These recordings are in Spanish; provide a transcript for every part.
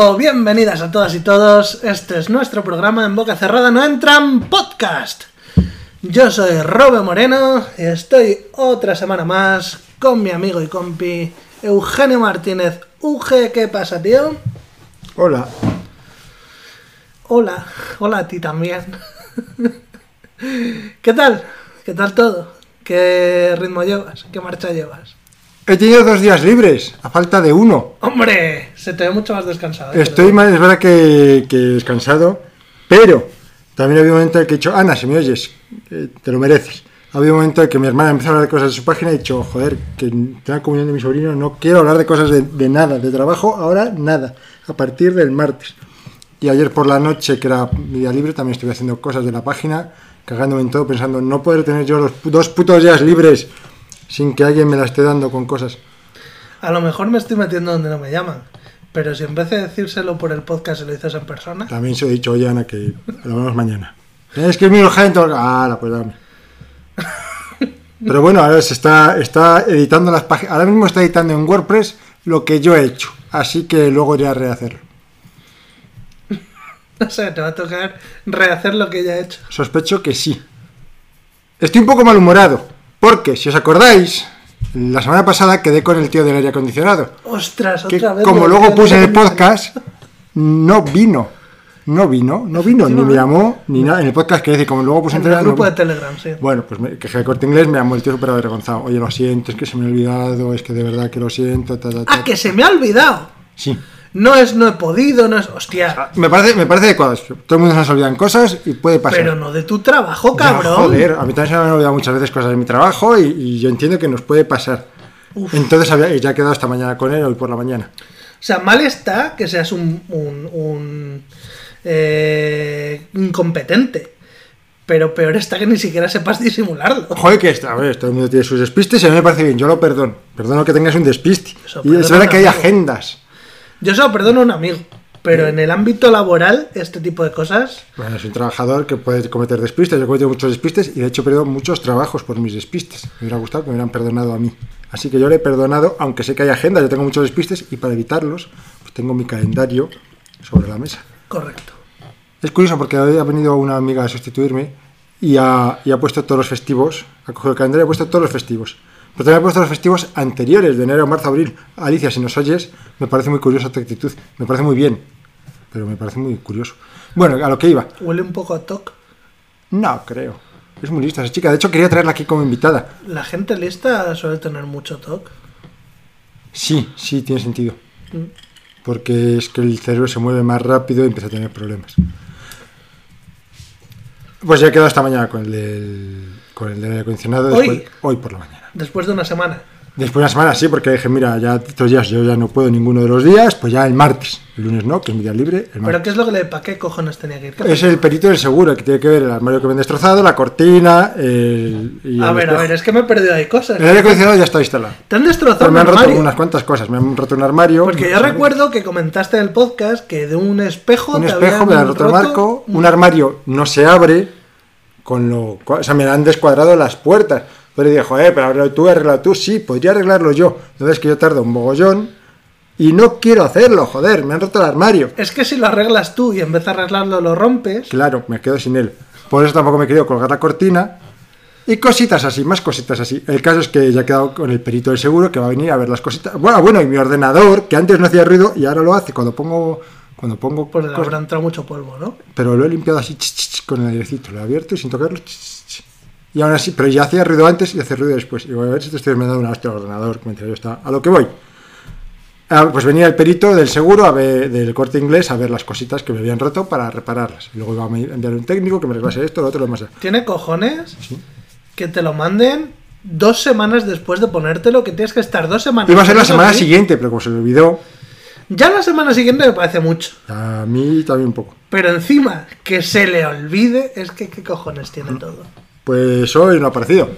Bienvenidas a todas y todos. Este es nuestro programa en boca cerrada no entran podcast. Yo soy Robe Moreno y estoy otra semana más con mi amigo y compi Eugenio Martínez. Uge, ¿qué pasa, tío? Hola. Hola, hola a ti también. ¿Qué tal? ¿Qué tal todo? ¿Qué ritmo llevas? ¿Qué marcha llevas? He tenido dos días libres, a falta de uno. ¡Hombre! Se te ve mucho más descansado. ¿eh? Estoy más, es verdad que, que descansado, pero también había un momento en el que he dicho, Ana, si me oyes, eh, te lo mereces. Había un momento en que mi hermana empezó a hablar de cosas de su página y he dicho, joder, que en la comunión de mi sobrino no quiero hablar de cosas de, de nada, de trabajo, ahora nada, a partir del martes. Y ayer por la noche, que era mi día libre, también estuve haciendo cosas de la página, cagándome en todo, pensando, no poder tener yo los dos putos días libres sin que alguien me la esté dando con cosas. A lo mejor me estoy metiendo donde no me llaman. Pero si en vez de decírselo por el podcast se lo dices en persona. También se lo he dicho, oye Ana, que lo vemos mañana. Es que es muy urgente. Ah, pues dame. Pero bueno, ahora se está, está editando las páginas. Ahora mismo está editando en WordPress lo que yo he hecho. Así que luego iré a rehacerlo. O sea, te va a tocar rehacer lo que ya he hecho. Sospecho que sí. Estoy un poco malhumorado. Porque, si os acordáis, la semana pasada quedé con el tío del aire acondicionado. Ostras, Que otra vez. como luego puse en de el podcast, no vino. No vino, no vino, ni me llamó, ni nada. En el podcast que dice, como luego puse En el grupo de Telegram, sí. Bueno, pues me, que el corte inglés me llamó el tío súper avergonzado. Oye, lo siento, es que se me ha olvidado, es que de verdad que lo siento. Ta, ta, ta. Ah, que se me ha olvidado. Sí. No es no he podido, no es. Hostia. Me parece, me parece adecuado. Todo el mundo se nos olvidan cosas y puede pasar. Pero no de tu trabajo, Ya, cabrón. joder, a mí también se me han olvidado muchas veces cosas de mi trabajo y, y yo entiendo que nos puede pasar. Uf. Entonces había, ya he quedado esta mañana con él, hoy por la mañana. O sea, mal está que seas un. un, un, eh, incompetente. Pero peor está que ni siquiera sepas disimularlo. Joder, que está, a ver, todo el mundo tiene sus despistes y a mí me parece bien, yo lo perdono. Perdono que tengas un despiste. Eso, y es verdad que hay agendas. Yo se lo perdono a un amigo. Pero en el ámbito laboral, este tipo de cosas. Bueno, soy un trabajador que puede cometer despistes, yo he cometido muchos despistes y de hecho he perdido muchos trabajos por mis despistes. Me hubiera gustado que me hubieran perdonado a mí. Así que yo le he perdonado, aunque sé que hay agendas, yo tengo muchos despistes y para evitarlos, pues tengo mi calendario sobre la mesa. Correcto. Es curioso porque hoy ha venido una amiga a sustituirme y ha, y ha puesto todos los festivos, ha cogido el calendario y ha puesto todos los festivos. Pero también puesto los festivos anteriores, de enero, marzo, abril. Alicia, si nos oyes, me parece muy curiosa tu actitud. Me parece muy bien, pero me parece muy curioso. Bueno, a lo que iba. Huele un poco a TOC. No, creo. Es muy lista esa chica. De hecho, quería traerla aquí como invitada. La gente lista suele tener mucho TOC. Sí, sí, tiene sentido. Mm. Porque es que el cerebro se mueve más rápido y empieza a tener problemas. Pues ya he quedado esta mañana con el del, con el del aire acondicionado. ¿Hoy? después- hoy por la mañana. Después de una semana. Después de una semana sí, porque dije, mira, ya estos días yo ya no puedo ninguno de los días, pues ya el martes. El lunes no, que es mi día libre. El ¿Pero martes. qué es lo que le... ¿Para qué cojones tenía que ir? ¿Qué Es el perito del seguro, que tiene que ver el armario que me han destrozado, la cortina, el. y A el ver, a ver, es que me he perdido ahí cosas. El aire acondicionado ya está instalado. Te han destrozado Pero me han roto unas cuantas cosas. Me han roto un armario. Porque yo recuerdo que comentaste en el podcast que de un espejo un te espejo, me han roto el marco, un armario no se abre, con lo cual- o sea, me han descuadrado las puertas. Pero dije, joder, pero arreglo tú, arreglado tú, sí, podría arreglarlo yo. Entonces que yo tardo un mogollón y no quiero hacerlo, joder, me han roto el armario. Es que si lo arreglas tú y en vez de arreglarlo lo rompes, Claro, me quedo sin él. Por eso tampoco me he querido colgar la cortina. Y cositas así, más cositas así. El caso es que ya he quedado con el perito del seguro que va a venir a ver las cositas. Bueno, bueno, y mi ordenador, que antes no hacía ruido y ahora lo hace cuando pongo cuando pongo pues le habrá entrado mucho polvo, ¿no? pero lo he limpiado así ch, ch, ch, con el airecito, lo he abierto y sin tocarlo. Y aún así, pero ya hacía ruido antes y hace ruido después. Y voy a ver si te estoy mandando una hostia al ordenador mientras yo está. A lo que voy. Ah, pues venía el perito del seguro, a ver, del corte inglés, a ver las cositas que me habían roto para repararlas. Y luego iba a enviar un técnico que me arreglase esto, lo otro, lo demás. Tiene cojones Sí. que te lo manden dos semanas después de ponértelo, que tienes que estar dos semanas. Iba a ser la semana siguiente, pero como se me olvidó, Ya la semana siguiente me parece mucho. a mí también un poco. Pero encima, que se le olvide, es que qué cojones tiene todo. Pues hoy no ha aparecido.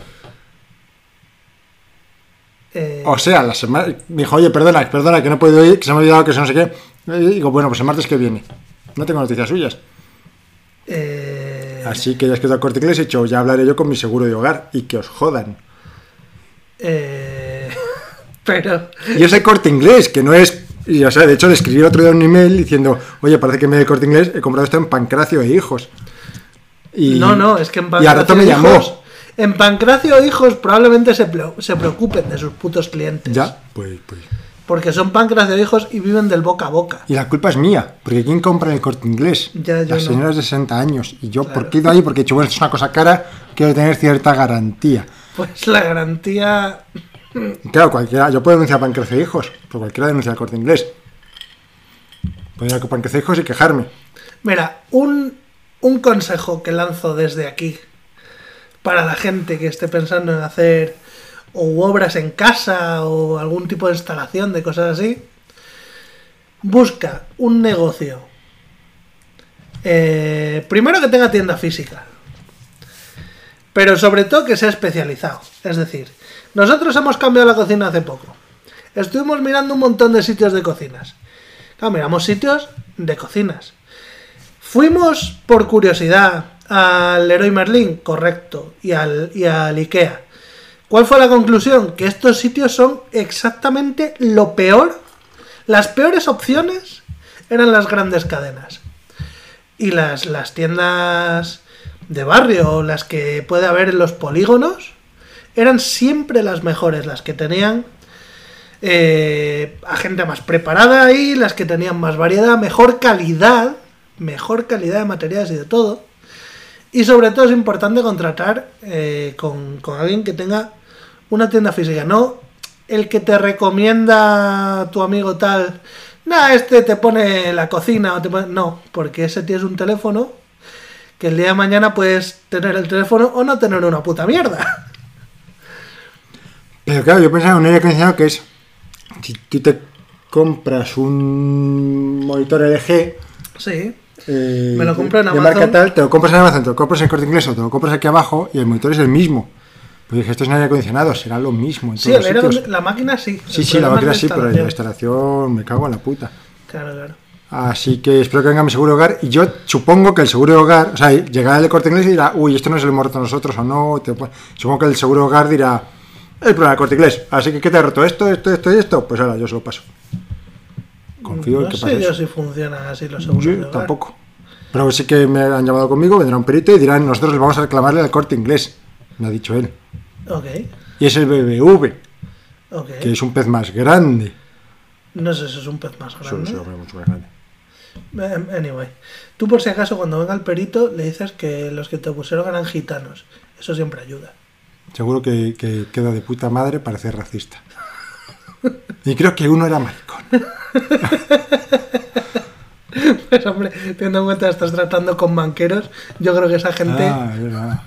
Eh, O sea, la semana. Me dijo, oye, perdona, perdona, que no puedo ir, que se me ha olvidado que eso no sé qué. Y digo, bueno, pues el martes que viene. No tengo noticias suyas. eh, Así que ya he escrito al corte inglés he dicho, ya hablaré yo con mi seguro de hogar y que os jodan. eh, pero Y es el corte inglés, que no es Y, o sea, de hecho, le escribí el otro día un email diciendo, oye, parece que me el corte inglés, he comprado esto en Pancracio e Hijos. Y, no, no, es que en Y Pancracio al rato me llamó. Hijos, en Pancracio Hijos probablemente se, se preocupen de sus putos clientes. Ya, pues, pues. Porque son Pancracio Hijos y viven del boca a boca. Y la culpa es mía, porque ¿quién compra en el corte inglés? Ya, yo Las no. señoras de 60 años. Y yo, Claro. ¿por qué he ido ahí? Porque he dicho, bueno, esto es una cosa cara, quiero tener cierta garantía. Pues la garantía. Y claro, cualquiera, yo puedo denunciar Pancracio Hijos, pero cualquiera denuncia al corte inglés. Puedo ir a Pancracio Hijos y quejarme. Mira, un, un consejo que lanzo desde aquí para la gente que esté pensando en hacer o obras en casa o algún tipo de instalación de cosas así. Busca un negocio. eh, primero que tenga tienda física. Pero sobre todo que sea especializado. Es decir, nosotros hemos cambiado la cocina hace poco. Estuvimos mirando un montón de sitios de cocinas. Claro, miramos sitios de cocinas. Fuimos por curiosidad al Leroy Merlin, correcto, y al, y Ikea. ¿Cuál fue la conclusión? Que estos sitios son exactamente lo peor. Las peores opciones eran las grandes cadenas. Y las, tiendas de barrio, las que puede haber en los polígonos, eran siempre las mejores, las que tenían eh, a gente más preparada ahí, las que tenían más variedad, mejor calidad, mejor calidad de materiales y de todo. Y sobre todo es importante contratar eh, con, con alguien que tenga una tienda física, no el que te recomienda tu amigo tal. Nah, este te pone la cocina o te pone... No, porque ese tienes un teléfono que el día de mañana puedes tener el teléfono o no tener una puta mierda. Pero claro, yo pensaba en un aire acondicionado que es, si tú te compras un monitor LG, Sí. Eh, Me lo compro en de Amazon. marca tal, te lo compras en Amazon, te lo compras en Corte Inglés o te lo compras aquí abajo y el monitor es el mismo. Pues dije, esto es un aire acondicionado, será lo mismo en Sí, todos el los sitios. la máquina sí. Sí, El sí, la máquina es sí, pero la instalación. me cago en la puta. Claro, claro. Así que espero que venga mi seguro de hogar. Y yo supongo que el seguro de hogar, o sea, llegará el corte inglés y dirá, uy, esto no lo hemos roto nosotros o no. te pon- supongo que el seguro de hogar dirá, el problema del corte inglés. Así que, ¿qué te ha roto? ¿Esto, esto, esto y esto? Pues ahora yo se lo paso. Confío en no que sé pase yo eso. si funcionan así los seguros Yo de tampoco. Pero sí que me han llamado conmigo, vendrá un perito y dirán, nosotros vamos a reclamarle al corte inglés. Me ha dicho él. Ok, Y es el BBV, ok. que es un pez más grande. No sé si es un pez más grande. es mucho más grande. Em, Anyway, tú por si acaso cuando venga el perito le dices que los que te pusieron eran gitanos. Eso siempre ayuda. Seguro que, que queda de puta madre parecer racista. Y creo que uno era maricón. Pues hombre, teniendo en cuenta que estás tratando con banqueros, yo creo que esa gente Ah, verdad.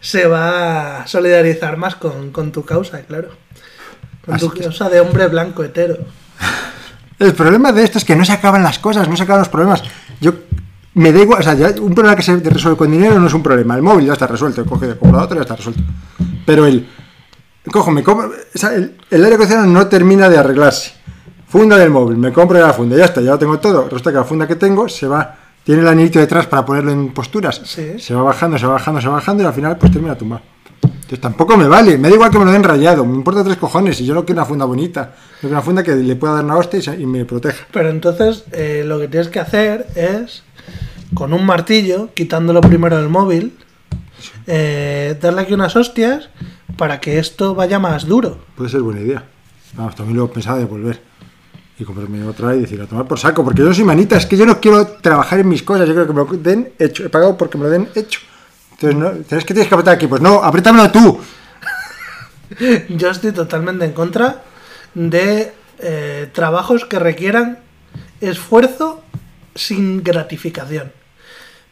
se va a solidarizar más con, con tu causa, claro. Con tu causa de hombre blanco hetero. El problema de esto es que no se acaban las cosas, no se acaban los problemas. Yo me da igual, o sea, ya un problema que se resuelve con dinero no es un problema. El móvil ya está resuelto, coge de y ya está resuelto. Pero el cojo, me compro, o sea, el, el aire acondicionado no termina de arreglarse. Funda del móvil, me compro la funda, ya está, ya lo tengo todo. Resulta que la funda que tengo se va, tiene el anillito detrás para ponerlo en posturas. Sí. Se va bajando, se va bajando, se va bajando y al final pues termina tumbado. Entonces tampoco me vale, me da igual que me lo den rayado, me importa tres cojones y yo no quiero una funda bonita, yo quiero una funda que le pueda dar una hostia y, se- y me proteja. Pero entonces eh, lo que tienes que hacer es, con un martillo, quitándolo primero del móvil, eh, darle aquí unas hostias para que esto vaya más duro. Puede ser buena idea. Vamos, también lo he pensado de volver. Y comprarme otra y decir, a tomar por saco. Porque yo soy manita, es que yo no quiero trabajar en mis cosas. Yo creo que me lo den hecho. He pagado porque me lo den hecho. Entonces, no, ¿tienes que tienes que apretar aquí? Pues no, apriétamelo tú. Yo estoy totalmente en contra de eh, trabajos que requieran esfuerzo sin gratificación.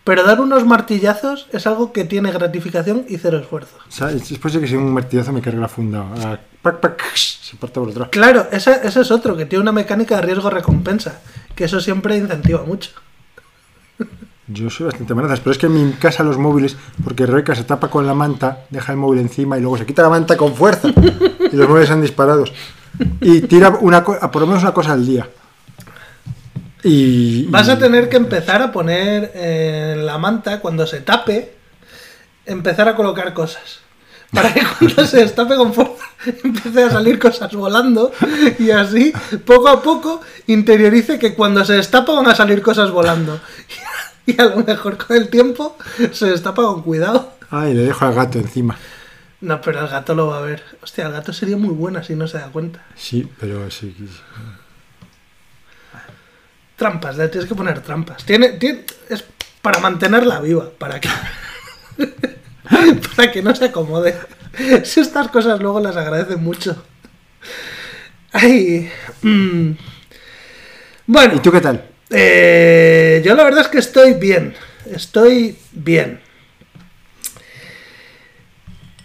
Pero dar unos martillazos es algo que tiene gratificación y cero esfuerzo. O sea, es- después de que si un martillazo me cargue la funda. Ah, pac, pac, se parte por detrás. Claro, ese, ese es otro, que tiene una mecánica de riesgo-recompensa, que eso siempre incentiva mucho. Yo soy bastante manazas, pero es que en mi casa los móviles, porque Rebeca se tapa con la manta, deja el móvil encima y luego se quita la manta con fuerza y los móviles han disparados. Y tira una por lo menos una cosa al día. Y, Vas a tener que empezar a poner en la manta, cuando se tape, empezar a colocar cosas. para que cuando se destape con fuerza empiece a salir cosas volando y así, poco a poco, interiorice que cuando se destapa van a salir cosas volando. Y a lo mejor con el tiempo se destapa con cuidado. Ay, le dejo al gato encima. No, pero el gato lo va a ver. Hostia, el gato sería muy buena si no se da cuenta. Sí, pero sí. Trampas, le tienes que poner trampas. Tiene, tiene, es para mantenerla viva, para que, para que no se acomode. Si estas cosas luego las agradecen mucho. Ay, mm. Bueno, ¿Y tú qué tal? eh, yo la verdad es que estoy bien. Estoy bien.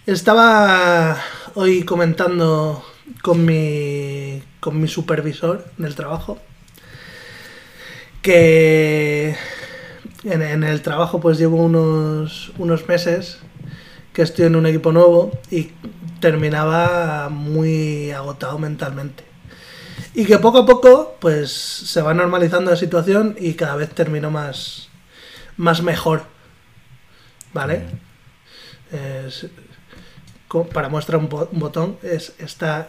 Estaba hoy comentando con mi, con mi supervisor del trabajo que en, en el trabajo pues llevo unos, unos meses que estoy en un equipo nuevo y terminaba muy agotado mentalmente. Y que poco a poco pues se va normalizando la situación y cada vez termino más, más mejor. ¿Vale? Es- para muestra un botón es esta,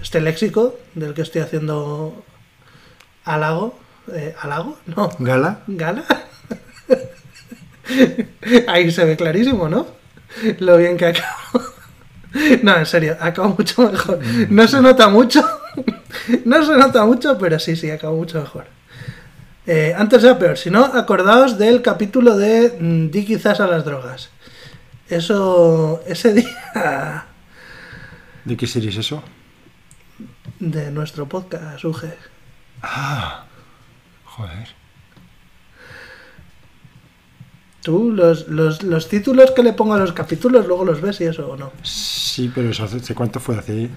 este léxico del que estoy haciendo halago. Eh, ¿Halago? No. ¿Gala? ¿Gala? Ahí se ve clarísimo, ¿no? Lo bien que acabo. No, en serio, acabo mucho mejor. No se nota mucho. No se nota mucho, pero sí, sí, acabo mucho mejor. Eh, antes era peor. Si no, acordaos del capítulo de mm, Di quizás a las drogas. Eso, ese día ¿De qué serie es eso? de nuestro podcast, Uge. Ah, joder. Tú, los, los, los títulos que le pongo a los capítulos, luego los ves y eso o no. Sí, pero eso hace, ¿hace cuánto fue? Hace,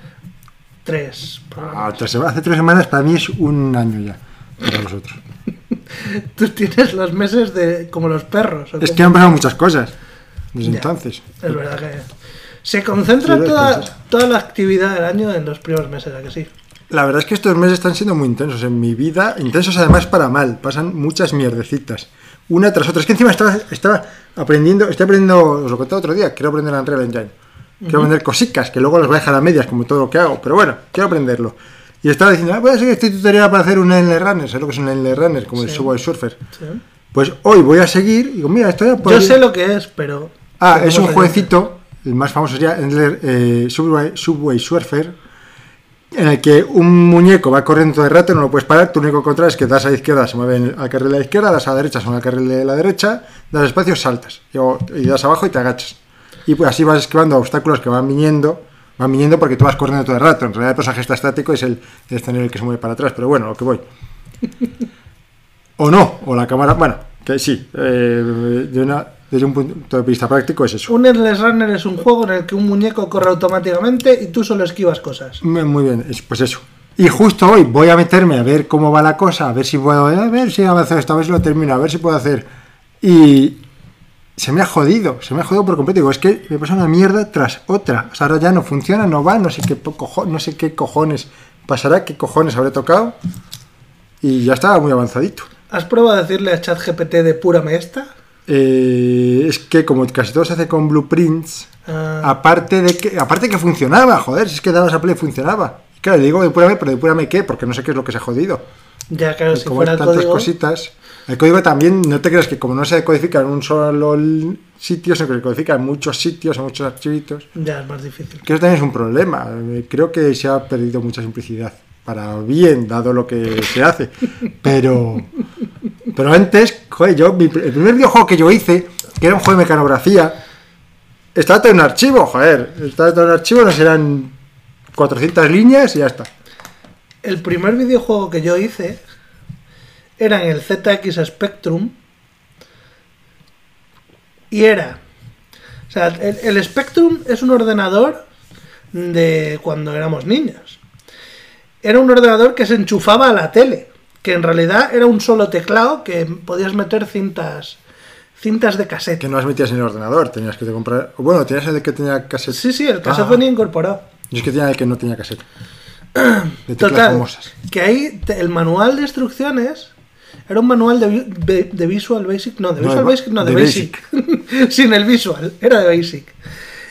Tres. ah, tres hace tres semanas, para mí es un año ya. Para vosotros. Tú tienes los meses de como los perros. ¿o Es que han pasado muchas cosas desde Ya. entonces. Es verdad que se concentra toda, toda la actividad del año en los primeros meses, ¿a que sí? La verdad es que estos meses están siendo muy intensos en mi vida, intensos además para mal, pasan muchas mierdecitas, una tras otra. Es que encima estaba, estaba aprendiendo, estoy aprendiendo, os lo conté otro día, quiero aprender Unreal Engine. Quiero aprender cositas, que luego las voy a dejar a medias como todo lo que hago, pero bueno, quiero aprenderlo. Y estaba diciendo, ah, voy a seguir este tutorial para hacer un Endless Runner, ¿sabes lo que es un Endless Runner? Como el. Subway Surfer. Sí. Pues hoy voy a seguir, y digo, mira, esto ya Yo podría- sé lo que es, pero... Ah, es un jueguecito, el más famoso sería Endler- eh, Subway, Subway Surfer, en el que un muñeco va corriendo todo el rato, no lo puedes parar, tu único control es que das a la izquierda, se mueve al carril de la izquierda, das a la derecha, se mueve al carril de la derecha, das espacio, saltas, y, das abajo y te agachas. Y pues así vas esquivando obstáculos que van viniendo, van viniendo porque tú vas corriendo todo el rato. En realidad el personaje está estático, es el, el escenario el que se mueve para atrás, pero bueno, lo que voy. O no, o la cámara, bueno, que sí, eh, de una- desde un punto de vista práctico es eso. Un Endless Runner es un juego en el que un muñeco corre automáticamente y tú solo esquivas cosas. Muy bien, es- pues eso. Y justo hoy voy a meterme a ver cómo va la cosa, a ver si puedo, a ver si avanzo esta vez lo termino, a ver si puedo hacer. Y se me ha jodido, se me ha jodido por completo. Digo, es que me pasa una mierda tras otra. O sea, ahora ya no funciona, no va, no sé qué, cojo- no sé qué cojones pasará, qué cojones habré tocado. Y ya estaba muy avanzadito. ¿Has probado a decirle a ChatGPT de pura esta? Eh, es que como casi todo se hace con blueprints, Ah, Aparte de que, aparte que funcionaba, joder, si es que dabas a play funcionaba. Claro, le digo depurame, pero depurame qué, porque no sé qué es lo que se ha jodido. ya claro, Y si como fuera hay tantas código... cositas. El código también, no te creas que como no se codifica en un solo sitio, sino que se codifica en muchos sitios, en muchos archivitos, Ya es más difícil. que eso también es un problema. Eh, Creo que se ha perdido mucha simplicidad. Para bien, dado lo que se hace. Pero. Pero antes, joder, yo, mi el primer videojuego que yo hice, que era un juego de mecanografía, estaba todo en un archivo, joder. Estaba todo en un archivo, no serán 400 líneas y ya está. El primer videojuego que yo hice era en el ZX Spectrum y era... O sea, el Spectrum es un ordenador de cuando éramos niños. Era un ordenador que se enchufaba a la tele, que en realidad era un solo teclado que podías meter cintas cintas de cassette. Que no las metías en el ordenador, tenías que te comprar. Bueno, tenías el que tenía cassette. Sí, sí, el cassette Ah. venía incorporado. Yo es que tenía el que no tenía cassette. De teclas Total, famosas. que ahí te- el manual de instrucciones era un manual de, de- de Visual Basic, no, de Visual Basic, no, de, de Basic, sin el Visual, era de Basic.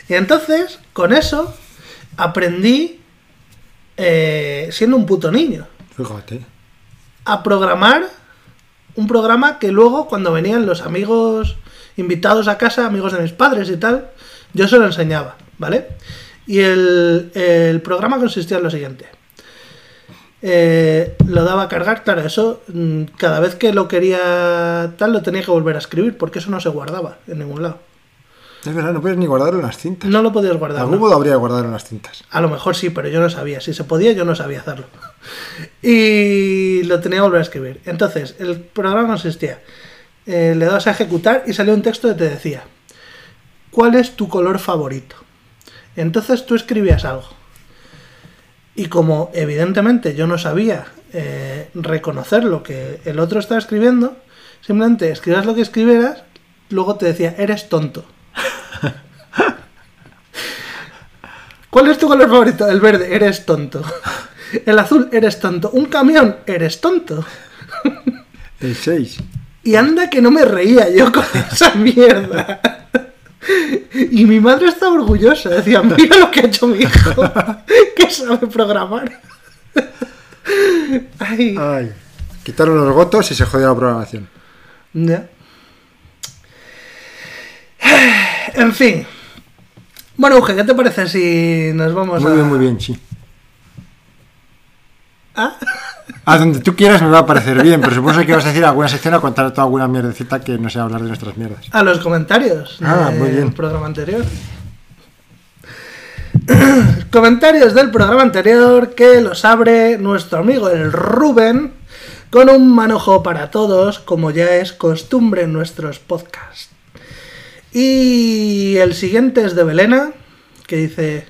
Y entonces, con eso, aprendí, eh, siendo un puto niño, Fíjate. A programar un programa que luego, cuando venían los amigos invitados a casa, amigos de mis padres y tal, yo se lo enseñaba, ¿vale? Y el, el programa consistía en lo siguiente. Eh, lo daba a cargar, claro, eso mm, cada vez que lo quería tal lo tenía que volver a escribir porque eso no se guardaba en ningún lado. Es verdad, no puedes ni guardarlo en las cintas. No lo podías guardar. Algún ¿no? modo habría guardarlo en las cintas. A lo mejor sí, pero yo no sabía. Si se podía, yo no sabía hacerlo. Y lo tenía que volver a escribir. Entonces, el programa consistía. eh, le dabas a ejecutar y salió un texto que te decía: ¿Cuál es tu color favorito? Entonces tú escribías algo. Y como evidentemente yo no sabía eh, reconocer lo que el otro estaba escribiendo, simplemente escribías lo que escribieras, luego te decía: Eres tonto. ¿Cuál es tu color favorito? El verde, eres tonto. El azul, eres tonto. Un camión, eres tonto. El 6. Y anda que no me reía yo con esa mierda. Y mi madre estaba orgullosa. Decía, mira lo que ha hecho mi hijo. Que sabe programar. Ay, Ay. Quitaron los gotos y se jodió la programación. ya. En fin. Bueno, Uge, ¿qué te parece si nos vamos Muy a... bien, muy bien, sí. ¿Ah? A donde tú quieras me va a parecer bien, pero supongo que vas a decir alguna sección a contar toda alguna mierdecita que no sea hablar de nuestras mierdas. A los comentarios Ah, del muy bien. programa anterior. comentarios del programa anterior que los abre nuestro amigo el Rubén con un manojo para todos, como ya es costumbre en nuestros podcasts. Y el siguiente es de Belena, que dice,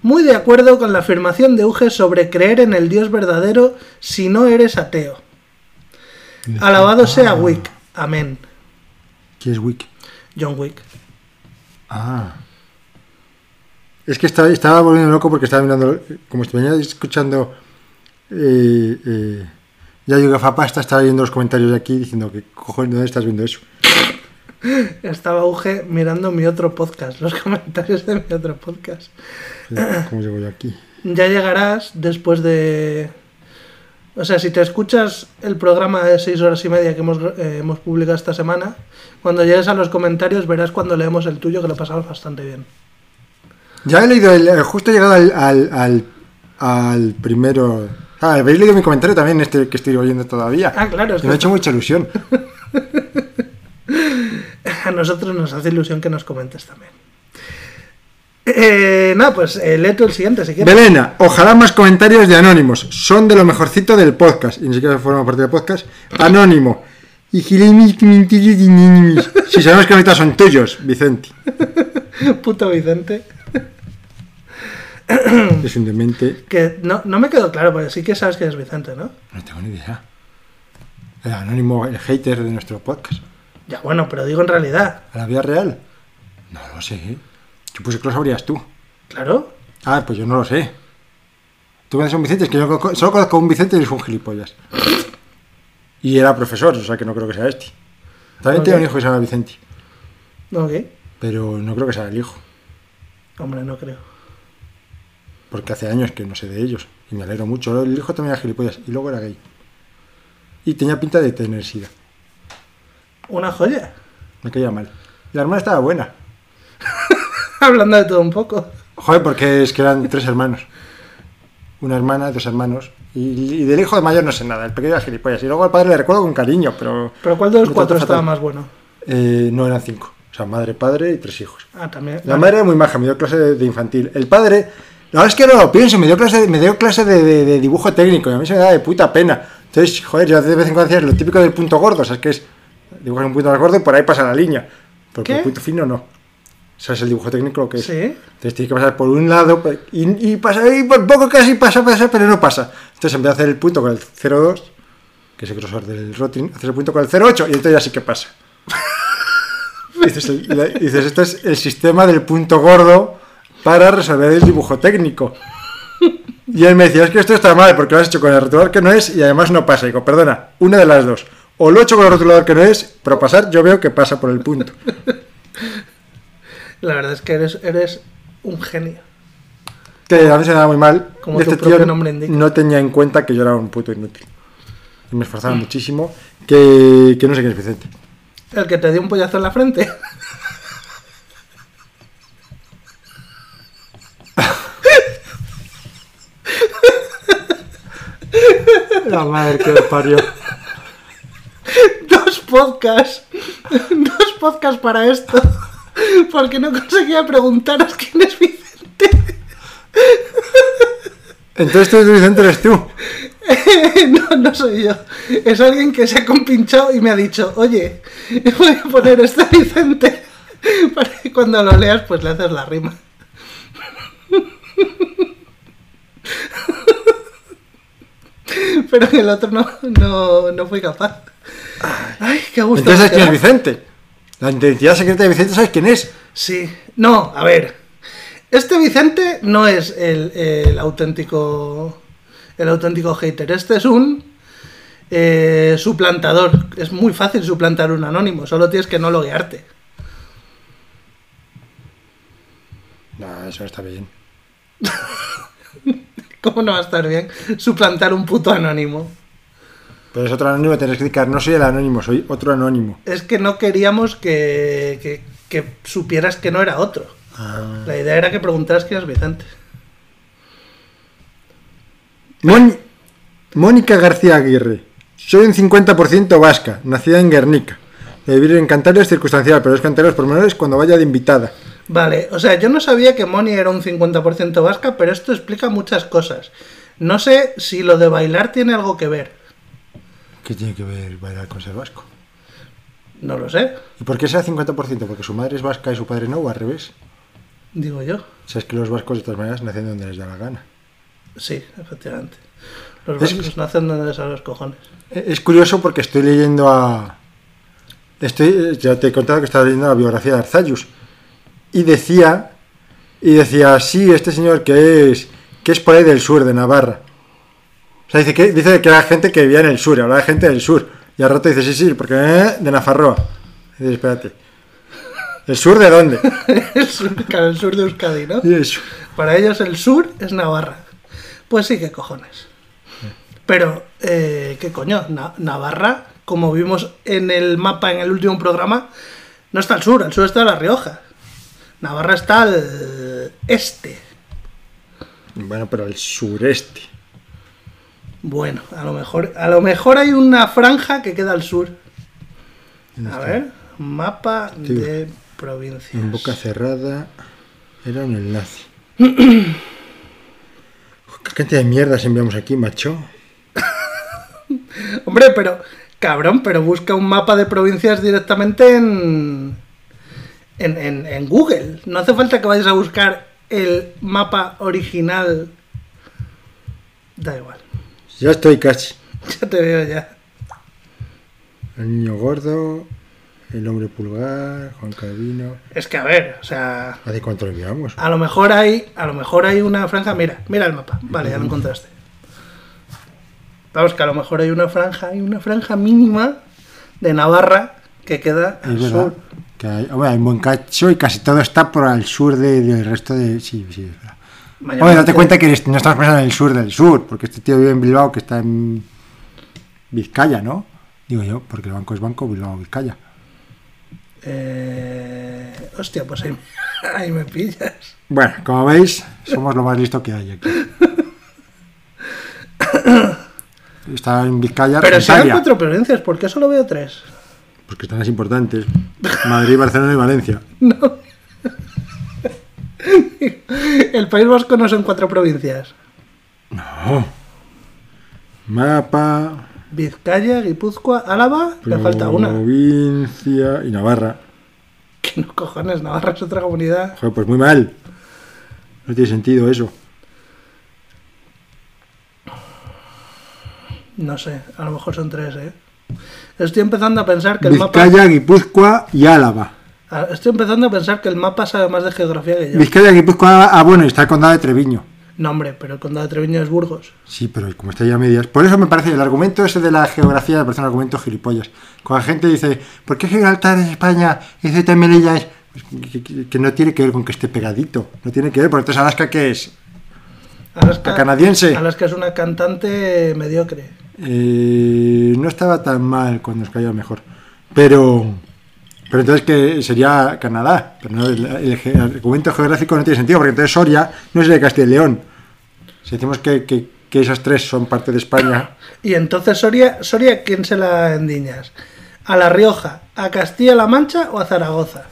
muy de acuerdo con la afirmación de Uge sobre creer en el Dios verdadero si no eres ateo. Alabado sea Wick. Amén. ¿Quién es Wick? John Wick. Ah. Es que estaba, estaba volviendo loco porque estaba mirando, como venía escuchando eh, eh, Yayo Gafapasta, estaba viendo los comentarios de aquí diciendo que cojones, ¿dónde estás viendo eso? Estaba Uge mirando mi otro podcast, los comentarios de mi otro podcast. ¿Cómo llego yo aquí? Ya llegarás después de... O sea, si te escuchas el programa de seis horas y media que hemos, eh, hemos publicado esta semana, cuando llegues a los comentarios verás cuando leemos el tuyo que lo pasamos bastante bien. Ya he leído, el, eh, justo he llegado al, al, al, al primero... Ah, habéis leído mi comentario también, este que estoy oyendo todavía. Ah, claro, es Que me ha hecho mucha ilusión. a nosotros nos hace ilusión que nos comentes también. Eh, nada, pues eh, lee tú el siguiente si quieres. Belena, ojalá más comentarios de Anónimos. Son de lo mejorcito del podcast. Y ni siquiera forma parte del podcast. Anónimo. Si sabemos que ahorita son tuyos, Vicente. Puto Vicente. Es un demente. Que no, no me quedó claro, porque sí que sabes que es Vicente, ¿no? No tengo ni idea. El anónimo, el hater de nuestro podcast. Ya bueno, pero digo en realidad. ¿A la vida real? No lo sé. Yo puse que lo sabrías tú. Claro. Ah, pues yo no lo sé. Tú conoces a un Vicente, es que yo conozco- solo conozco a un Vicente y es un gilipollas. Y era profesor, o sea que no creo que sea este. También Ok. tiene un hijo que se llama Vicente, Ok. pero no creo que sea el hijo, Hombre, no creo. porque hace años que no sé de ellos. Y me alegro mucho. El hijo también era gilipollas y luego era gay. Y tenía pinta de tener sida. Una joya. Me caía mal. La hermana estaba buena. Hablando de todo un poco. Joder, porque es que eran tres hermanos. Una hermana, dos hermanos. Y, y del hijo de mayor no sé nada. El pequeño era gilipollas. Y luego al padre le recuerdo con cariño, pero Pero ¿cuál de los cuatro estaba fatal. más bueno? eh, no eran cinco. O sea, madre, padre y tres hijos. Ah, también. La madre era muy maja, me dio clase de, de infantil. El padre, la verdad es que no lo pienso, me dio clase, me dio clase de, de- de dibujo técnico y a mí se me da de puta pena. Entonces, joder, yo de vez en cuando hacía lo típico del punto gordo, o sea, es que es dibujar un punto más gordo y por ahí pasa la línea. Porque ¿Qué? el punto fino no. ¿Sabes el dibujo técnico lo que es? Sí. Entonces tienes que pasar por un lado y, y pasa, y por poco casi pasa, pasa, pero no pasa. Entonces en vez de hacer el punto con el 0,2, que es el grosor del rotin, haces el punto con el 0,8 y entonces ya sí que pasa. Dices, el- dices, esto es el sistema del punto gordo para resolver el dibujo técnico. Y él me decía, es que esto está mal porque lo has hecho con el rotulador que no es y además no pasa. Y digo, perdona, una de las dos. O lo he hecho con el rotulador que no es, pero pasar yo veo que pasa por el punto. La verdad es que eres, eres un genio. Que a veces me da muy mal. Como este tío nombre indica. no tenía en cuenta que yo era un puto inútil. Y me esforzaba muchísimo. Que, que no sé quién es Vicente. El que te dio un pollazo en la frente. La madre que parió. Podcasts. Dos podcasts para esto. Porque no conseguía preguntaros quién es Vicente. Entonces tú, Vicente, eres tú. No, no soy yo. Es alguien que se ha compinchado y me ha dicho, oye, voy a poner este Vicente. Para que cuando lo leas, pues le haces la rima. Pero el otro no, no, no fui capaz. Ay, qué gusto. Entonces quién es. Vicente. La identidad secreta de Vicente, ¿sabes quién es? Sí. No, a ver. Este Vicente no es el, el auténtico. El auténtico hater. Este es un eh, suplantador. Es muy fácil suplantar un anónimo. Solo tienes que no loguearte. No, eso no está bien. ¿Cómo no va a estar bien suplantar un puto anónimo? Pero es otro anónimo, tienes que explicar. No soy el anónimo, soy otro anónimo. Es que no queríamos que, que, que supieras que no era otro. Ah. La idea era que preguntaras quién es Vicente. Mon- Mónica García Aguirre. Soy un 50% vasca, nacida en Guernica. De vivir en Cantabria es circunstancial, pero es cantar los pormenores cuando vaya de invitada. Vale, o sea, yo no sabía que Moni era un 50% vasca, pero esto explica muchas cosas. No sé si lo de bailar tiene algo que ver. ¿Qué tiene que ver bailar con ser vasco? No lo sé, ¿Y por qué será 50%? Porque su madre es vasca y su padre no, o al revés. digo yo. Sabes que los vascos de todas maneras nacen donde les da la gana. Sí, efectivamente. Los Es- vascos nacen donde les salen los cojones. Eh, Es curioso porque estoy leyendo a... Estoy, ya te he contado que estaba leyendo la biografía de Arzayus. Y decía, y decía, sí, este señor que es, que es por ahí del sur, de Navarra. O sea, dice que, dice que era gente que vivía en el sur, y hablaba de gente del sur. Y al rato dice, sí, sí, porque eh, de Nafarroa. Y dice, espérate. ¿El sur de dónde? el, sur, claro, el sur de Euskadi, ¿no? Y. Para ellos el sur es Navarra. Pues sí, qué cojones. Pero, eh, ¿qué coño? Na- Navarra, como vimos en el mapa en el último programa, no está al sur, al sur está La Rioja. Navarra está al este. Bueno, pero el sureste. Bueno, a lo mejor, a lo mejor hay una franja que queda al sur. A ver, mapa de provincias. En boca cerrada era un enlace. ¿Qué cantidad de mierdas enviamos aquí, macho? Hombre, pero, cabrón, pero busca un mapa de provincias directamente en, en, en, en Google. No hace falta que vayas a buscar el mapa original. Da igual, Ya estoy casi. ya te veo ya. El niño gordo, el hombre pulgar, Juan Calvino. Es que a ver, o sea, ¿Hace cuánto lo enviamos? a lo mejor hay, a lo mejor hay una franja. Mira, mira el mapa. Vale, ya lo encontraste. Vamos, que a lo mejor hay una franja, hay una franja mínima de Navarra que queda al Es sur. Que hay, un buen cacho y casi todo está por al sur de- del resto de. Sí, sí, es verdad. Mañana Oye, date te- cuenta que eres- no estamos pensando en el sur del sur, porque este tío vive en Bilbao, que está en Vizcaya, ¿no? Digo yo, porque el banco es banco, Bilbao, Vizcaya. Eh, hostia, pues ahí, ahí me pillas. Bueno, como veis, somos lo más listo que hay aquí. Está en Vizcaya, Pero si hay cuatro provincias, ¿por qué solo veo tres? porque están las importantes. Madrid, Barcelona y Valencia. No. El País Vasco no son cuatro provincias. No. Mapa, Vizcaya, Guipúzcoa, Álava, le falta una. provincia y Navarra. Que no cojones, Navarra es otra comunidad. Joder, pues muy mal. No tiene sentido eso. No sé, a lo mejor son tres, ¿eh? Estoy empezando a pensar que el mapa. Vizcaya, Guipúzcoa y Álava. Estoy empezando a pensar que el mapa sabe más de geografía que yo. Vizcaya, Guipúzcoa, ah, bueno, y está el condado de Treviño. No, hombre, pero el condado de Treviño es Burgos. Sí, pero como está ya a medias. Por eso me parece, el argumento ese de la geografía me parece un argumento gilipollas. Cuando la gente dice, ¿por qué Gibraltar es España y Ceuta y Melilla es Que, que- que no tiene que ver con que esté pegadito. No tiene que ver, porque entonces Alaska, ¿qué es? Alaska, La canadiense. Alaska es una cantante mediocre. Eh, no estaba tan mal cuando nos caía mejor. Pero. Pero entonces que sería Canadá. Pero no, el, el argumento geográfico no tiene sentido, porque entonces Soria no es de Castilla y León. Si decimos que, que, que esas tres son parte de España, Y entonces Soria, Soria ¿quién se la endiñas? ¿A La Rioja, a Castilla-La Mancha o a Zaragoza?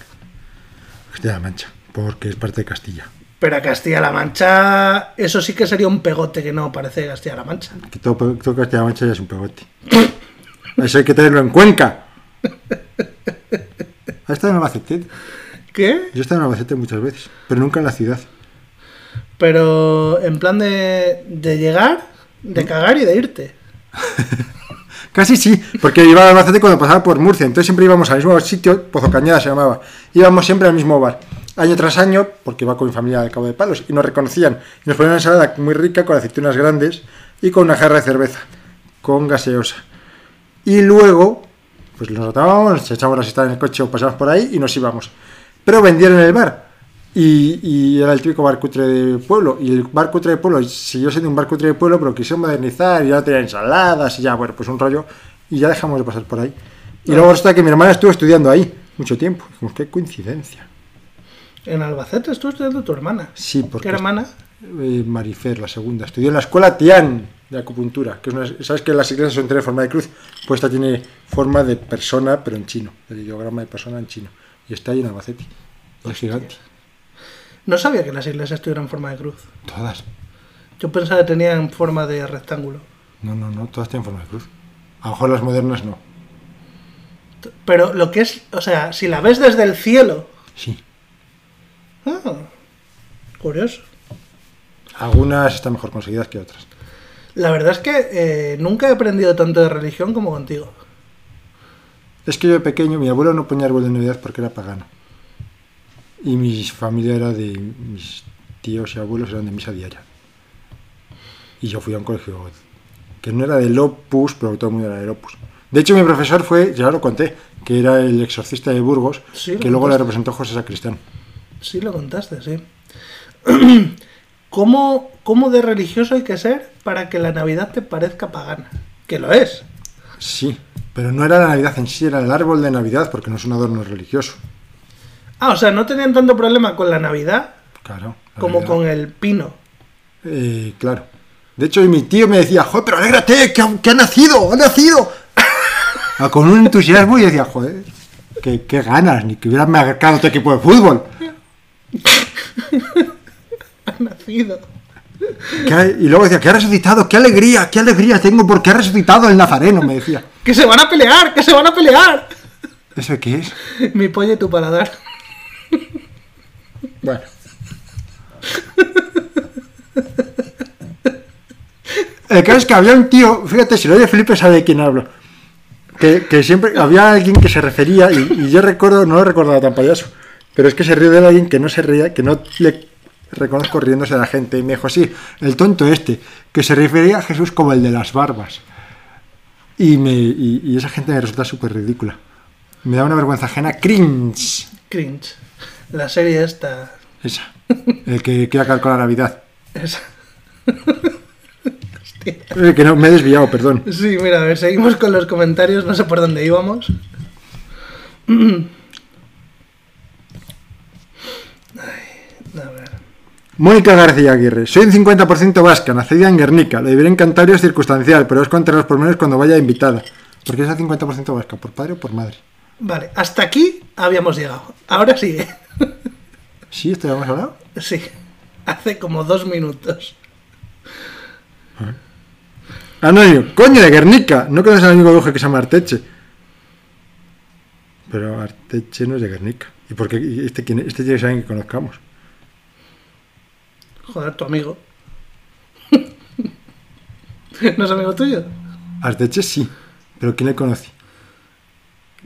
Castilla-La Mancha, porque es parte de Castilla. Pero a Castilla-La Mancha, eso sí que sería un pegote que no parece Castilla-La Mancha. Que todo, todo Castilla-La Mancha ya es un pegote. Eso hay que tenerlo en Cuenca. ¿Has estado en Albacete? ¿Qué? Yo he estado en Albacete muchas veces, pero nunca en la ciudad. Pero en plan de, de llegar, de cagar y de irte. Casi sí, porque iba a Albacete cuando pasaba por Murcia, entonces siempre íbamos al mismo sitio, Pozo Cañada se llamaba. Íbamos siempre al mismo bar, año tras año, porque iba con mi familia al Cabo de Palos, y nos reconocían. Y nos ponían una ensalada muy rica, con aceitunas grandes, y con una jarra de cerveza, con gaseosa. Y luego, pues nos notábamos, nos echábamos la siesta en el coche o pasábamos por ahí y nos íbamos. Pero vendían en el bar. Y, y era el típico bar cutre de pueblo. Y el bar cutre de pueblo siguió siendo un bar cutre de pueblo, pero quisieron modernizar y ya tenía ensaladas y ya, bueno, pues un rollo. Y ya dejamos de pasar por ahí. Y luego resulta que mi hermana estuvo estudiando ahí mucho tiempo. Dijimos, qué coincidencia. En Albacete estuvo estudiando tu hermana. Sí, porque ¿Qué hermana? eh, Marifer, la segunda, estudió en la escuela Tian de acupuntura, que es una, sabes que las iglesias suelen tener forma de cruz, pues esta tiene forma de persona, pero en chino, el ideograma de persona en chino, y está ahí en Albacete, y es gigante, No sabía que las iglesias tuvieran forma de cruz. todas, Yo pensaba que tenían forma de rectángulo. no, no, no, todas tienen forma de cruz, a lo mejor las modernas no, Pero lo que es, o sea, si la ves desde el cielo. sí, Ah, curioso. algunas están mejor conseguidas que otras, La verdad es que eh, nunca he aprendido tanto de religión como contigo. es que yo de pequeño, mi abuelo no ponía árbol de Navidad porque era pagano, y mi familia era de, mis tíos y abuelos eran de misa diaria, y yo fui a un colegio que no era del Opus, pero todo el mundo era del Opus. De hecho, mi profesor fue, ya lo conté, que era el exorcista de Burgos, Sí, que luego le representó José Sacristán. Sí, lo contaste, sí. ¿Cómo, ¿Cómo de religioso hay que ser para que la Navidad te parezca pagana? Que lo es. Sí, pero no era la Navidad en sí, era el árbol de Navidad, porque no es un adorno religioso. Ah, o sea, no tenían tanto problema con la Navidad Claro. la como Navidad. con el pino. Eh, claro. De hecho, mi tío me decía, joder, pero alégrate, que ha, que ha nacido, ha nacido. Ah, con un entusiasmo y decía, joder, qué, qué ganas, ni que hubieran marcado tu equipo de fútbol. Nacido. Y luego decía, que ha resucitado, qué alegría, qué alegría tengo porque ha resucitado el nazareno, me decía. ¡Que se van a pelear! ¡Que se van a pelear! ¿Eso qué es? Mi pollo y tu paladar. Bueno. El caso es que había un tío, fíjate, si lo oye Felipe sabe de quién hablo. Que, que siempre había alguien que se refería, y, y yo recuerdo, no lo recordaba tan payaso, pero es que se ríe de alguien que no se ría, que no le reconozco riéndose de la gente. Y me dijo, sí, el tonto este, que se refería a Jesús como el de las barbas. Y, me, y, y esa gente me resulta súper ridícula. Me da una vergüenza ajena, cringe. Cringe. La serie esta. Esa. El que quiere acabar con la Navidad. esa. Hostia. Eh, que no, me he desviado, perdón. Sí, mira, a ver, seguimos con los comentarios. No sé por dónde íbamos. Ay, a ver. Mónica García Aguirre. Soy un 50% vasca, nacida en Guernica. Lo de vivir en Cantabria es circunstancial, pero os contaré los pormenores cuando vaya invitada. ¿Por qué es el 50% vasca? ¿Por padre o por madre? Vale, hasta aquí habíamos llegado. Ahora sigue. ¿Sí? ¿Esto ya hemos hablado? Sí, hace como dos minutos. Anónimo. ¡Coño, de Guernica! No conoces al amigo de que se llama Arteche. Pero Arteche no es de Guernica. ¿Y por qué este, este tiene que alguien que conozcamos? Joder, tu amigo. ¿No es amigo tuyo? Arteche sí. ¿Pero quién le conoce?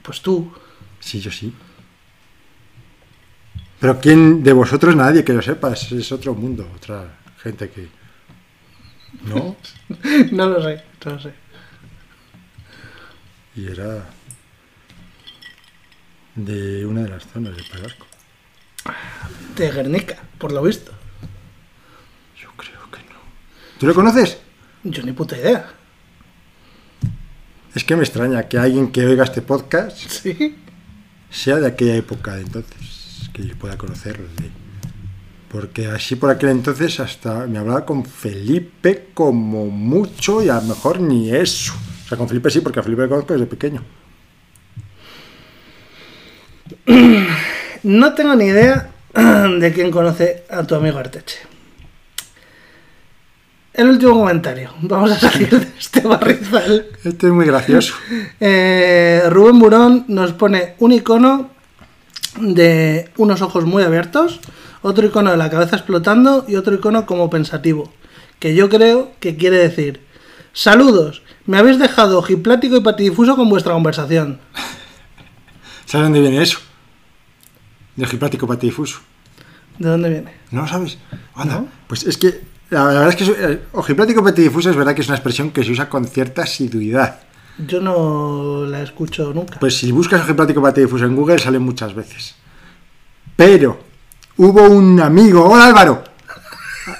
Pues tú. Sí, yo sí. Pero ¿quién de vosotros? Nadie que lo sepa. Es, otro mundo, otra gente que... ¿No? No lo sé, no lo sé. Y era de una de las zonas de Palasco. De Guernica, por lo visto. Yo creo que no. ¿Tú lo conoces? Yo ni puta idea. Es que me extraña que alguien que oiga este podcast Sí. sea de aquella época de entonces, que yo pueda conocerle. Porque así por aquel entonces hasta me hablaba con Felipe como mucho y a lo mejor ni eso. O sea, con Felipe sí, porque a Felipe le conozco desde pequeño. No tengo ni idea de quién conoce a tu amigo Arteche. El último comentario. Vamos a salir de este barrizal. Este es muy gracioso. Eh, Rubén Burón nos pone un icono de unos ojos muy abiertos, otro icono de la cabeza explotando y otro icono como pensativo, que yo creo que quiere decir, saludos, me habéis dejado ojiplático y patidifuso con vuestra conversación. ¿Sabes dónde viene eso? Del hipático patidifuso. ¿De dónde viene? ¿No lo sabes? Anda, No. Pues es que la, verdad es que eh, ojiplático patidifuso es verdad que es una expresión que se usa con cierta asiduidad. Yo no la escucho nunca. Pues si buscas ojiplático patidifuso en Google sale muchas veces. Pero hubo un amigo, hola Álvaro,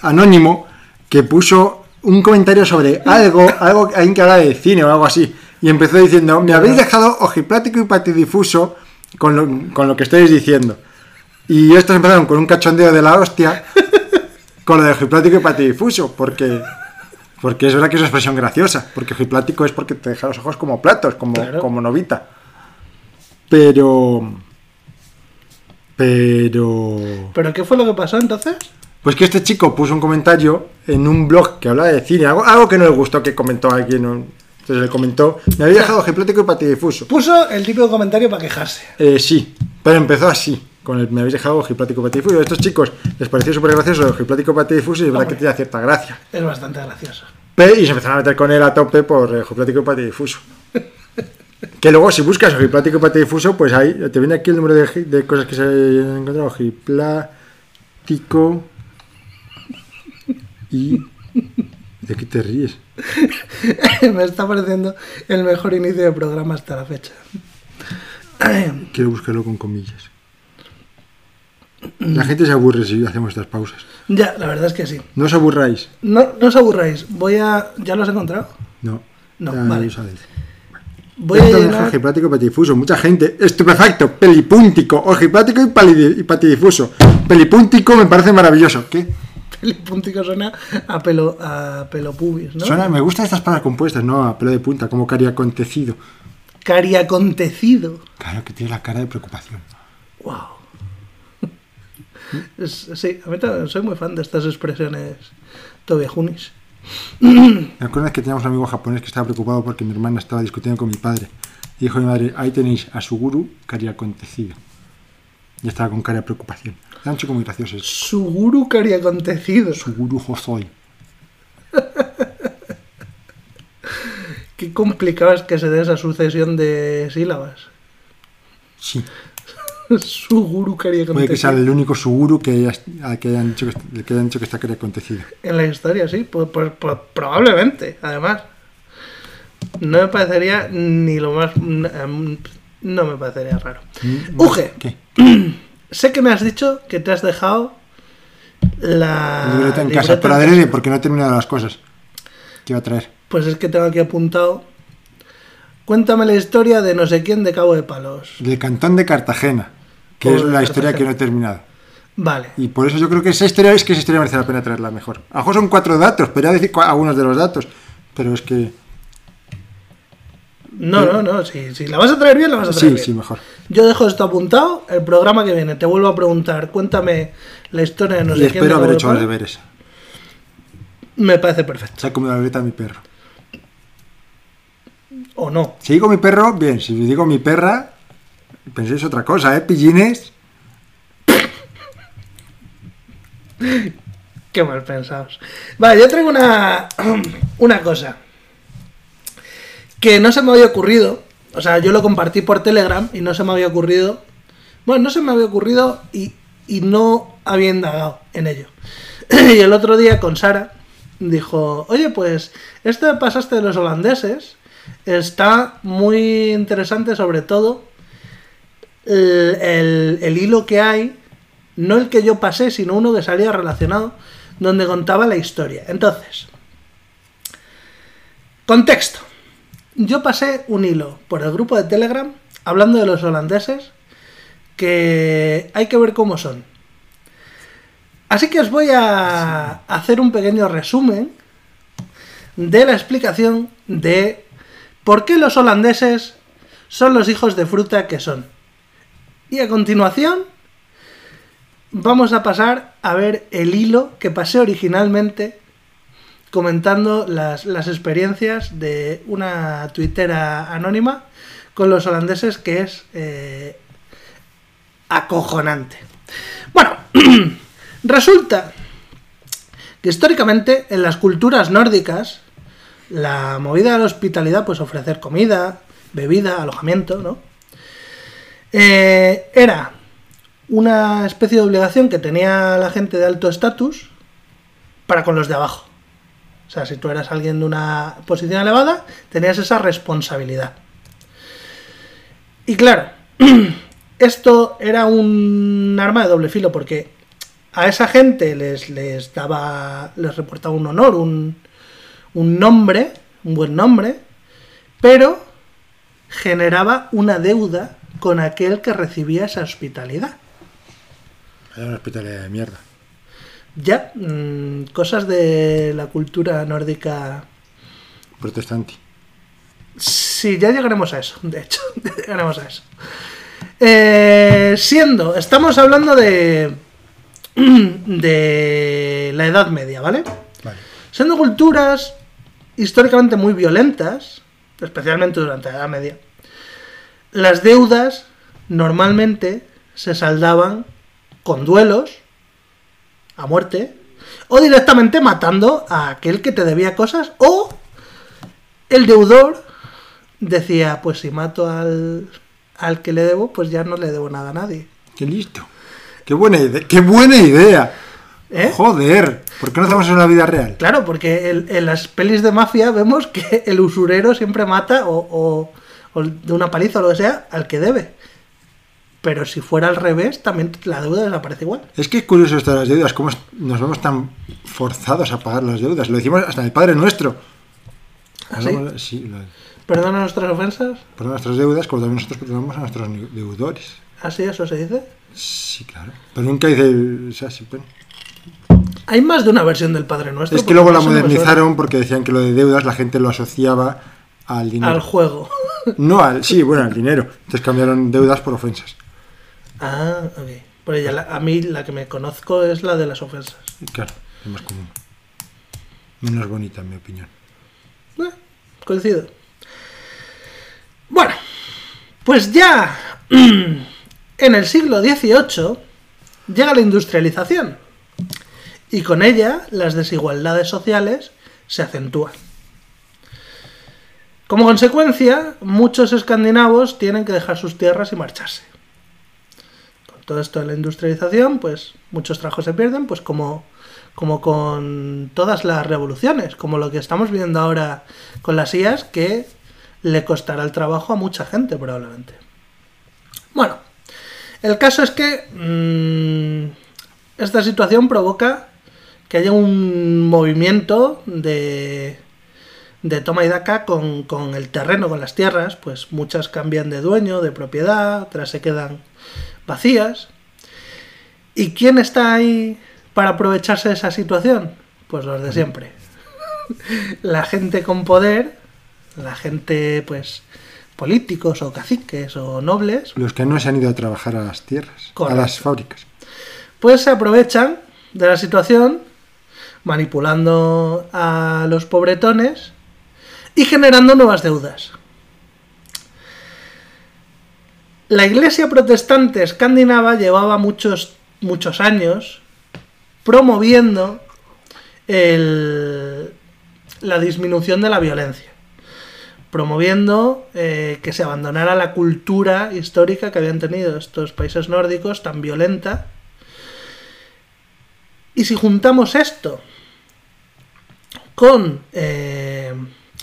anónimo, que puso un comentario sobre algo, algo alguien que habla de cine o algo así. Y empezó diciendo, me habéis dejado ojiplático y patidifuso con lo, con lo que estáis diciendo. Y estos empezaron con un cachondeo de la hostia con lo de ojiplático y patidifuso, porque, porque es verdad que es una expresión graciosa, porque ojiplático es porque te deja los ojos como platos, como, Claro. como novita. Pero... Pero... ¿Pero qué fue lo que pasó entonces? Pues que este chico puso un comentario en un blog que hablaba de cine, algo, algo que no le gustó que comentó alguien. Entonces le comentó, me había dejado ojiplático y patidifuso. Puso el típico comentario para quejarse. Eh, sí, pero empezó así, con el me habéis dejado ojiplático patidifuso. A estos chicos les pareció súper gracioso el ojiplático patidifuso y es verdad que tenía cierta gracia. Es bastante gracioso. Pe- y se empezaron a meter con él a tope por ojiplático y patidifuso. Que luego, si buscas ojiplático patidifuso, pues ahí te viene aquí el número de, de cosas que se han encontrado. Ojiplático y... ¿De qué te ríes? Me está pareciendo el mejor inicio de programa hasta la fecha. Quiero buscarlo con comillas. La gente se aburre si hacemos estas pausas. Ya, la verdad es que sí. No os aburráis. No, no os aburráis. Voy a. ¿Ya los he encontrado? No. No, Ya vale. lo. Voy a Esto es llenar. y patidifuso. Mucha gente. Estupefacto. Pelipúntico. Ojiplático y, palidi- y patidifuso. Pelipúntico me parece maravilloso. ¿Qué? Pelipúntico suena a pelo, a pelo pubis, ¿no? Suena- me gustan estas palabras compuestas, no a pelo de punta, como cari acontecido. Cariacontecido. Claro que tiene la cara de preocupación. Wow. Sí, a mí también soy muy fan de estas expresiones tobiejunis. Me acuerdo que teníamos un amigo japonés que estaba preocupado porque mi hermana estaba discutiendo con mi padre. Y dijo mi madre, ahí tenéis a su guru cari acontecido. Y estaba con cara de preocupación. Era un chico muy gracioso. Suguru cariacontecido. su guru Hosoi. Qué complicado es que se dé esa sucesión de sílabas. Sí. Suguru Puede que sea el único suguru que, haya- a que hayan dicho que, que hayan dicho que está cari acontecido. En la historia, sí. Pues, pues- pues probablemente, además. No me parecería ni lo más... mm, No me parecería raro. Uge, ¿Qué? sé que me has dicho que te has dejado la... Libreta en libreta casa, pero adrede porque no he terminado las cosas. que iba a traer? Pues es que tengo aquí apuntado... Cuéntame la historia de no sé quién de Cabo de Palos. Del cantón de Cartagena, que Por es la historia que no he terminado. Vale. Y por eso yo creo que esa historia es que esa historia merece la pena traerla mejor. A lo mejor son cuatro datos, pero ya decir algunos de los datos. Pero es que. No, no, no. Si, si la vas a traer bien, la vas a traer Sí, bien. sí, mejor. Yo dejo esto apuntado. El programa que viene te vuelvo a preguntar. Cuéntame la historia de no y sé espero haber hecho los deberes. Me parece perfecto. Se ha comido la libreta mi perro. O no. Si digo mi perro, bien. Si digo mi perra, penséis otra cosa, ¿eh? Pillines. Qué mal pensados. Vale, yo traigo una, una cosa. Que no se me había ocurrido. O sea, yo lo compartí por Telegram y no se me había ocurrido. Bueno, no se me había ocurrido y, y no había indagado en ello. y el otro día con Sara dijo, oye, pues este pasaste de los holandeses está muy interesante sobre todo el, el- el hilo que hay No el que yo pasé, sino uno que salía relacionado, donde contaba la historia. Entonces, contexto. Yo pasé un hilo por el grupo de Telegram hablando de los holandeses que hay que ver cómo son. Así que os voy a hacer un pequeño resumen de la explicación de por qué los holandeses son los hijos de fruta que son. Y a continuación vamos a pasar a ver el hilo que pasé originalmente comentando las, experiencias de una tuitera anónima con los holandeses que es eh, acojonante. Bueno, resulta que históricamente en las culturas nórdicas la movida de la hospitalidad, pues ofrecer comida, bebida, alojamiento, ¿no? Eh, era una especie de obligación que tenía la gente de alto estatus para con los de abajo. O sea, si tú eras alguien de una posición elevada, tenías esa responsabilidad. Y claro, esto era un arma de doble filo porque a esa gente les, les daba, les reportaba un honor, un, un nombre, un buen nombre, pero generaba una deuda con aquel que recibía esa hospitalidad. Era una hospitalidad de mierda. Ya, mmm, cosas de la cultura nórdica. Protestante. Sí, ya llegaremos a eso, de hecho, ya llegaremos a eso. Eh, siendo, estamos hablando de. de la Edad Media, ¿vale? Vale. Siendo culturas históricamente muy violentas, especialmente durante la Edad Media, las deudas normalmente se saldaban con duelos a muerte o directamente matando a aquel que te debía cosas o el deudor decía, pues si mato al, al que le debo, pues ya no le debo nada a nadie. Qué listo. Qué buena idea. Qué buena idea. ¿Eh? Joder, ¿por qué no hacemos en la vida real? Claro, porque en las pelis de mafia vemos que el usurero siempre mata o, o- o de una paliza o lo que sea al que debe. Pero si fuera al revés, también la deuda desaparece igual. Es que es curioso esto de las deudas, cómo nos vemos tan forzados a pagar las deudas. Lo decimos hasta el Padre Nuestro. ¿Ah, sí? Sí, lo- Perdona nuestras ofensas. por nuestras deudas, como también nosotros perdonamos a nuestros deudores. Así eso se dice. Sí, claro. Pero nunca dice. O sea, sí, bueno. Hay más de una versión del Padre Nuestro. Es que luego la modernizaron porque decían que lo de deudas la gente lo asociaba al dinero. Al juego. No al. Sí, bueno, al dinero. Entonces cambiaron deudas por ofensas. Ah, ok. Pero ya la- a mí la que me conozco es la de las ofensas. Claro, es más común. Menos bonita, en mi opinión. Eh, coincido. Bueno, pues ya en el siglo XVIII llega la industrialización y con ella las desigualdades sociales se acentúan. Como consecuencia, muchos escandinavos tienen que dejar sus tierras y marcharse. Con todo esto de la industrialización, pues muchos trabajos se pierden, pues como, como con todas las revoluciones, como lo que estamos viendo ahora con las IAS, que le costará el trabajo a mucha gente probablemente. Bueno, el caso es que mm, esta situación provoca que haya un movimiento de, de toma y daca con, con el terreno, con las tierras, pues muchas cambian de dueño, de propiedad, otras se quedan vacías. ¿Y quién está ahí para aprovecharse de esa situación? Pues los de siempre. La gente con poder, la gente, pues, políticos o caciques o nobles, Los que no se han ido a trabajar a las tierras, Correcto. a las fábricas. pues se aprovechan de la situación manipulando a los pobretones y generando nuevas deudas. La iglesia protestante escandinava llevaba muchos, muchos años promoviendo el- la disminución de la violencia, promoviendo eh, que se abandonara la cultura histórica que habían tenido estos países nórdicos tan violenta. Y si juntamos esto con eh,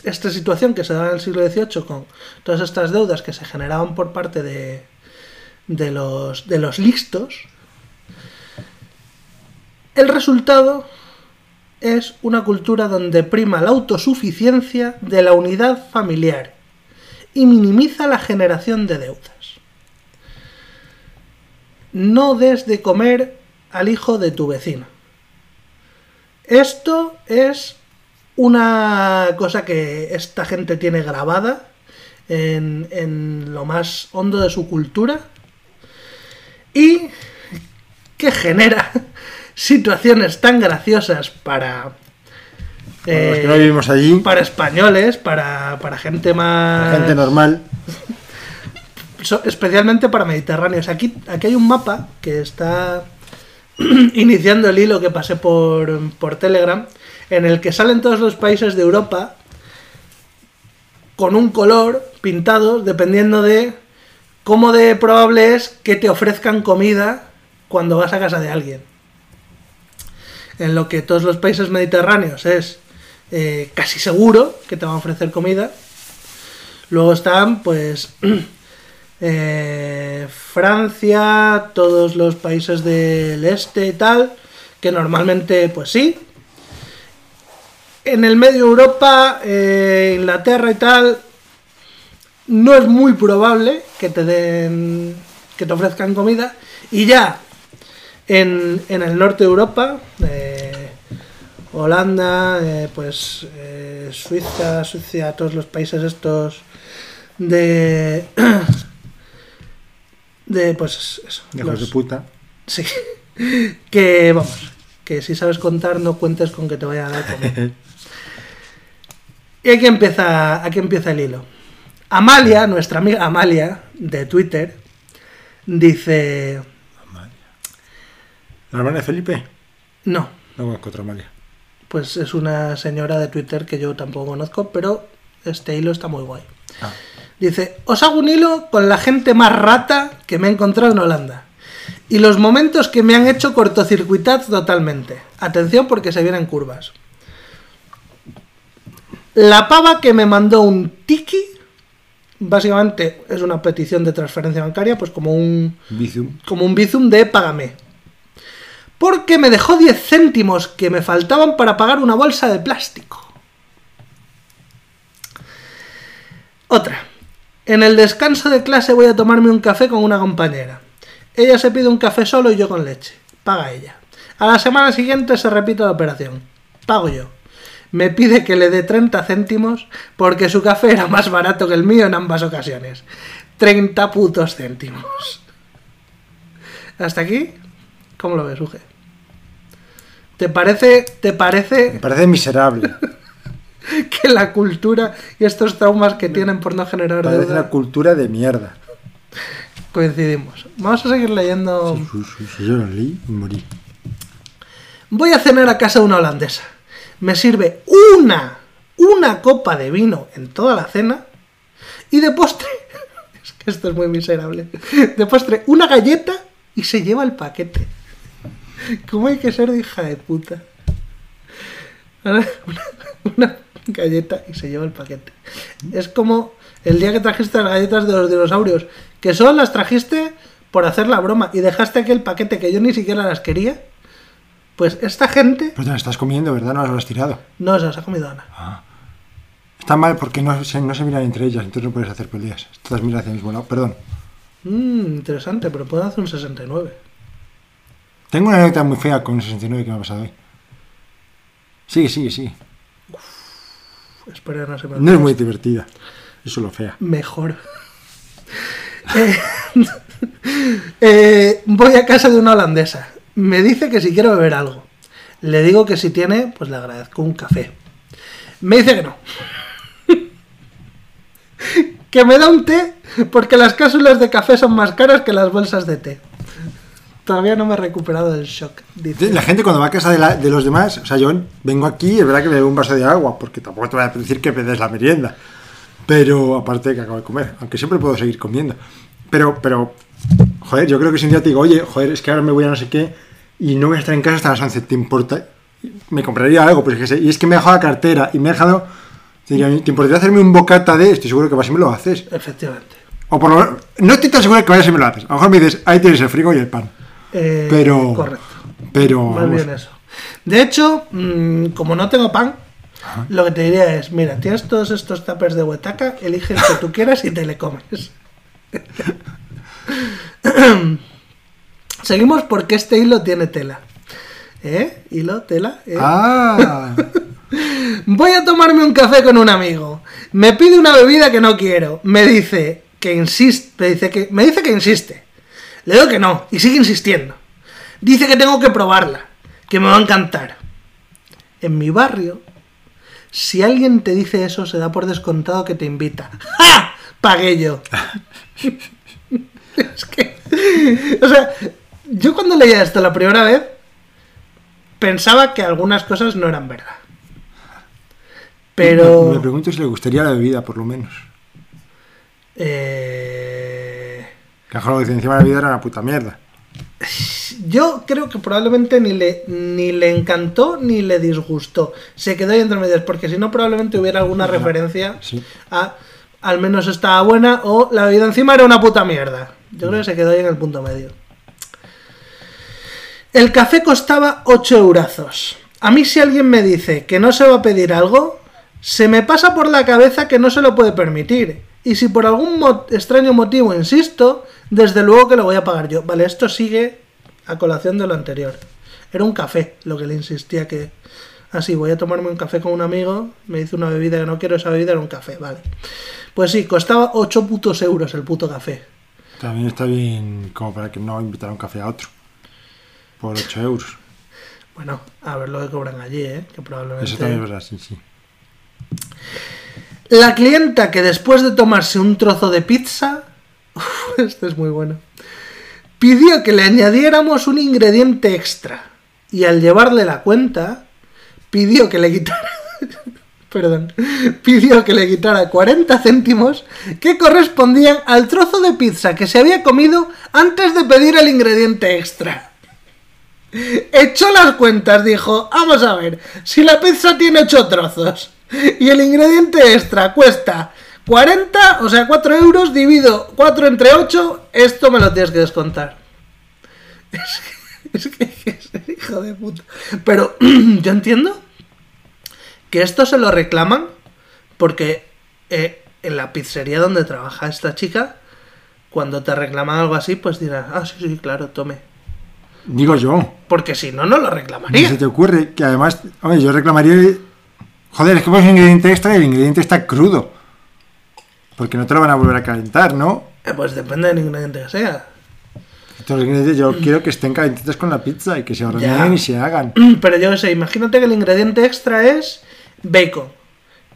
esta situación que se daba en el siglo XVIII, con todas estas deudas que se generaban por parte de, de, los, de los listos, El resultado es una cultura donde prima la autosuficiencia de la unidad familiar y minimiza la generación de deudas. No des de comer al hijo de tu vecino. Esto es una cosa que esta gente tiene grabada en, en lo más hondo de su cultura y que genera situaciones tan graciosas para Para los que eh, no vivimos allí, para españoles, para, para gente más gente normal. especialmente para mediterráneos. Aquí, aquí hay un mapa que está iniciando el hilo que pasé por, por Telegram, en el que salen todos los países de Europa con un color pintado dependiendo de cómo de probable es que te ofrezcan comida cuando vas a casa de alguien. En lo que todos los países mediterráneos es eh, casi seguro que te van a ofrecer comida. Luego están, pues, eh, Francia, todos los países del este y tal, que normalmente, pues sí. En el medio Europa, eh, Inglaterra y tal, no es muy probable que te den, que te ofrezcan comida. Y ya en, en el norte de Europa, eh, Holanda, eh, pues Suiza, Suiza, todos los países estos de de pues eso, los- de puta. sí, que vamos, que si sabes contar no cuentes con que te vaya a dar comer. Y aquí empieza, aquí empieza el hilo. Amalia, nuestra amiga Amalia de Twitter, dice, ¿La hermana de Felipe? no, No conozco otra Amalia. pues es una señora de Twitter que yo tampoco conozco, pero este hilo está muy guay. Ah. Dice, os hago un hilo con la gente más rata que me he encontrado en Holanda. Y los momentos que me han hecho cortocircuitar totalmente. Atención porque se vienen curvas. La pava que me mandó un tiki, básicamente es una petición de transferencia bancaria, pues como un, Bizum. como un bizum de págame. Porque me dejó 10 céntimos que me faltaban para pagar una bolsa de plástico. Otra. En el descanso de clase voy a tomarme un café con una compañera. Ella se pide un café solo y yo con leche. Paga ella. A la semana siguiente se repite la operación. Pago yo. Me pide que le dé 30 céntimos porque su café era más barato que el mío en ambas ocasiones. 30 putos céntimos. ¿Hasta aquí? ¿Cómo lo ves, Uge? ¿Te parece, ¿Te Me parece parece miserable. que la cultura y estos traumas que tienen por no generar Parece deuda una cultura de mierda. coincidimos? Vamos a seguir leyendo. Sí, sí, sí, yo lo leí y morí. Voy a cenar a casa de una holandesa. Me sirve una, una copa de vino en toda la cena. Y de postre, es que esto es muy miserable. De postre, una galleta y se lleva el paquete. ¿Cómo hay que ser de hija de puta? Una, una galleta y se lleva el paquete. Es como el día que trajiste las galletas de los dinosaurios, que solo las trajiste por hacer la broma y dejaste aquel paquete que yo ni siquiera las quería. Pues esta gente Pues te la estás comiendo, ¿verdad? No las has tirado. no se las ha comido Ana. Está mal porque no se, no se miran entre ellas, entonces no puedes hacer peleas. Todas miran hacia el mismo lado. Perdón. Mmm, interesante, pero puedo hacer un 69. Tengo una anécdota muy fea con el 69 que me ha pasado hoy. Sigue, sigue, sigue. Espero que no se me No es muy divertida. Es solo fea. Mejor. Eh, eh, voy a casa de una holandesa. Me dice que si quiero beber algo. Le digo que si tiene, pues le agradezco un café. Me dice que no. que me da un té porque las cápsulas de café son más caras que las bolsas de té. Todavía no me he recuperado del shock. La gente cuando va a casa de, los demás, o sea, yo vengo aquí, es verdad que me bebo un vaso de agua, porque tampoco te voy a decir que me des la merienda. Pero aparte que acabo de comer, aunque siempre puedo seguir comiendo. Pero, pero, joder, yo creo que si un día te digo, oye, joder, es que ahora me voy a no sé qué y no voy a estar en casa hasta las 11, ¿te importa? Me compraría algo, pues es que sé, y es que me he dejado la cartera y me he dejado. te diría, ¿te importaría hacerme un bocata de? Estoy seguro que vas y me lo haces. Efectivamente. O por lo menos, no estoy tan seguro que vayas y me lo haces. A lo mejor me dices, ahí tienes el frigo y el pan. Eh, Pero- Correcto. Pero. Más bien eso. De hecho, mm, como no tengo pan, lo que te diría es, mira, tienes todos estos tapers de huetaca, elige el que tú quieras y te le comes. Seguimos porque este hilo tiene tela. ¿Eh? Hilo, tela. ¿eh? Ah, Voy a tomarme un café con un amigo. Me pide una bebida que no quiero. Me dice que insiste. Me dice que, me dice que insiste. Le digo que no. Y sigue insistiendo. Dice que tengo que probarla. Que me va a encantar. En mi barrio, si alguien te dice eso, se da por descontado que te invita. ¡Ja! Pagué yo. es que. O sea, yo cuando leía esto la primera vez, pensaba que algunas cosas no eran verdad. Pero. Me, me pregunto si le gustaría la bebida, por lo menos. eh, Que lo dice encima la bebida era una puta mierda. yo creo que probablemente ni le, ni le encantó ni le disgustó. Se quedó ahí entre medias, porque si no, probablemente hubiera alguna referencia sí. a al menos estaba buena o la bebida encima era una puta mierda. Yo creo que se quedó ahí en el punto medio. El café costaba 8 eurazos. A mí si alguien me dice que no se va a pedir algo, se me pasa por la cabeza que no se lo puede permitir. Y si por algún extraño motivo insisto, desde luego que lo voy a pagar yo. Vale, esto sigue a colación de lo anterior. Era un café lo que le insistía que... Así, voy a tomarme un café con un amigo, me dice una bebida que no quiero, esa bebida era un café, vale. Pues sí, costaba 8 putos euros el puto café. También está bien como para que no invitara un café a otro. Por 8 euros. Bueno, a ver lo que cobran allí, ¿eh? Que probablemente... Eso también es verdad, sí, sí. La clienta que después de tomarse un trozo de pizza, Uf, este es muy bueno, pidió que le añadiéramos un ingrediente extra y al llevarle la cuenta, pidió que le quitara, perdón, pidió que le quitara 40 céntimos que correspondían al trozo de pizza que se había comido antes de pedir el ingrediente extra. Echó las cuentas, dijo, vamos a ver, si la pizza tiene 8 trozos y el ingrediente extra cuesta 40, o sea, 4 euros, divido 4 entre 8, esto me lo tienes que descontar. Es que, es hijo de puta. Pero yo entiendo que esto se lo reclaman porque eh, en la pizzería donde trabaja esta chica, cuando te reclaman algo así, pues dirás, ah, sí, sí, claro, tome. Digo yo. Porque si no, no lo reclamaría. se te ocurre que además, hombre, yo reclamaría. Joder, es que pones ingrediente extra y el ingrediente está crudo. Porque no te lo van a volver a calentar, ¿no? Eh, Pues depende del ingrediente que sea. Estos ingredientes yo quiero que estén calentitos con la pizza y que se Ya. ordenen y se hagan. Pero yo qué sé, imagínate que el ingrediente extra es bacon.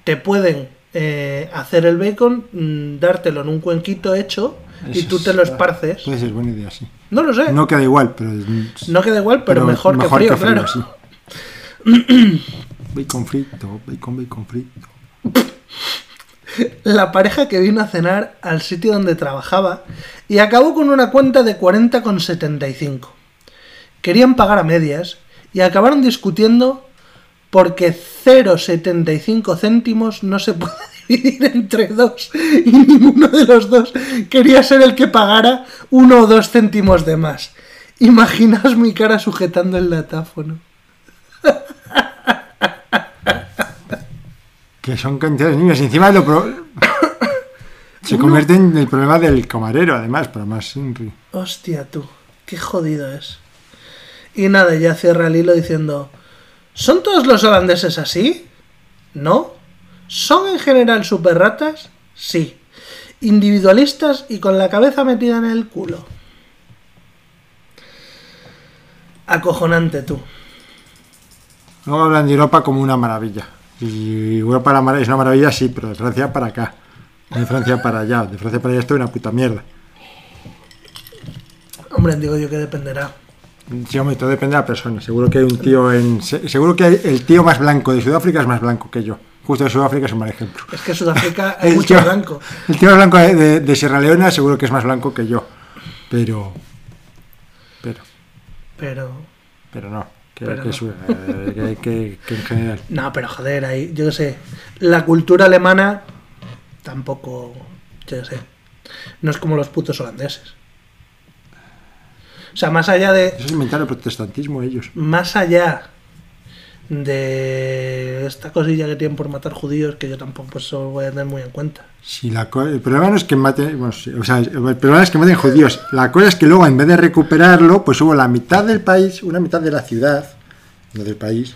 Te pueden eh, hacer el bacon, mm, dártelo en un cuenquito hecho y tú te lo esparces. Puede ser buena idea, sí. No lo sé. No, No queda igual, pero. queda igual, pero, mejor, que frío, claro. sí. Bacon frito, bacon, bacon frito. La pareja que vino a cenar al sitio donde trabajaba y acabó con una cuenta de 40,75. Querían pagar a medias y acabaron discutiendo porque 0,75 céntimos no se puede dividir entre dos y ninguno de los dos quería ser el que pagara uno o dos céntimos de más. Imaginaos mi cara sujetando el datáfono. Que son cantidades de niños. Y encima lo pro- se convierte en el problema del camarero, además, para más Inri. Hostia tú, qué jodido es. Y nada, ya cierra el hilo diciendo, ¿son todos los holandeses así? ¿No? ¿Son en general super ratas? Sí. Individualistas y con la cabeza metida en el culo. Acojonante tú. Luego hablan de Europa como una maravilla. Y Europa es una maravilla, sí, pero de Francia para acá. De Francia para allá. De Francia para allá esto es una puta mierda. Hombre, digo yo que dependerá. Sí, hombre, todo depende de la persona. Seguro que hay un tío en. se- Seguro que hay- el tío más blanco de Sudáfrica es más blanco que yo. Justo de Sudáfrica es un mal ejemplo. Es que en Sudáfrica hay El mucho tío- blanco. El tío más blanco de, de- de Sierra Leona seguro que es más blanco que yo. Pero. Pero. Pero... Pero no. Que, Pero que no. su- eh, que en general. No, pero joder, ahí, yo qué sé. La cultura alemana tampoco, yo qué sé. No es como los putos holandeses. O sea, más allá de. Eso es inventar el protestantismo ellos. Más allá de esta cosilla que tienen por matar judíos, que yo tampoco pues, eso voy a tener muy en cuenta. Si la co- el problema no es que maten, bueno, sí, o sea, el problema es que maten judíos. La cosa es que luego en vez de recuperarlo, pues hubo la mitad del país, una mitad de la ciudad, no del país,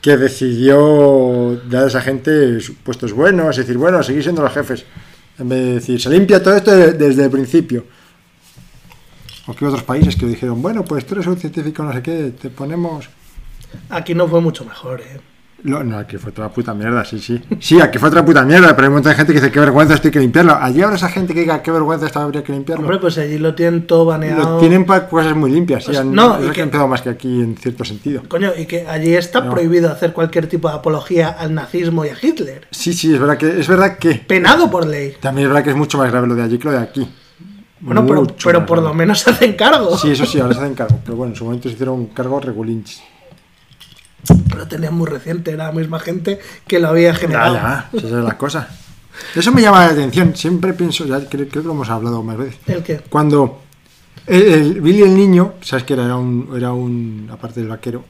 que decidió dar a esa gente puestos buenos, es decir, bueno, seguir siendo los jefes. En vez de decir, se limpia todo esto de- desde el principio. O que otros países que dijeron, bueno, pues tú eres un científico, no sé qué, te ponemos... Aquí no fue mucho mejor, ¿eh? No, no, aquí fue otra puta mierda, sí, sí. Sí, aquí fue otra puta mierda, pero hay un montón de gente que dice, qué vergüenza, esto hay que limpiarlo. Allí habrá esa gente que diga, qué vergüenza, esto habría que limpiarlo. Hombre, pues allí lo tienen todo baneado. Lo tienen para cosas muy limpias, sí, Pues, han, no, y que han más que aquí en cierto sentido. Coño, y que allí está No. prohibido hacer cualquier tipo de apología al nazismo y a Hitler. Sí, sí, es verdad que es verdad que Penado por ley. también es verdad que es mucho más grave lo de allí que lo de aquí. Bueno, pero, pero por lo menos se hacen cargo. Sí, eso sí, ahora se hacen cargo, pero bueno, en su momento se hicieron cargo regulinchis. Lo tenían muy reciente, era la misma gente que lo había Ya, generado. ya, esa es la cosa. Eso me llama la atención, siempre pienso, ya creo, creo que lo hemos hablado más veces. ¿El qué? Cuando el, el- Billy el niño, sabes que era Era un, era un, aparte del vaquero,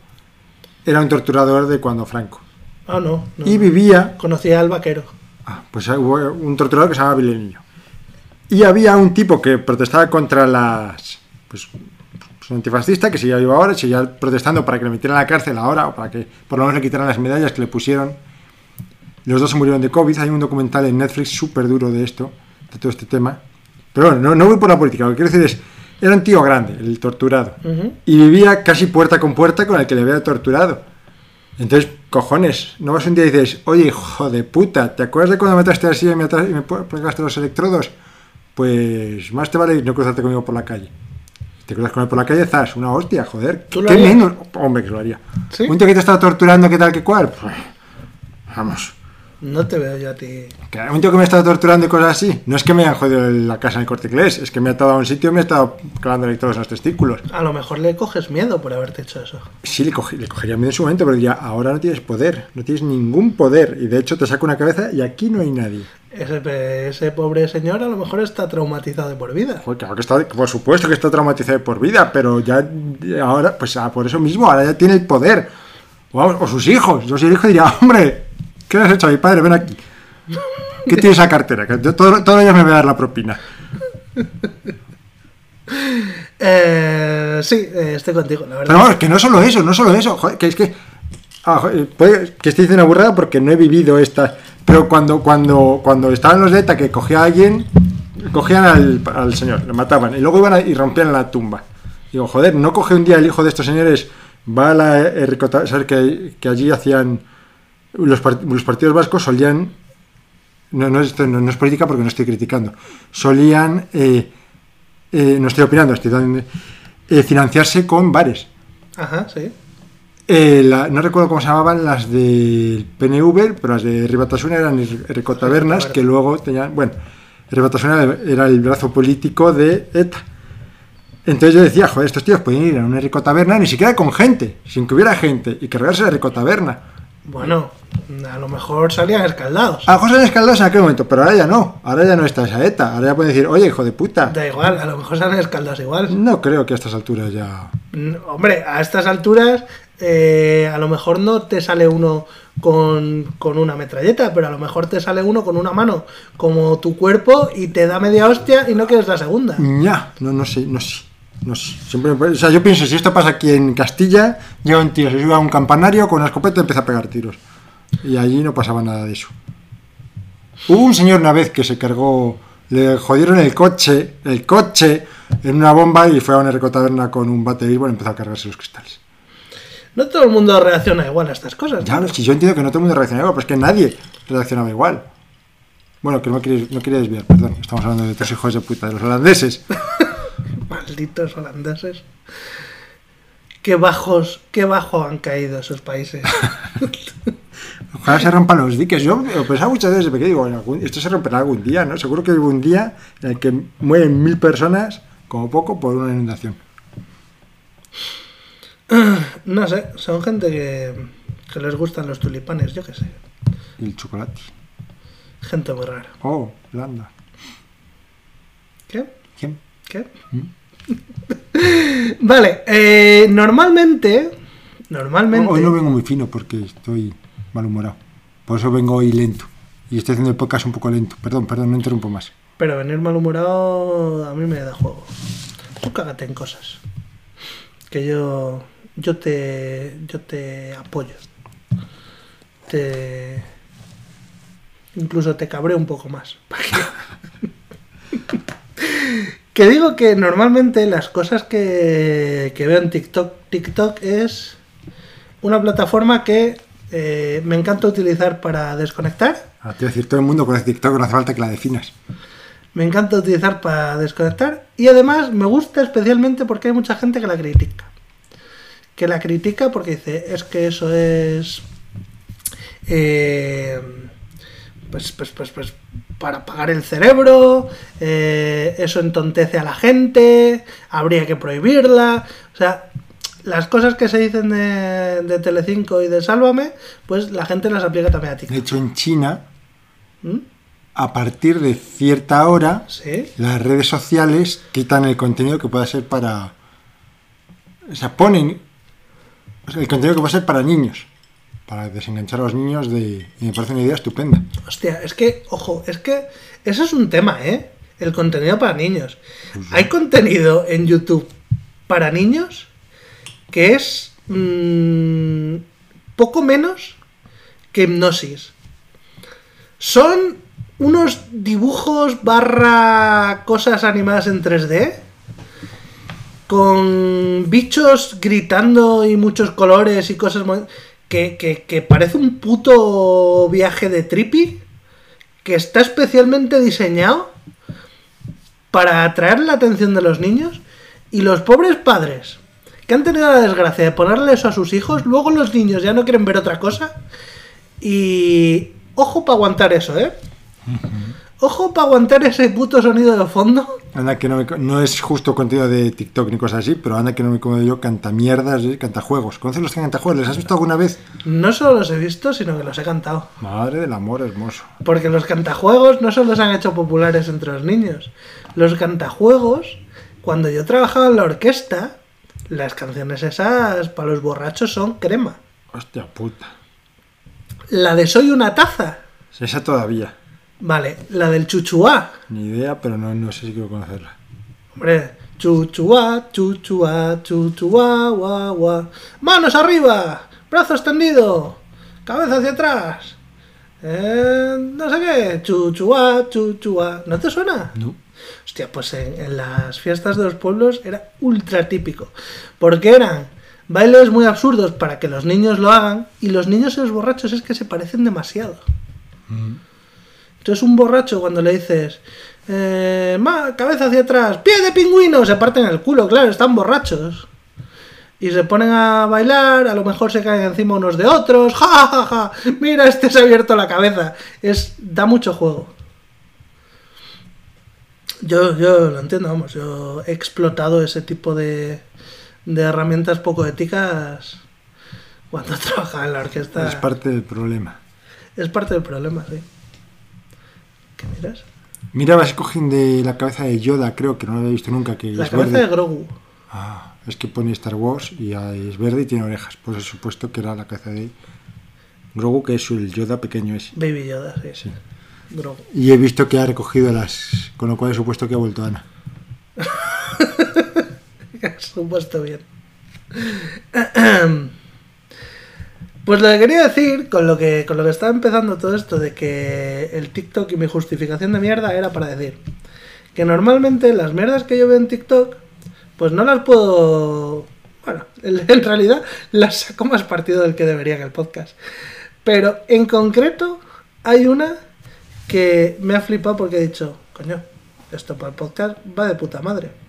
era un torturador de cuando Franco. Ah, no. no. Y vivía, Conocía al vaquero. ah, pues hubo un torturador que se llamaba Billy el niño. Y había un tipo que protestaba contra las, pues, pues, un antifascista que seguía vivo ahora, seguía protestando para que le metieran a la cárcel ahora, o para que por lo menos le quitaran las medallas que le pusieron. Los dos se murieron de COVID. Hay un documental en Netflix súper duro de esto, de todo este tema. Pero bueno, no, no voy por la política. Lo que quiero decir es, era un tío grande, el torturado. Y vivía casi puerta con puerta con el que le había torturado. Entonces, cojones, no vas un día y dices, oye, hijo de puta, ¿te acuerdas de cuando me ataste así y me, y me pegaste los electrodos? Pues más te vale no cruzarte conmigo por la calle. Te cruzas con él por la calle, zas, una hostia, joder. ¿Tú lo ¿Qué menos? Hombre, que lo haría. ¿Sí? Un tío que te está torturando, ¿qué tal, qué cual? Pues, vamos. No te veo yo a ti. Que un tío que me está torturando y cosas así, no es que me hayan jodido la casa en el corte inglés, es que me ha atado a un sitio y me ha estado clavando en los testículos. A lo mejor le coges miedo por haberte hecho eso. Sí, le, coge- le cogería miedo en su momento, pero diría, ahora no tienes poder, no tienes ningún poder. Y de hecho te saco una cabeza y aquí no hay nadie. Ese, ese pobre señor a lo mejor está traumatizado de por vida. Joder, claro que está, por supuesto que está traumatizado de por vida, pero ya ahora, pues ah, por eso mismo, ahora ya tiene el poder. O, sus hijos. Yo si el hijo diría, hombre, ¿qué le has hecho a mi padre? Ven aquí. ¿Qué tiene esa cartera? Que yo todo- días me voy a dar la propina. Eh, sí, eh, estoy contigo, la verdad. Pero vamos, que no solo eso, no solo eso, joder, que es que. Ah, puede que estoy diciendo una burrada porque no he vivido esta. Pero cuando, cuando, cuando estaban los de ETA que cogía a alguien, cogían al, al señor, le mataban, y luego iban y rompían la tumba. Digo, joder, no coge un día el hijo de estos señores, va a la Ericota, sabes que, que allí hacían. Los, part- los partidos vascos solían. No, no, esto no, es política porque no estoy criticando. Solían. eh, eh, no estoy opinando, estoy dando, eh, financiarse con bares. Ajá, sí. Eh, la- no recuerdo cómo se llamaban las del PNV, pero las de Ribatasuna eran Recotabernas, que luego tenían. Bueno, Ribatasuna era el brazo político de ETA. Entonces yo decía, joder, estos tíos pueden ir a una Ricotaberna ni siquiera con gente, sin que hubiera gente, y cargarse la Ricotaberna. Bueno, a lo mejor salían escaldados. A José Escaldados en aquel momento, pero ahora ya no. Ahora ya no está esa ETA. Ahora ya pueden decir, oye, hijo de puta. Da igual, a lo mejor salen escaldados igual. No creo que a estas alturas ya. Hombre, a estas alturas eh, a lo mejor no te sale uno con, con una metralleta, pero a lo mejor te sale uno con una mano como tu cuerpo y te da media hostia y no quieres la segunda. Ya, no, no sé, no sé. No sé. O sea, yo pienso, si esto pasa aquí en Castilla, llega un tío, se sube a un campanario con una escopeta y empieza a pegar tiros. Y allí no pasaba nada de eso. Hubo un señor una vez que se cargó, le jodieron el coche, el coche, en una bomba y fue a una recotaberna con un bate de béisbol y empezó a cargarse los cristales. No todo el mundo reacciona igual a estas cosas. Ya, ¿no? yo entiendo que no todo el mundo reaccionaba igual, pero es que nadie reaccionaba igual. Bueno, que no quería, no quería desviar, perdón. Estamos hablando de tus hijos de puta, de los holandeses. Malditos holandeses. Qué bajos, qué bajo han caído esos países. Ojalá se rompan los diques. Yo lo pensaba muchas veces de pequeño, digo, algún- esto se romperá algún día, ¿no? Seguro que hay un día en el que mueren mil personas, como poco, por una inundación. No sé, son gente que, que les gustan los tulipanes, yo qué sé. Y el chocolate. Gente muy rara. Oh, Landa. ¿Qué? ¿Quién? ¿Qué? ¿Mm? Vale, eh, normalmente. Normalmente. Hoy no vengo muy fino porque estoy malhumorado. Por eso vengo hoy lento. Y estoy haciendo el podcast un poco lento. Perdón, perdón, no interrumpo más. Pero venir malhumorado a mí me da juego. Tú cágate en cosas. Que yo. Yo te. Yo te apoyo. Te. Incluso te cabreo un poco más. que digo que normalmente las cosas que, que veo en TikTok. TikTok es una plataforma que eh, me encanta utilizar para desconectar. Ah, te decir, todo el mundo conoce TikTok, no hace falta que la definas. Me encanta utilizar para desconectar. Y además me gusta especialmente porque hay mucha gente que la critica. Que la critica porque dice, es que eso es... eh, pues, pues, pues, pues, para apagar el cerebro, eh, eso entontece a la gente, habría que prohibirla. O sea, las cosas que se dicen de, de Telecinco y de Sálvame, pues la gente las aplica también a De TikTok. hecho, en China, ¿Mm? a partir de cierta hora, Sí. las redes sociales quitan el contenido que pueda ser para. O sea, ponen el contenido que pueda ser para niños. Para desenganchar a los niños de. Y me parece una idea estupenda. Hostia, es que, ojo, es que eso es un tema, ¿eh? El contenido para niños. Hay contenido en YouTube para niños que es mm, poco menos que hipnosis. Son unos dibujos barra cosas animadas en 3D con bichos gritando y muchos colores y cosas que- que parece un puto viaje de trippy que está especialmente diseñado para atraer la atención de los niños y los pobres padres que han tenido la desgracia de ponerle eso a sus hijos, luego los niños ya no quieren ver otra cosa y ojo para aguantar eso, ¿eh? Ojo para aguantar ese puto sonido de fondo. Anda que no, me no es justo contenido de TikTok ni cosas así, pero anda que no me como yo cantamierdas, eh, cantajuegos. ¿Conoces los cantajuegos? ¿Les has visto alguna vez? No solo los he visto, sino que los he cantado. Madre del amor hermoso. Porque los cantajuegos no solo se han hecho populares entre los niños. Los cantajuegos, cuando yo trabajaba en la orquesta, las canciones esas para los borrachos son crema. Hostia puta. La de Soy una taza. Esa todavía. Vale, la del chuchuá. Ni idea, pero no, no sé si quiero conocerla. Hombre, chuchuá, chuchuá, chuchuá, guá, guá. Manos arriba, brazo extendido, cabeza hacia atrás. Eh, no sé qué, chuchuá, chuchuá. ¿No te suena? No. Hostia, pues en, en las fiestas de los pueblos era ultra típico. Porque eran bailes muy absurdos para que los niños lo hagan y los niños y los borrachos es que se parecen demasiado. Entonces un borracho cuando le dices, eh, "Ma, cabeza hacia atrás, pie de pingüino, se parten el culo, claro, están borrachos. Y se ponen a bailar, a lo mejor se caen encima unos de otros, ja, ja, ja, mira, este se ha abierto la cabeza. Es, da mucho juego. Yo, yo lo entiendo, vamos, yo he explotado ese tipo de, de herramientas poco éticas cuando trabajaba en la orquesta. Es parte del problema. Es parte del problema, sí. ¿Qué miras? Mira, vas cogen de la cabeza de Yoda, creo que no lo había visto nunca, que La es cabeza verde. de Grogu. Ah, es que pone Star Wars y es verde y tiene orejas. Pues he supuesto que era la cabeza de Grogu, que es el Yoda pequeño ese. Baby Yoda, sí. Sí. Grogu. Y he visto que ha recogido las. Con lo cual he supuesto que ha vuelto Ana. Supuesto bien. Pues lo que quería decir, con lo que, con lo que estaba empezando todo esto de que el TikTok y mi justificación de mierda era para decir que normalmente las mierdas que yo veo en TikTok, pues no las puedo... Bueno, en, realidad las saco más partido del que debería en el podcast. Pero en concreto hay una que me ha flipado porque he dicho, coño, esto para el podcast va de puta madre.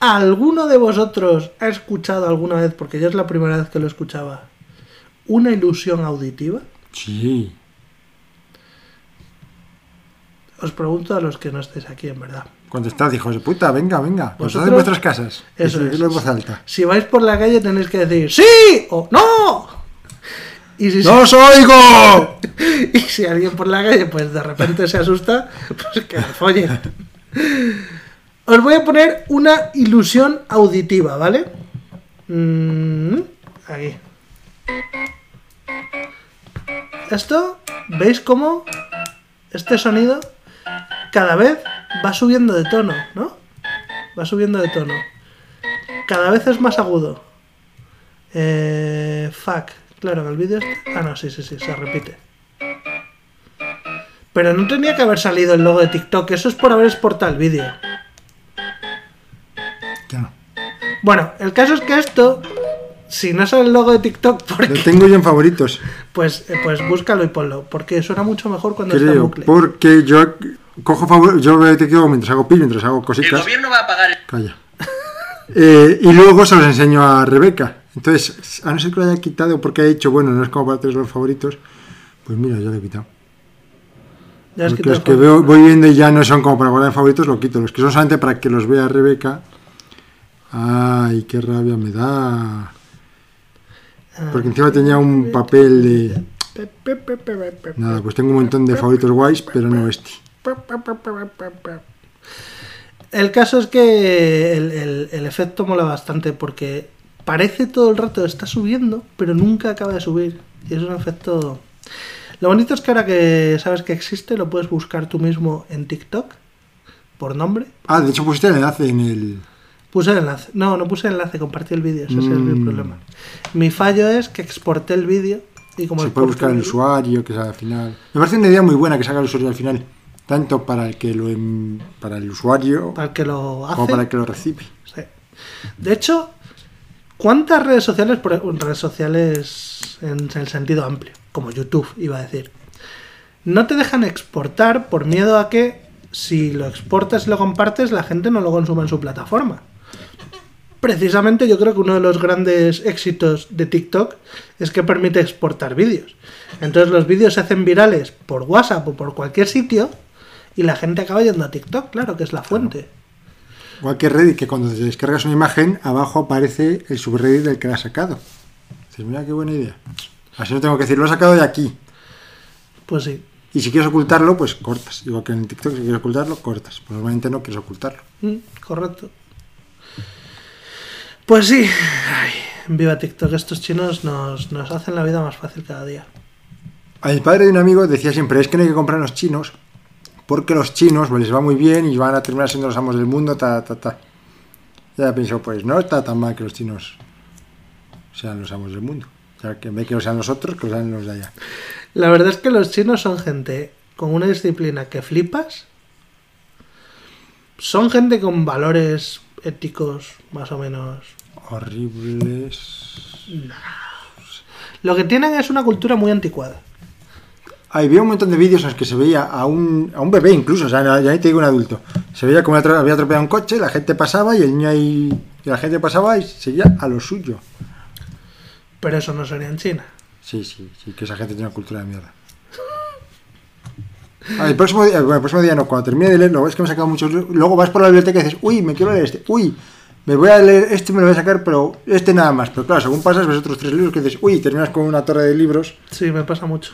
¿Alguno de vosotros ha escuchado alguna vez, porque yo es la primera vez que lo escuchaba, una ilusión auditiva? Sí. Os pregunto a los que no estéis aquí, en verdad. Contestad, hijos de puta, venga, venga. Vosotros en vuestras casas. Eso es. En voz alta. Si vais por la calle tenéis que decir ¡Sí! o ¡No! Y si, ¡No os oigo! y si alguien por la calle pues de repente se asusta, pues que le follen. Os voy a poner una ilusión auditiva, ¿vale? Mm, aquí. Esto, ¿veis cómo este sonido cada vez va subiendo de tono, ¿no? Va subiendo de tono. Cada vez es más agudo. Eh, fuck. Claro, en el vídeo... este- Ah, no, sí, sí, sí, se repite. Pero no tenía que haber salido el logo de TikTok. Eso es por haber exportado el vídeo. Bueno, el caso es que esto, si no sale el logo de TikTok, Lo porque, tengo yo en favoritos. pues, eh, pues búscalo y ponlo. Porque suena mucho mejor cuando está en Creo, bucle. porque yo cojo favor, yo veo TikTok mientras hago pin, mientras hago El cositas. gobierno va a pagar el Calla. Eh, y luego se los enseño a Rebeca. Entonces, a no ser que lo haya quitado porque ha dicho, bueno, no es como para tener los favoritos, pues mira, yo lo he quitado. Ya has Porque quitado los que el- veo, voy viendo y ya no son como para guardar en favoritos, lo quito. Los que son solamente para que los vea Rebeca. Ay, qué rabia me da. Porque encima tenía un papel de. Nada, pues tengo un montón de favoritos guays, pero no este. El caso es que el, el- el efecto mola bastante porque parece todo el rato que está subiendo, pero nunca acaba de subir. Y es un efecto... Lo bonito es que ahora que sabes que existe, lo puedes buscar tú mismo en TikTok, por nombre. Ah, de hecho pusiste el enlace en el. Puse el enlace. No, no puse el enlace, compartí el vídeo, ese es el Mm. problema. Mi fallo es que exporté el vídeo y como Se puede buscar el usuario, que sea al final. Me parece una idea muy buena que salga el usuario al final. Tanto para el que lo em- para el usuario para el que lo hace. como para el que lo recibe. Sí. De hecho, ¿cuántas redes sociales, por, redes sociales en el sentido amplio, como YouTube, iba a decir, no te dejan exportar por miedo a que si lo exportas y lo compartes, la gente no lo consuma en su plataforma? Precisamente yo creo que uno de los grandes éxitos de TikTok es que permite exportar vídeos. Entonces los vídeos se hacen virales por WhatsApp o por cualquier sitio y la gente acaba yendo a TikTok, claro, que es la fuente. Igual que Reddit, que cuando te descargas una imagen, abajo aparece el subreddit del que la ha sacado. Dices, mira qué buena idea. Así no tengo que decir, lo he sacado de aquí. Pues sí, Y si quieres ocultarlo, pues cortas. Igual que en TikTok, si quieres ocultarlo, cortas. Pues normalmente no quieres ocultarlo. Mm, correcto. Pues sí, Ay, viva TikTok, estos chinos nos, nos hacen la vida más fácil cada día. Mi padre de un amigo decía siempre, es que no hay que comprar los chinos, porque los chinos pues, les va muy bien y van a terminar siendo los amos del mundo, ta, ta, ta. Ya pensó, pues no está tan mal que los chinos sean los amos del mundo. O sea, que en vez de que lo sean los otros, que lo sean los de allá. La verdad es que los chinos son gente con una disciplina que flipas. Son gente con valores éticos más o menos. Horribles. Lo que tienen es una cultura muy anticuada. Ahí vi un montón de vídeos en los que se veía a un, a un bebé incluso, o sea, ya ni te digo un adulto. Se veía como había atropellado un coche, la gente pasaba y el niño ahí... Y la gente pasaba y seguía a lo suyo. Pero eso no sería en China. Sí, sí, sí, que esa gente tiene una cultura de mierda. Ah, el, próximo día, bueno, el próximo día no, cuando termine de leerlo, es que me he sacado muchos luego vas por la biblioteca y dices, uy, me quiero leer este, uy, me voy a leer este, me lo voy a sacar, pero este nada más. Pero claro, según pasas, ves otros tres libros que dices, uy, terminas con una torre de libros Sí, me pasa mucho.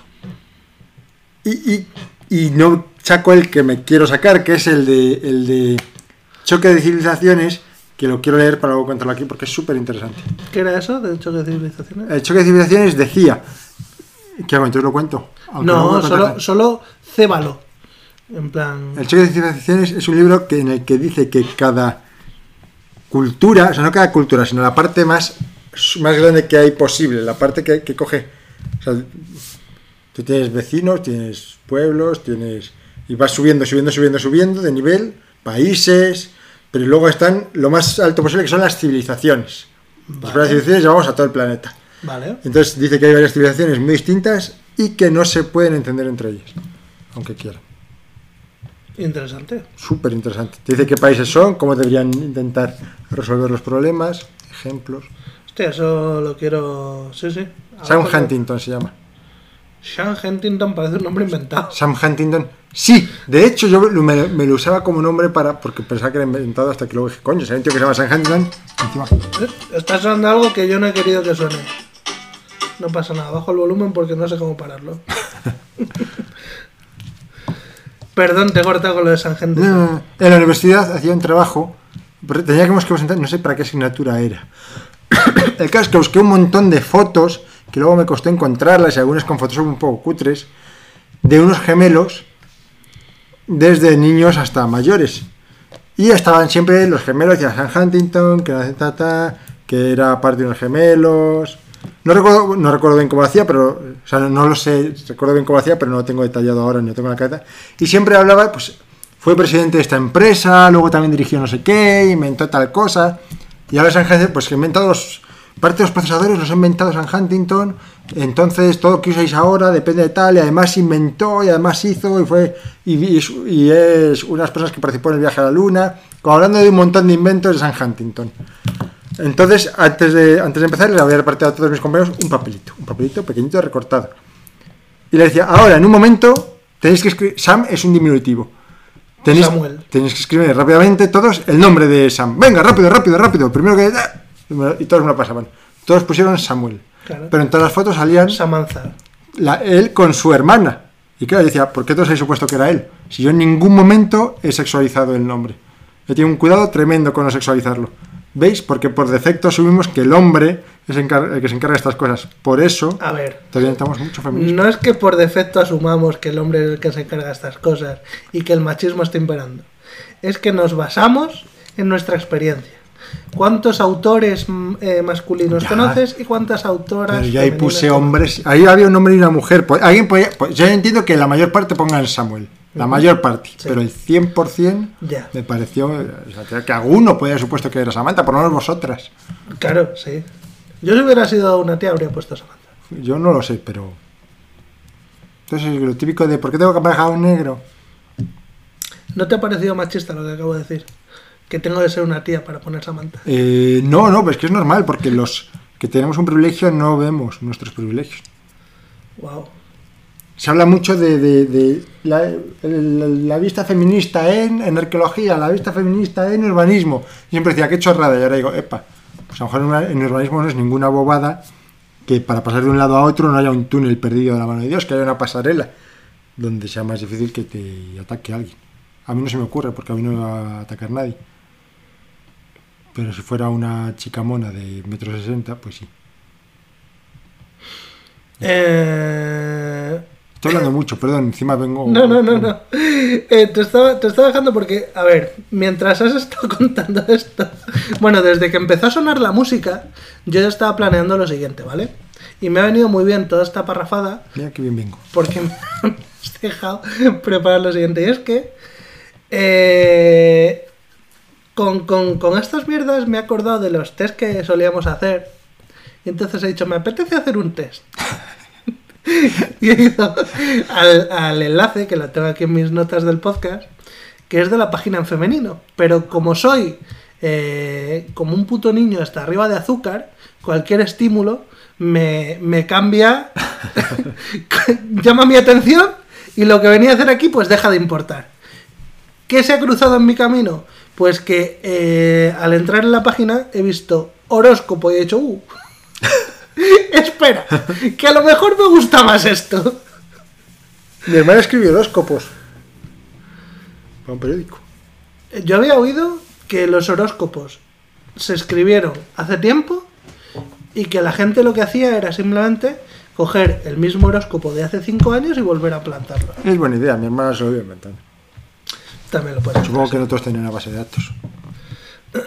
y, y, y no saco el que me quiero sacar, que es el de, el de Choque de Civilizaciones, que lo quiero leer para luego contarlo aquí porque es súper interesante. ¿Qué era eso de choque de civilizaciones? El Choque de Civilizaciones decía, ¿qué hago? Entonces lo cuento. No, solo, solo cébalo. En plan. El Choque de Civilizaciones es un libro que, en el que dice que cada cultura, o sea, no cada cultura, sino la parte más, más grande que hay posible, la parte que, que coge. O sea, tú tienes vecinos, tienes pueblos, tienes. Y vas subiendo, subiendo, subiendo, subiendo de nivel, países, pero luego están lo más alto posible, que son las civilizaciones. Las Vale. civilizaciones llevamos a todo el planeta. Vale. Entonces dice que hay varias civilizaciones muy distintas y que no se pueden entender entre ellas, aunque quieran. Interesante. Súper interesante. Te dice qué países son, cómo deberían intentar resolver los problemas, ejemplos. Hostia, eso lo quiero. Sí, sí. Sam Huntington se llama. Sam Huntington parece un nombre inventado. Sam Huntington. Sí, de hecho yo me, me lo usaba como nombre para porque pensaba que era inventado hasta que luego dije, coño, hay un tío que se llama Sam Huntington, encima. ¿Eh? Está sonando algo que yo no he querido que suene. No pasa nada, bajo el volumen porque no sé cómo pararlo. Perdón, te he cortado con lo de San Gente. En la universidad hacía un trabajo, teníamos que presentar, no sé para qué asignatura era. El caso es que busqué un montón de fotos, que luego me costó encontrarlas y algunas con fotos un poco cutres, de unos gemelos, desde niños hasta mayores. Y estaban siempre los gemelos de San Huntington, que era, que era parte de unos gemelos. No recuerdo, no recuerdo bien cómo hacía, pero. No lo sé, recuerdo bien cómo hacía, pero no lo tengo detallado ahora, ni lo tengo en la cabeza. Y siempre hablaba, pues, fue presidente de esta empresa, luego también dirigió no sé qué, inventó tal cosa. Y ahora San Huntington, pues que inventado los. Parte de los procesadores los ha inventado San Huntington, entonces todo lo que usáis ahora depende de tal, y además inventó, y además hizo, y fue. Y, y es unas personas que participó en el viaje a la luna, como hablando de un montón de inventos de San Huntington. Entonces, antes de, antes de empezar, les había repartido a todos mis compañeros un papelito, un papelito pequeñito recortado. Y le decía, ahora, en un momento, tenéis que escribir, Sam es un diminutivo. Tenéis, Samuel. tenéis que escribir rápidamente todos el nombre de Sam. Venga, rápido, rápido, rápido. Primero que... Y todos me lo pasaban. Todos pusieron Samuel. Claro. Pero en todas las fotos salían Samantha. la- él con su hermana. Y claro, yo decía, ¿por qué todos habéis supuesto que era él? Si yo en ningún momento he sexualizado el nombre. He tenido un cuidado tremendo con no sexualizarlo. ¿Veis? Porque por defecto asumimos que el hombre es el que se encarga de estas cosas. Por eso, A ver, todavía necesitamos mucho feminismo. no es que por defecto asumamos que el hombre es el que se encarga de estas cosas y que el machismo está imperando. Es que nos basamos en nuestra experiencia. ¿Cuántos autores mm, eh, masculinos Ya. conoces y cuántas autoras? Pero yo ahí puse hombres. Ahí había un hombre y una mujer. Po- Alguien podía- pues yo entiendo que la mayor parte pongan Samuel. La mayor parte. Sí. Pero el 100% Ya. me pareció. o sea, que- alguno podía haber supuesto que era Samantha, por lo menos vosotras. Claro, sí. Yo si hubiera sido una tía habría puesto Samantha. Yo no lo sé, pero. Entonces, lo típico de ¿por qué tengo que aparejar a un negro? ¿No te ha parecido machista lo que acabo de decir? Que tengo que ser una tía para poner Samantha. Eh, no, no, pero es que es normal, porque los que tenemos un privilegio no vemos nuestros privilegios. Wow. Se habla mucho de, de- la, vista feminista en, en arqueología, la vista feminista en urbanismo. Siempre decía, qué chorrada. Y ahora digo, epa, pues a lo mejor en urbanismo no es ninguna bobada que para pasar de un lado a otro no haya un túnel perdido de la mano de Dios, que haya una pasarela donde sea más difícil que te ataque alguien. A mí no se me ocurre, porque a mí no me va a atacar nadie. Pero si fuera una chica mona de metro sesenta, pues sí. Eh... Estoy hablando mucho, perdón, encima vengo... No, no, no, no. Eh, te, estaba, te estaba dejando porque, a ver, mientras has estado contando esto, bueno, desde que empezó a sonar la música, yo ya estaba planeando lo siguiente, ¿vale? Y me ha venido muy bien toda esta parrafada Mira qué bien vengo. porque me has dejado preparar lo siguiente. Y es que eh, con, con- con estas mierdas me he acordado de los test que solíamos hacer. Y entonces he dicho, me apetece hacer un test. y he ido al, al enlace, que lo tengo aquí en mis notas del podcast, que es de la página en femenino. Pero como soy eh, como un puto niño hasta arriba de azúcar, cualquier estímulo me, me cambia, llama mi atención y lo que venía a hacer aquí pues deja de importar. ¿Qué se ha cruzado en mi camino? Pues que eh, al entrar en la página he visto horóscopo y he dicho, uh, espera, que a lo mejor me gusta más esto. Mi hermana escribió horóscopos. Para un periódico. Yo había oído que los horóscopos se escribieron hace tiempo y que la gente lo que hacía era simplemente coger el mismo horóscopo de hace 5 años y volver a plantarlo. Es buena idea, mi hermana se lo iba inventando. También lo puedes Supongo que no todos tienen una base de datos.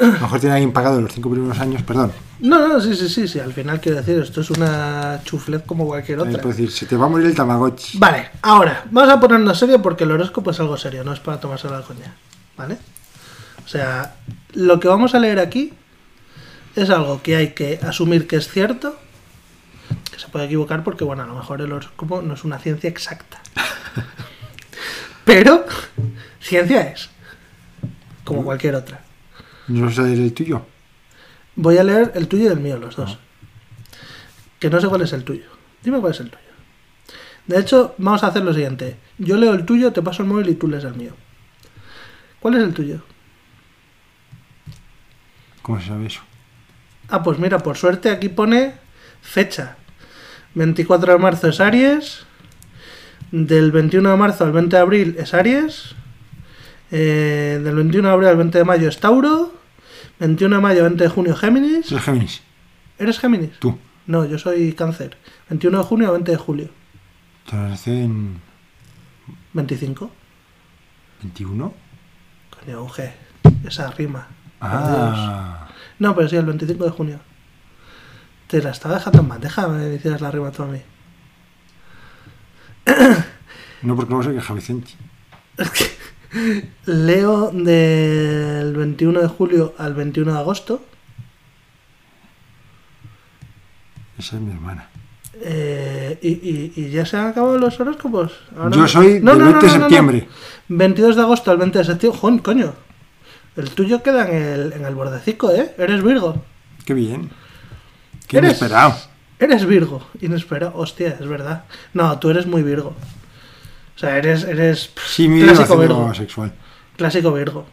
A lo mejor tiene alguien pagado los cinco primeros años, perdón. No, no, sí, sí, sí, sí. Al final quiero decir, esto es una chuflet como cualquier Es otra. decir, se te va a morir el Tamagotchi. Vale, ahora, vamos a ponernos serio porque el horóscopo es algo serio, no es para tomárselo a la coña. ¿Vale? O sea, lo que vamos a leer aquí es algo que hay que asumir que es cierto, que se puede equivocar porque, bueno, a lo mejor el horóscopo no es una ciencia exacta. Pero, ciencia es, como cualquier otra. No sé el tuyo. Voy a leer el tuyo y el mío, los dos. Que no sé cuál es el tuyo. Dime cuál es el tuyo. De hecho, vamos a hacer lo siguiente. Yo leo el tuyo, te paso el móvil y tú lees el mío. ¿Cuál es el tuyo? ¿Cómo se sabe eso? Ah, pues mira, por suerte aquí pone fecha. 24 de marzo es Aries. Del 21 de marzo al 20 de abril es Aries. Eh, del 21 de abril al 20 de mayo es Tauro. 21 de mayo al 20 de junio Géminis. Soy Géminis. ¿Eres Géminis? Tú. No, yo soy Cáncer. 21 de junio al 20 de julio. Te en 25. 21. Coño, G. Esa rima. Ah. No, pero sí, el 25 de junio. Te la estaba dejando en bandeja, me hicieras la rima tú a mí. No, porque no sé que Vicente. Leo del 21 de julio al 21 de agosto. Esa es mi hermana. Eh, y, y- y ya se han acabado los horóscopos. Ahora Yo soy No, del no, no, 20 de no. septiembre. 22 de agosto al 20 de septiembre. Jón, coño. El tuyo queda en el, en el bordecico, ¿eh? Eres Virgo. Qué bien. Qué Eres- inesperado. Eres Virgo. Inesperado. Hostia, es verdad. No, tú eres muy Virgo. O sea, eres, eres Sí, clásico Virgo. sexual. Clásico Virgo.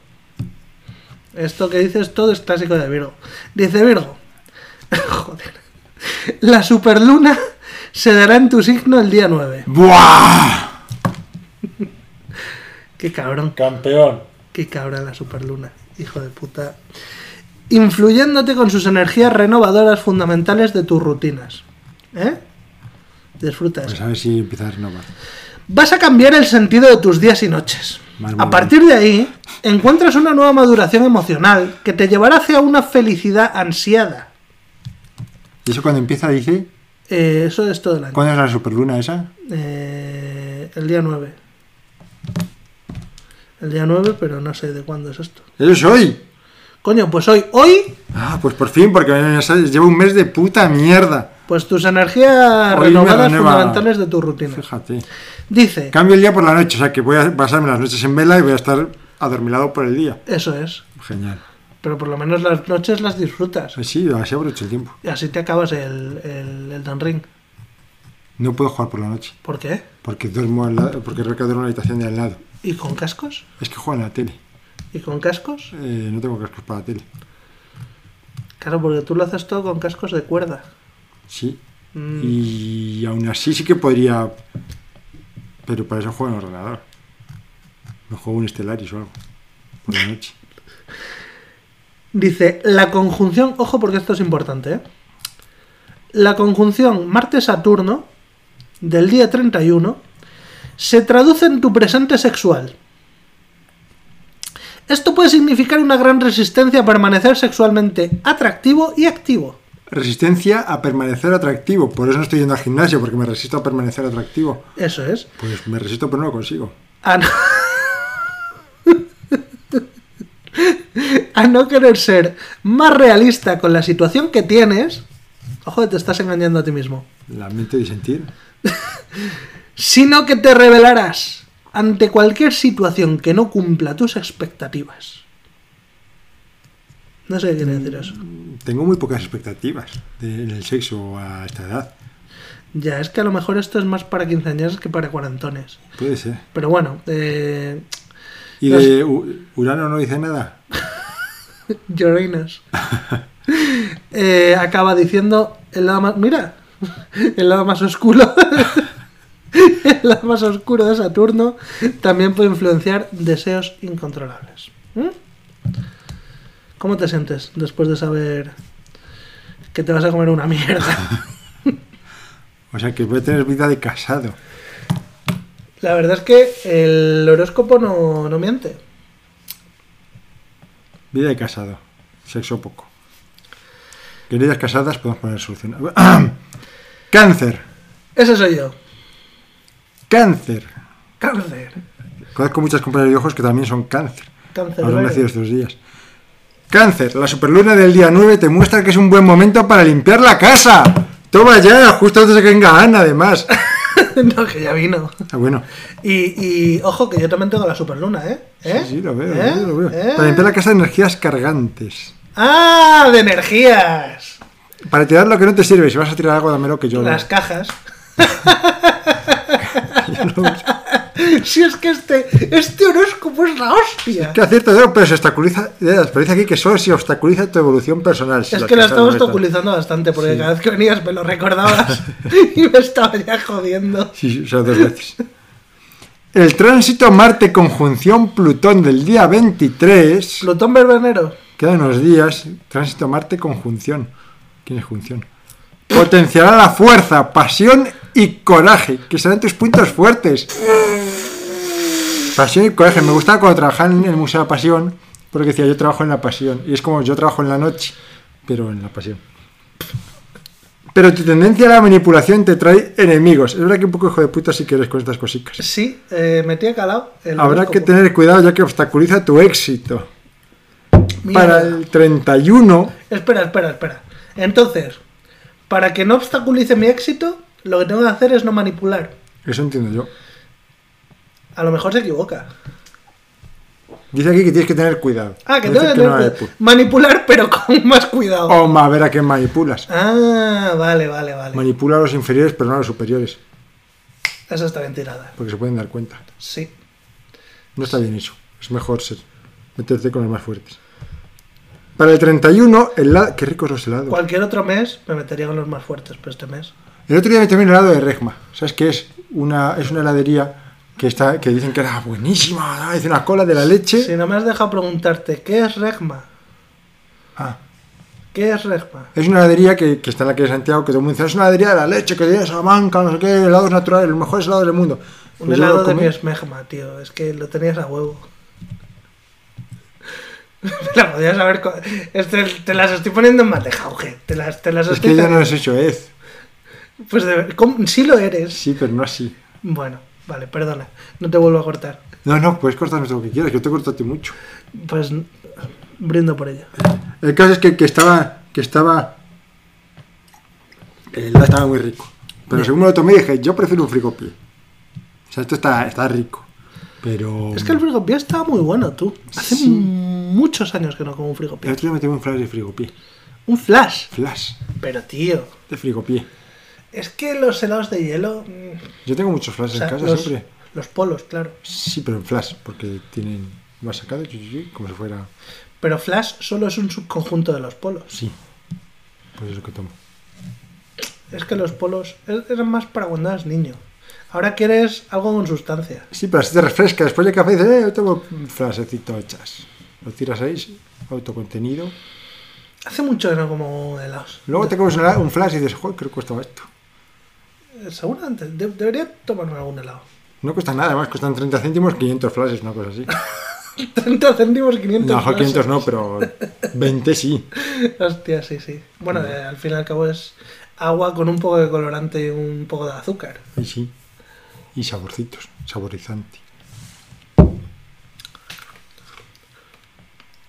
Esto que dices todo es clásico de Virgo. Dice Virgo. Joder. La superluna se dará en tu signo el día 9. ¡Buah! Qué cabrón. Campeón. Qué cabrón la superluna. Hijo de puta. Influyéndote con sus energías renovadoras fundamentales de tus rutinas. ¿Eh? Disfruta eso. Pues a ver si empieza a renovar. Vas a cambiar el sentido de tus días y noches. Vale, A partir de ahí, encuentras una nueva maduración emocional que te llevará hacia una felicidad ansiada. ¿Y eso cuando empieza dice? Eh, eso es todo el año. ¿Cuándo es la superluna esa? Eh, el día 9. El día 9, pero no sé de cuándo es esto. ¡Eso es hoy! Coño, pues hoy, hoy, Ah, pues por fin, porque llevo un mes de puta mierda. Pues tus energías Hoy renovadas fundamentales de tu rutina. Fíjate. Dice, Cambio el día por la noche, o sea que voy a pasarme las noches en vela y voy a estar adormilado por el día. eso es. Genial. Pero por lo menos las noches las disfrutas. Pues sí, así aprovecho el tiempo. Y así te acabas el, el, el Dan Ring. No puedo jugar por la noche, ¿Por qué? porque duermo al lado, porque recuerdo en la habitación de al lado. ¿Y con cascos? Es que juego en la tele. ¿Y con cascos? Eh, no tengo cascos para la tele. Claro, porque tú lo haces todo con cascos de cuerda. Sí. Mm, Y aún así sí que podría. Pero para eso juego en ordenador. Me juego un Stellaris o algo. Por la noche. Dice, la conjunción, ojo porque esto es importante, ¿eh? La conjunción Marte-Saturno del día 31 se traduce en tu presente sexual. Esto puede significar una gran resistencia a permanecer sexualmente atractivo y activo. Resistencia a permanecer atractivo. Por eso no estoy yendo al gimnasio, porque me resisto a permanecer atractivo. Eso es. Pues me resisto, pero no lo consigo. A no, a no querer ser más realista con la situación que tienes. Ojo, te estás engañando a ti mismo. La mente de sentir. sino que te revelarás ante cualquier situación que no cumpla tus expectativas. No sé qué quiere decir eso. Tengo muy pocas expectativas de- en el sexo a esta edad. Ya, es que a lo mejor esto es más para quinceañeras que para cuarentones. Puede ser. Pero bueno, eh, ¿Y No de Urano no dice nada? Uranus. Eh, acaba diciendo el lado más... Mira, el lado más oscuro. el lado más oscuro de Saturno también puede influenciar deseos incontrolables. ¿Mm? ¿Cómo te sientes después de saber que te vas a comer una mierda? O sea que voy a tener vida de casado. La verdad es que el horóscopo no, no miente. Vida de casado. Sexo poco. Queridas casadas, podemos poner solución. Cáncer. Ese soy yo. Cáncer. Cáncer. Conozco muchas compañeras de ojos que también son cáncer. Cáncer. Habrán nacido estos días. Cáncer. La superluna del día 9 te muestra que es un buen momento para limpiar la casa. Toma ya, justo antes de que venga Ana, además. no, que ya vino. Ah, bueno. Y, y, ojo, que yo también tengo la superluna, ¿eh? ¿Eh? Sí, sí, lo veo, ¿Eh? lo veo, lo veo. ¿Eh? Para limpiar la casa de energías cargantes. ¡Ah! ¡De energías! Para tirar lo que no te sirve. Si vas a tirar algo, dámelo que yo Las cajas. yo uso. Si es que este, este horóscopo es la hostia. Que acierto, no, pero se obstaculiza. eh, Parece aquí que solo se obstaculiza tu evolución personal. si Es que casas estaba obstaculizando bastante porque cada vez que venías me lo recordabas y me estaba ya jodiendo. Sí, sea, dos veces. el tránsito Marte conjunción Plutón del día 23. Plutón Verbenero. Quedan unos días. Tránsito Marte conjunción. ¿Quién es junción? Potenciará la fuerza, pasión y coraje, que serán tus puntos fuertes. Pasión y coraje. Me gustaba cuando trabajaba en el Museo de la Pasión, porque decía yo trabajo en la pasión. Y es como yo trabajo en la noche, pero en la pasión. Pero tu tendencia a la manipulación te trae enemigos. Es verdad que un poco hijo de puta si quieres con estas cositas. Sí, eh, me tiene calado. el Habrá que tener cuidado ya que obstaculiza tu éxito. Para el 31, Espera, espera, espera. Entonces, para que no obstaculice mi éxito, lo que tengo que hacer es no manipular. eso entiendo yo. A lo mejor se equivoca. Dice aquí que tienes que tener cuidado. Ah, que No tengo que no tener cuidado. manipular, pero con más cuidado. O más, a ver a quién manipulas. Ah, vale, vale, vale. Manipula a los inferiores, pero no a los superiores, Esa está bien tirada. porque se pueden dar cuenta. Sí. No está bien eso. Es mejor ser, meterte con los más fuertes. Para el 31, el helado... Qué ricos los helados. Cualquier otro mes me metería con los más fuertes, pero este mes. El otro día me tomé un helado de Regma. ¿Sabes qué es? Una, es una heladería que, está, que dicen que era buenísima. Dice una cola de la leche. Si no me has dejado preguntarte, ¿qué es Regma? Ah, ¿Qué es Regma? Es una heladería que, que está en la calle de Santiago, que todo el mundo dice, es una heladería de la leche, que tiene Salamanca, no sé qué, helados naturales, los mejores helados del mundo. Un Pues helado de mi esmegma, tío. Es que lo tenías a huevo. la podías haber... Este, te las estoy poniendo en matejauge. Te las, te las Es estoy... que ya no les he hecho ez. Pues de... ¿cómo? sí lo eres. Sí, pero no así. Bueno, vale, perdona. No te vuelvo a cortar. No, no, puedes cortarme lo que quieras, yo te corto a ti mucho. Pues brindo por ello. El caso es que, que estaba, que estaba... El helado estaba muy rico. Pero según me lo tomé dije, yo prefiero un frigopié. O sea, esto está, está rico. Pero... Es que el frigopié estaba muy bueno, tú. Hace Sí. muchos años que no como un El frigopié. otro día me tomé un flash de frigopié. Un flash. Flash Pero, tío, de frigopié. Es que los helados de hielo... Yo tengo muchos flashes o sea, en casa los, siempre. los polos, claro. Sí, pero en flash, porque tienen más sacado, como si fuera... Pero flash solo es un subconjunto de los polos. Sí. Pues es lo que tomo. Es que los polos er- eran más para cuando eras niño. Ahora quieres algo con sustancia. Sí, pero así te refresca. Después del café dices, eh, yo tomo un flashecito hechas. Lo tiras ahí, autocontenido. Hace mucho que no como helados. Luego te comes un flash y dices, joder, creo que costaba esto. Seguramente. de- debería tomarme algún helado. No cuesta nada, además cuestan 30 céntimos, 500 flashes, una cosa así. 30 céntimos, 500 No, flashes. 500 no, pero 20 sí. Hostia, sí, sí. Bueno, eh, al fin y al cabo es agua con un poco de colorante y un poco de azúcar. Y sí. Y saborcitos, saborizante.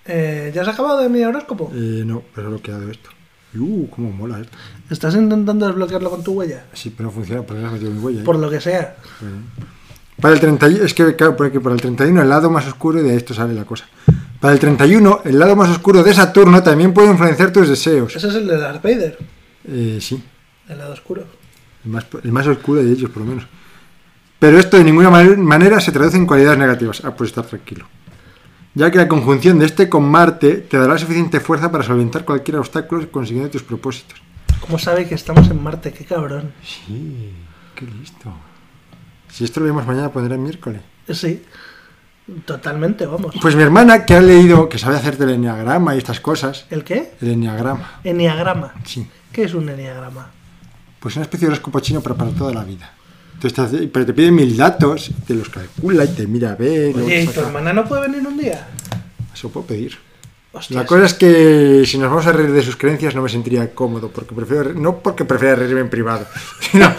Eh, ¿Ya has acabado de mi horóscopo? Eh, no, pero lo que ha dado esto. Uh, cómo mola esto. ¿Estás intentando desbloquearlo con tu huella? Sí, pero no funciona, porque has metido mi huella. ahí. Por lo que sea. Para el 31, es que claro, porque para el 31 el lado más oscuro y de esto sale la cosa. Para el 31, el lado más oscuro de Saturno también puede influenciar tus deseos. Ese es el de Darth Vader, Eh, sí, el lado oscuro. el más, el más oscuro de ellos, por lo menos. Pero esto de ninguna man- manera se traduce en cualidades negativas. Ah, pues estar tranquilo. Ya que la conjunción de este con Marte te dará suficiente fuerza para solventar cualquier obstáculo consiguiendo tus propósitos. ¿Cómo sabe que estamos en Marte? Qué cabrón. Sí, qué listo. Si esto lo vemos mañana, pondrá el miércoles. Sí, totalmente, vamos. Pues mi hermana, que ha leído, que sabe hacer del enneagrama y estas cosas, ¿El qué? el enneagrama, Eniagrama. sí, ¿Qué es un eniagrama? pues una especie de horóscopo chino, pero para toda la vida. Te pero te pide mil datos, te los calcula y te mira a ver. Oye, ¿y tu hermana no puede venir un día? Eso puedo pedir. Hostia, La cosa es que si nos vamos a reír de sus creencias no me sentiría cómodo, porque prefiero, no porque prefiera reírme en privado, sino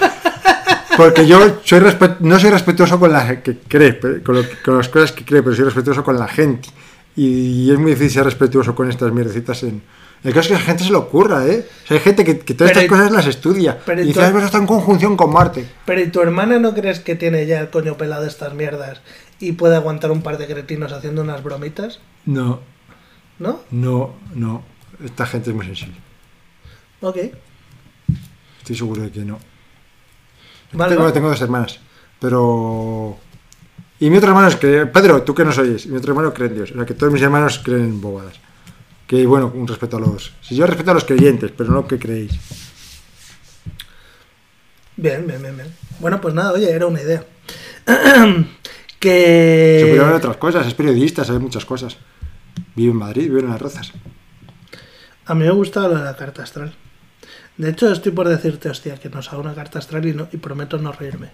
porque yo soy no soy respetuoso con la que cree, con, lo- con las cosas que cree, pero soy respetuoso con la gente. Y, es muy difícil ser respetuoso con estas mierdecitas en... El caso es que a la gente se le ocurra, ¿eh? O sea, hay gente que, que todas Pero estas y- cosas las estudia. pero y y dice, tú- "Ah, pues está en conjunción con Marte. Pero ¿y tu hermana no crees que tiene ya el coño pelado de estas mierdas y puede aguantar un par de cretinos haciendo unas bromitas? No, ¿No? no, no. Esta gente es muy sensible. Ok. Estoy seguro de que no. Vale, tengo, vale. tengo dos hermanas, pero... Y mi otro hermano es que... Pedro, tú que no oyes, mi otro hermano cree en Dios. O sea, que todos mis hermanos creen en bobadas. Que bueno, un respeto a los... Si yo respeto a los creyentes, pero no que creéis. Bien, bien, bien, bien. Bueno, pues nada, oye, era una idea. Se puede hablar de Que. otras cosas, es periodista, sabe muchas cosas. Vive en Madrid, vive en las Rozas. A mí me gusta lo de la carta astral. De hecho, estoy por decirte, hostia, que nos haga una carta astral y, no, y prometo no reírme.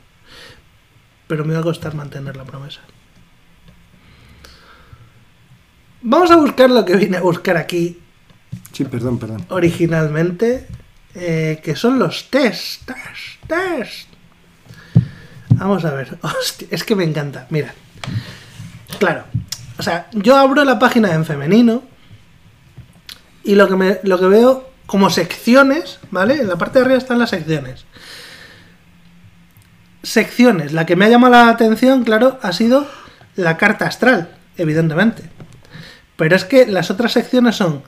Pero me va a costar mantener la promesa. Vamos a buscar lo que vine a buscar aquí Sí, perdón, perdón. originalmente, eh, que son los test, test, test. Vamos a ver, hostia, es que me encanta, mira. Claro, o sea, yo abro la página en femenino y lo que, me, lo que veo como secciones, ¿vale? En la parte de arriba están las secciones. Secciones, la que me ha llamado la atención, claro, ha sido la carta astral, evidentemente. Pero es que las otras secciones son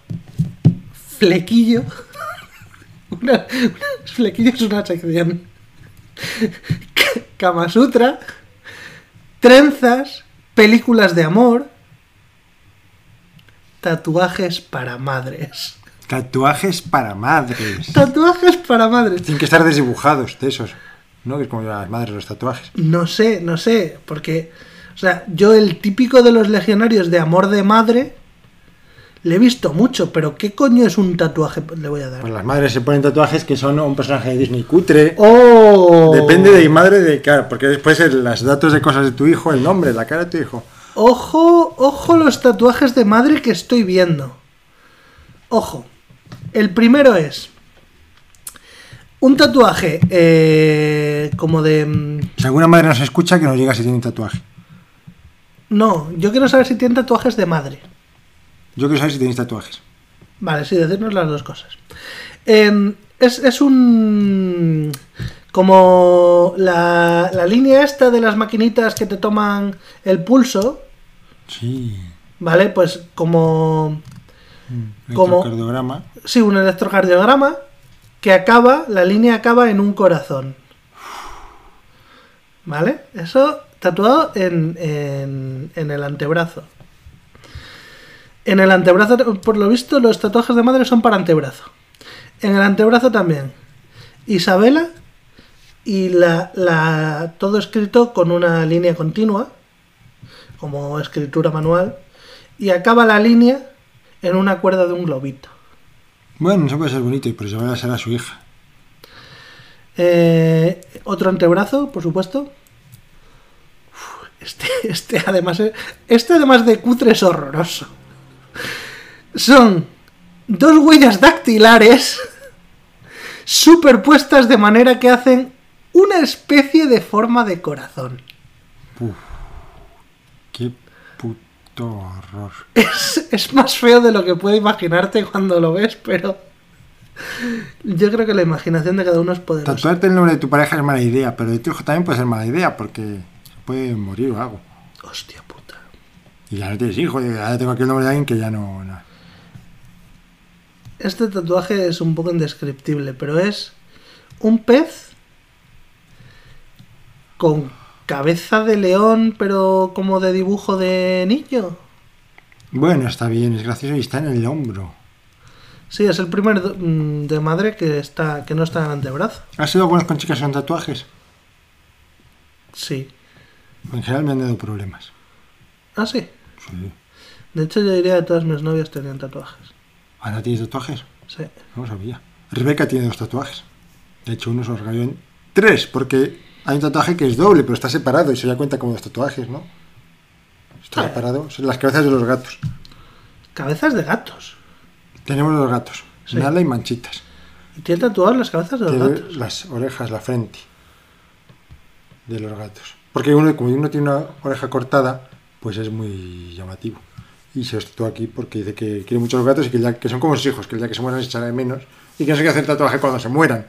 flequillo. Una, una- flequillo es una sección. Kama Sutra. Trenzas. Películas de amor. Tatuajes para madres. Tatuajes para madres. Tatuajes para madres. Tienen que estar desdibujados de esos. ¿No? Que es como las madres los tatuajes. No sé, no sé. Porque, o sea, yo el típico de los legionarios de amor de madre. Le he visto mucho, pero ¿qué coño es un tatuaje? Le voy a dar. Pues las madres se ponen tatuajes que son un personaje de Disney cutre. ¡Oh! Depende de madre de cara, porque después los datos de cosas de tu hijo, el nombre, la cara de tu hijo. Ojo, ojo los tatuajes de madre que estoy viendo. Ojo. El primero es un tatuaje eh, como de... mm, Si alguna madre nos escucha, que nos diga si tiene un tatuaje. No, yo quiero saber si tienen tatuajes de madre. Yo quiero saber si tenéis tatuajes. Vale, sí, decirnos las dos cosas. Eh, es, es un... Como la, la línea esta de las maquinitas que te toman el pulso, Sí. ¿vale? Pues como... ¿Cómo? Electrocardiograma. Sí, un electrocardiograma que acaba, la línea acaba en un corazón. ¿Vale? Eso tatuado en, en, en el antebrazo. En el antebrazo, por lo visto, los tatuajes de madre son para antebrazo. En el antebrazo también. Isabela y la, la, todo escrito con una línea continua, como escritura manual, y acaba la línea en una cuerda de un globito. Bueno, eso puede ser bonito, pero se va a ser a su hija. Eh, otro antebrazo, por supuesto. Uf, Este, este además es- este además de cutre es horroroso. Son dos huellas dactilares superpuestas de manera que hacen una especie de forma de corazón. Qué puto horror. Es, es más feo de lo que puede imaginarte cuando lo ves, pero yo creo que la imaginación de cada uno es poderosa. Tatuarte el nombre de tu pareja es mala idea, pero de tu hijo también puede ser mala idea, porque puede morir o algo. Hostia puta. Y ya no tienes hijo, y ahora tengo aquí el nombre de alguien que ya no. no. Este tatuaje es un poco indescriptible, pero es un pez con cabeza de león, pero como de dibujo de niño. Bueno, está bien, es gracioso y está en el hombro. Sí, es el primer mm, de madre que está que no está en el antebrazo. ¿Has sido buenos con chicas con tatuajes? Sí. En general me han dado problemas. Ah, sí. Sí. De hecho, yo diría que todas mis novias tenían tatuajes. ¿Ahora tienes tatuajes? Sí. No lo sabía. Rebeca tiene dos tatuajes. De hecho, uno se los regaló en tres, porque hay un tatuaje que es doble, pero está separado y se da cuenta como dos tatuajes, ¿no? Está Ah. separado. Son las cabezas de los gatos. Cabezas de gatos. Tenemos los gatos. Sí. Nala y manchitas. Y tiene tatuadas las cabezas de los Tiene gatos. las orejas, la frente de los gatos. Porque uno, como uno tiene una oreja cortada, pues es muy llamativo. Y se tatúa aquí porque dice que quiere muchos gatos y que, son como sus hijos, que el día que se mueran se echará de menos y que no se quiere hacer tatuaje cuando se mueran.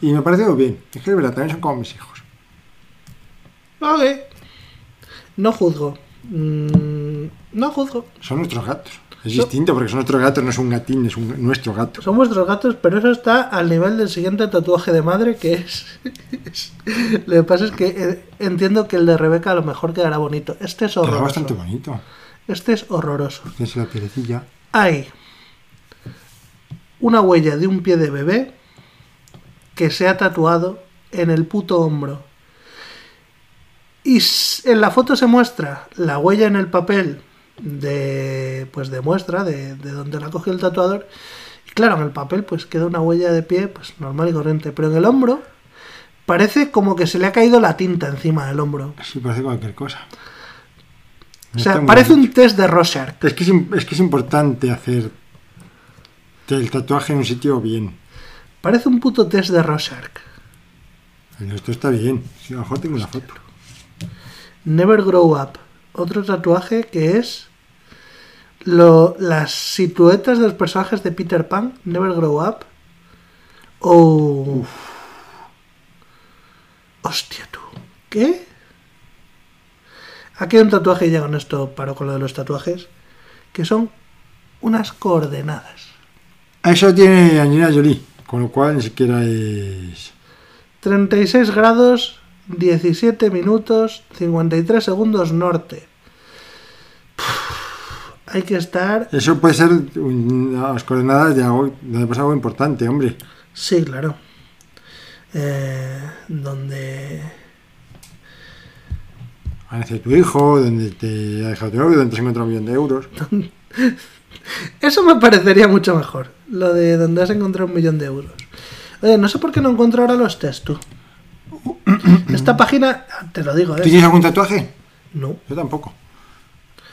Y me pareció bien. Es que de verdad, también son como mis hijos. Vale. No juzgo. Mm, no juzgo. Son nuestros gatos. Es So- distinto porque son nuestros gatos, no es un gatín, es un- nuestro gato. Son vuestros gatos, pero eso está al nivel del siguiente tatuaje de madre, que es... es- Lo que pasa es que eh, entiendo que el de Rebeca a lo mejor quedará bonito. Este es Queda horroroso. bastante bonito. Este es horroroso. Tienes la pielecilla. Hay una huella de un pie de bebé que se ha tatuado en el puto hombro. Y en la foto se muestra la huella en el papel de pues de muestra de, de donde la cogió el tatuador. Y claro, en el papel pues queda una huella de pie pues normal y corriente, pero en el hombro parece como que se le ha caído la tinta encima del hombro. Sí, parece cualquier cosa. O sea, parece un test de Rorschach. Es que es, es que es importante hacer el tatuaje en un sitio bien. Parece un puto test de Rorschach. Esto está bien. Sí, a lo mejor tengo una foto. Never Grow Up. Otro tatuaje que es lo, las siluetas de los personajes de Peter Pan. Never Grow Up. O... Hostia tú. ¿Qué? Aquí hay un tatuaje, y ya con esto paro con lo de los tatuajes, que son unas coordenadas. Eso tiene Angelina Jolie, con lo cual ni siquiera es... 36 grados, 17 minutos, 53 segundos norte. Hay que estar... Eso puede ser unas coordenadas de algo, donde pasa algo importante, hombre. Sí, claro. Eh, donde... Ha nacido tu hijo, donde te ha dejado tu novio, donde te has encontrado un millón de euros. Eso me parecería mucho mejor. Lo de donde has encontrado un millón de euros. Oye, no sé por qué no encuentro ahora los test, tú. Esta página, te lo digo, ¿Tú ¿eh? tienes algún tatuaje? No. Yo tampoco.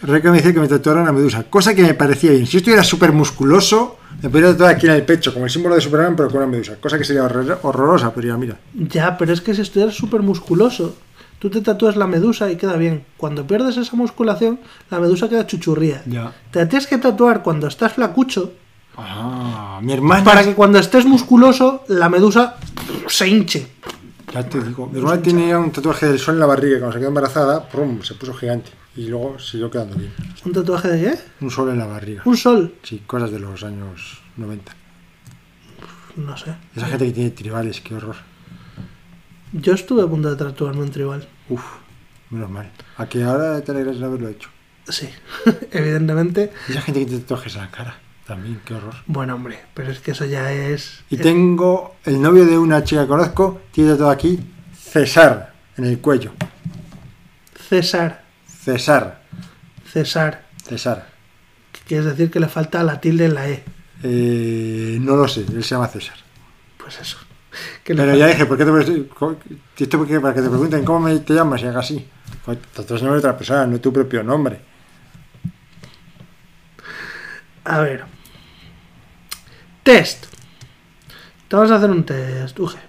Rebeca me dice que me tatuaron la medusa, cosa que me parecía bien. Si yo estuviera súper musculoso, me podría tatuar aquí en el pecho, como el símbolo de Superman, pero con una medusa. Cosa que sería horror- horrorosa, pero ya, mira. Ya, pero es que si estuvieras súper musculoso, tú te tatúas la medusa y queda bien. Cuando pierdes esa musculación, la medusa queda chuchurría. Ya. Te tienes que tatuar cuando estás flacucho Ah, mi hermana. para que cuando estés musculoso, la medusa se hinche. Ya te digo, mi hermana tenía un tatuaje del sol en la barriga y cuando se quedó embarazada, ¡prum! se puso gigante. Y luego siguió quedando bien. ¿Un tatuaje de qué? Un sol en la barriga. Un sol. Sí, cosas de los años 90. No sé. Esa gente que tiene tribales, qué horror. Yo estuve a punto de tatuarme un tribal. Uf, menos mal. A que ahora te alegras de haberlo hecho. Sí, evidentemente. Esa gente que tiene tatuajes en la cara, también, qué horror. Bueno, hombre, pero es que eso ya es. Y tengo el novio de una chica que conozco, tiene todo aquí César en el cuello. César. César, César. César. que Quiere decir que le falta la tilde en la E. Eh, no lo sé, él se llama César. Pues eso. Pero falta- ya dije, ¿por qué te, esto porque- para que te pregunten cómo me te llamas y haga así? Te el nombre de otra persona, no tu propio nombre. A ver. Test. Te vamos a hacer un test, Uge.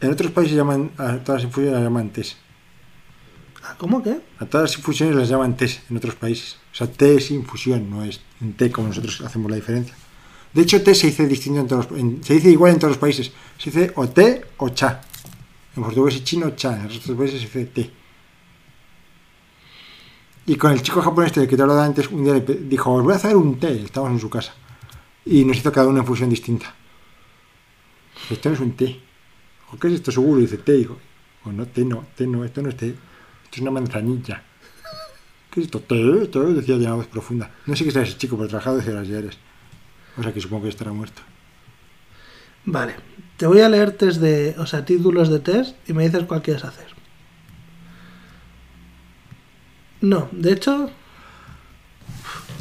En otros países llaman a todas las infusiones las llaman tés. Ah, ¿Cómo que? A todas las infusiones las llaman tés en otros países. O sea, té es infusión, no es un té como nosotros hacemos la diferencia. De hecho, té se dice distinto en todos los, en- se dice igual en todos los países. Se dice o té o cha. En portugués y chino, cha. En otros países se dice té. Y con el chico japonés del que te hablaba antes, un día le dijo, os voy a hacer un té. Estábamos en su casa. Y nos hizo cada una infusión distinta. Esto no es un té. Dijo, ¿Qué es esto seguro? Dice, té. Digo, "Oh, no, té no, té no, esto no es té. Es una manzanilla. ¿Qué es esto? Té, té, decía de una voz profunda. No sé qué será ese chico, pero trabajado desde las diarias. O sea que supongo que estará muerto. Vale. Te voy a leer test de. O sea, títulos de test y me dices cuál quieres hacer. No, de hecho.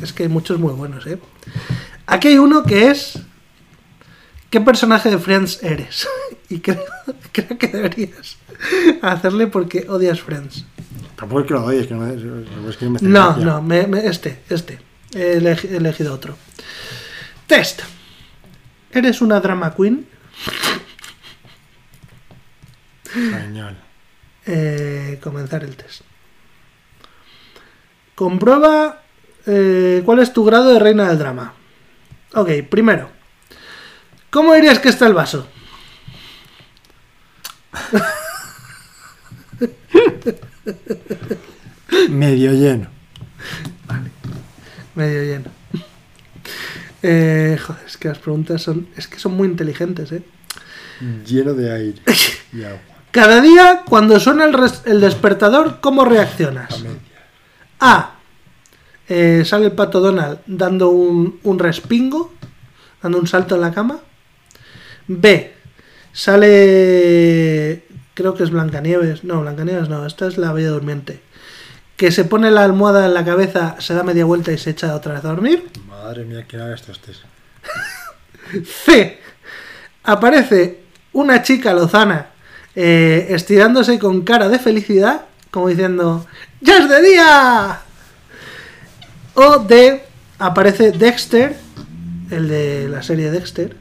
Es que hay muchos muy buenos, ¿eh? Aquí hay uno que es. ¿Qué personaje de Friends eres? Y creo, creo que deberías hacerle porque odias Friends. Tampoco es que lo odies, que no me, es que me hace No, no, me- me- este, este. He elegi- he elegido otro. Test. ¿Eres una drama queen? Genial. Eh, comenzar el test. Comprueba eh, cuál es tu grado de reina del drama. Ok, primero. ¿Cómo dirías que está el vaso? Medio lleno. Medio lleno. Eh, joder, es que las preguntas son. Es que son muy inteligentes, eh. Lleno de aire y agua. Cada día, cuando suena el, despertador, ¿cómo reaccionas? A. eh, sale el pato Donald dando un, un respingo, dando un salto en la cama. B. Sale creo que es Blancanieves, no, Blancanieves no, esta es la Bella Durmiente, que se pone la almohada en la cabeza, se da media vuelta y se echa otra vez a dormir. Madre mía, ¿quién haga estos test? C. Aparece una chica lozana eh, estirándose con cara de felicidad, como diciendo ¡Ya es de día! O D. Aparece Dexter, el de la serie Dexter,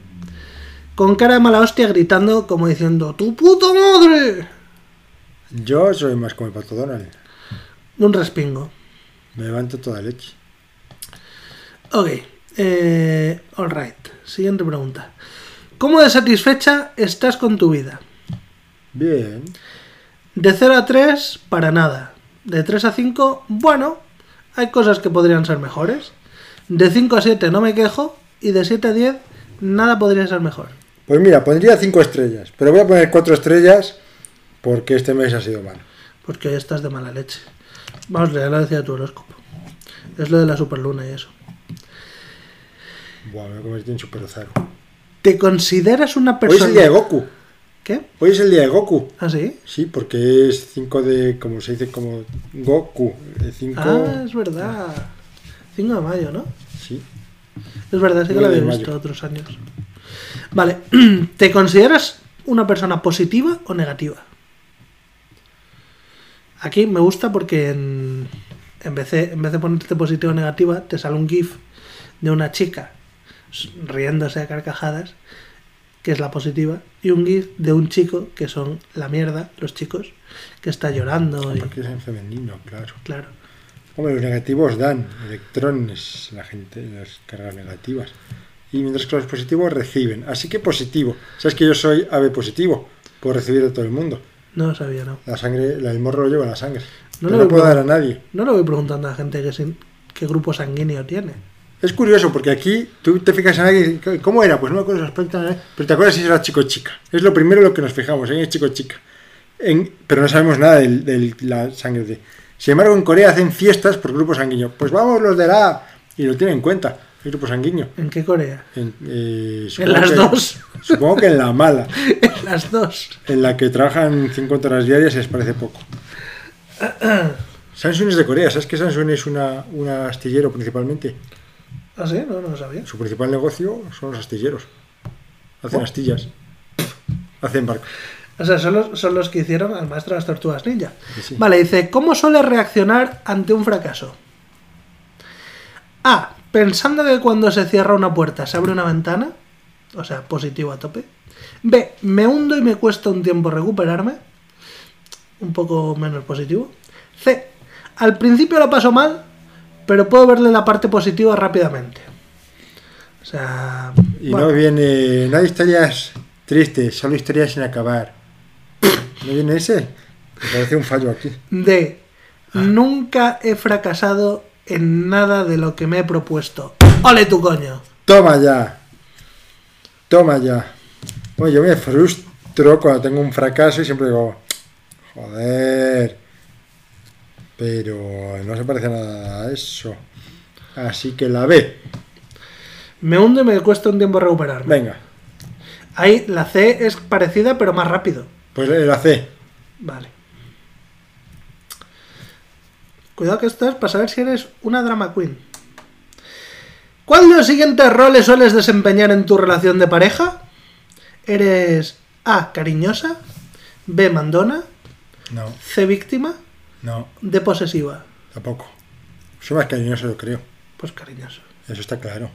con cara de mala hostia gritando como diciendo ¡Tu puta madre! Yo soy más como el pato Donald. Un respingo. Me levanto toda leche. Ok. Eh, alright. Siguiente pregunta. ¿Cómo de satisfecha estás con tu vida? Bien. De 0 a 3, para nada. De 3 a 5, bueno, hay cosas que podrían ser mejores. De 5 a 7 no me quejo. Y de 7 a 10, nada podría ser mejor. Pues mira, pondría 5 estrellas. Pero voy a poner 4 estrellas porque este mes ha sido malo. Porque hoy estás de mala leche. Vamos, ya lo decía tu horóscopo. Es lo de la superluna y eso. Buah, me he convertido en Super Ozaru. ¿Te consideras una Hoy es persona... el día de Goku. ¿Qué? Hoy es el día de Goku. ¿Ah, sí? Sí, porque es 5 de. como se dice, como Goku. 5. Ah, es verdad. 5 de mayo, ¿no? Sí. Es verdad, sí que lo había visto mayo. otros años. Vale, ¿te consideras una persona positiva o negativa? Aquí me gusta porque en, en, vez de, en vez de ponerte positiva o negativa, te sale un GIF de una chica riéndose a carcajadas, que es la positiva, y un GIF de un chico, que son la mierda, los chicos, que está llorando. Y, Porque es en femenino, claro. claro. Hombre, los negativos dan electrones la gente, las cargas negativas. Y mientras que los positivos reciben. Así que positivo. Sabes que yo soy ave positivo. Puedo recibir de todo el mundo. No lo sabía, ¿no? La sangre, la- el morro lo lleva en la sangre. No lo no puedo dar a nadie. No lo voy preguntando a la gente que sin- qué grupo sanguíneo tiene. Es curioso porque aquí tú te fijas en alguien. y, ¿Cómo era? Pues no me acuerdo su aspecto, ¿eh? pero te acuerdas si era chico chica. Es lo primero en lo que nos fijamos, es chico o chica. En- pero no sabemos nada de la sangre de. Sin embargo, en Corea hacen fiestas por grupo sanguíneo. Pues vamos los de la A y lo tienen en cuenta, el grupo sanguíneo. ¿En qué Corea? En, eh, En las que- dos. Supongo que en la mala, En las dos. en la que trabajan 50 horas diarias les parece poco. Samsung es de Corea, ¿sabes que Samsung es una, un astillero principalmente? ¿Ah, sí? No, no lo sabía. Su principal negocio son los astilleros. Hacen Oh. astillas. Hacen barcos. O sea, son los, son los que hicieron al maestro de las tortugas ninja. Sí. Vale, dice, ¿cómo suele reaccionar ante un fracaso? A. Pensando que cuando se cierra una puerta se abre una ventana. O sea, positivo a tope. B. Me hundo y me cuesta un tiempo recuperarme. Un poco menos positivo. C. Al principio lo paso mal, pero puedo verle la parte positiva rápidamente. O sea... Y bueno, no viene. No hay historias tristes, solo historias sin acabar. ¿No viene ese? Me parece un fallo aquí. D. Nunca he fracasado en nada de lo que me he propuesto. ¡Ole tu coño! Toma ya. Toma ya. Bueno, yo me frustro cuando tengo un fracaso y siempre digo, joder. Pero no se parece nada a eso. Así que la B. Me hundo y me cuesta un tiempo recuperarme. Venga, Ahí la C es parecida pero más rápido. pues la C. Vale. Cuidado que esto es para saber si eres una drama queen. ¿Cuál de los siguientes roles sueles desempeñar en tu relación de pareja? ¿Eres A. cariñosa? B. mandona? No, C. víctima? no, D. posesiva? tampoco. Soy más cariñoso, yo creo. Pues cariñoso. Eso está claro.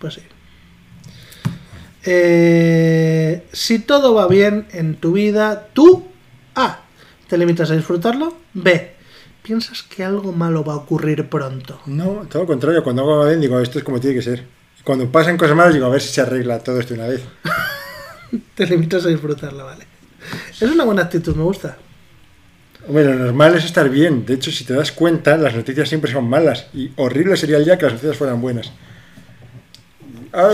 Pues sí. Eh, si todo va bien en tu vida, tú A. Te limitas a disfrutarlo. B. Piensas que algo malo va a ocurrir pronto. No, todo lo contrario. Cuando hago bien, digo, esto es como tiene que ser. Y cuando pasan cosas malas, digo, a ver si se arregla todo esto de una vez. Te limitas a disfrutarlo, vale. Es una buena actitud, me gusta. Hombre, lo normal es estar bien. De hecho, si te das cuenta, las noticias siempre son malas. Y horrible sería el día que las noticias fueran buenas. Ah,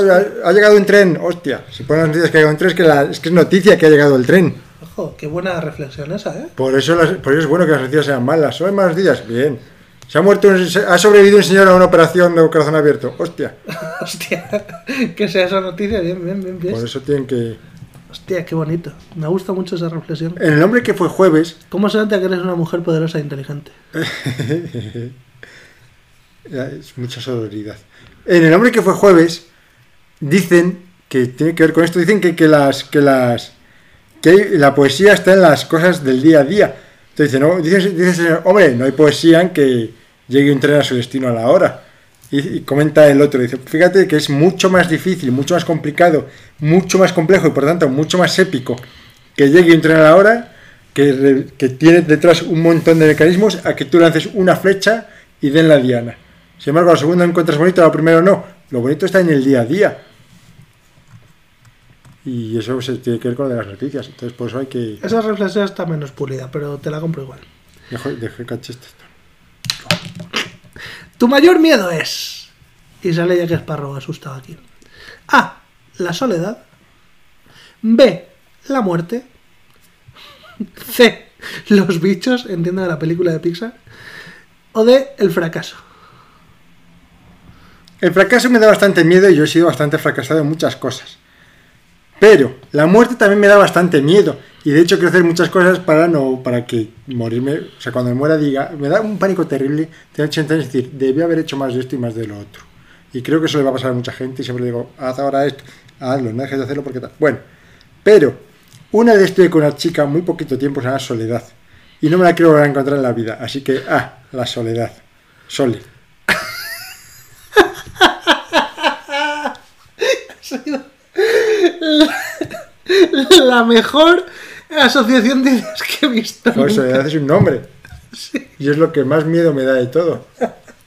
Ha, ha llegado un tren, hostia. Si ponen las noticias que ha llegado un tren, es que, la- es que es noticia que ha llegado el tren. Ojo, qué buena reflexión esa, ¿eh? Por eso, las- por eso es bueno que las noticias sean malas. ¿Son malas noticias? Bien. Se ha muerto, un- se- ha sobrevivido un señor a una operación de corazón abierto. Hostia. Hostia, que sea esa noticia, bien, bien, bien, bien. Por eso tienen que. Hostia, qué bonito. Me gusta mucho esa reflexión. En el hombre que fue jueves, ¿Cómo se nota que eres una mujer poderosa e inteligente? Es mucha sororidad. En el hombre que fue jueves, dicen que tiene que ver con esto, dicen que, que las que las que la poesía está en las cosas del día a día. Entonces no, dice, dice el señor, hombre, no hay poesía en que llegue un tren a su destino a la hora. Y, y comenta el otro, dice, fíjate que es mucho más difícil, mucho más complicado, mucho más complejo y por tanto mucho más épico que llegue un tren a la hora, que, que tiene detrás un montón de mecanismos, a que tú lances una flecha y den la diana. Sin embargo, lo segundo encuentras bonito, lo primero no. Lo bonito está en el día a día. Y eso se tiene que ver con lo de las noticias. Entonces, por eso hay que. Esa reflexión está menos pulida, pero te la compro igual. Dejo, dejé cachiste esto. Tu mayor miedo es. Y sale ya que es párrogo asustado aquí. A. La soledad. B. La muerte. C. Los bichos, entiendo de la película de Pixar. O D. El fracaso. El fracaso me da bastante miedo y yo he sido bastante fracasado en muchas cosas. Pero la muerte también me da bastante miedo. Y de hecho quiero hacer muchas cosas para no para que morirme, o sea, cuando me muera diga, me da un pánico terrible, tengo 80 años, decir, debí haber hecho más de esto y más de lo otro. Y creo que eso le va a pasar a mucha gente y siempre digo, haz ahora esto, hazlo, no dejes de hacerlo porque tal. Bueno, pero una vez estuve con una chica muy poquito tiempo, se llama Soledad. Y no me la quiero volver a encontrar en la vida. Así que, ah, la soledad. Sole. La, la mejor asociación de ideas que he visto. Nunca. Soledad es un nombre. Y es lo que más miedo me da de todo.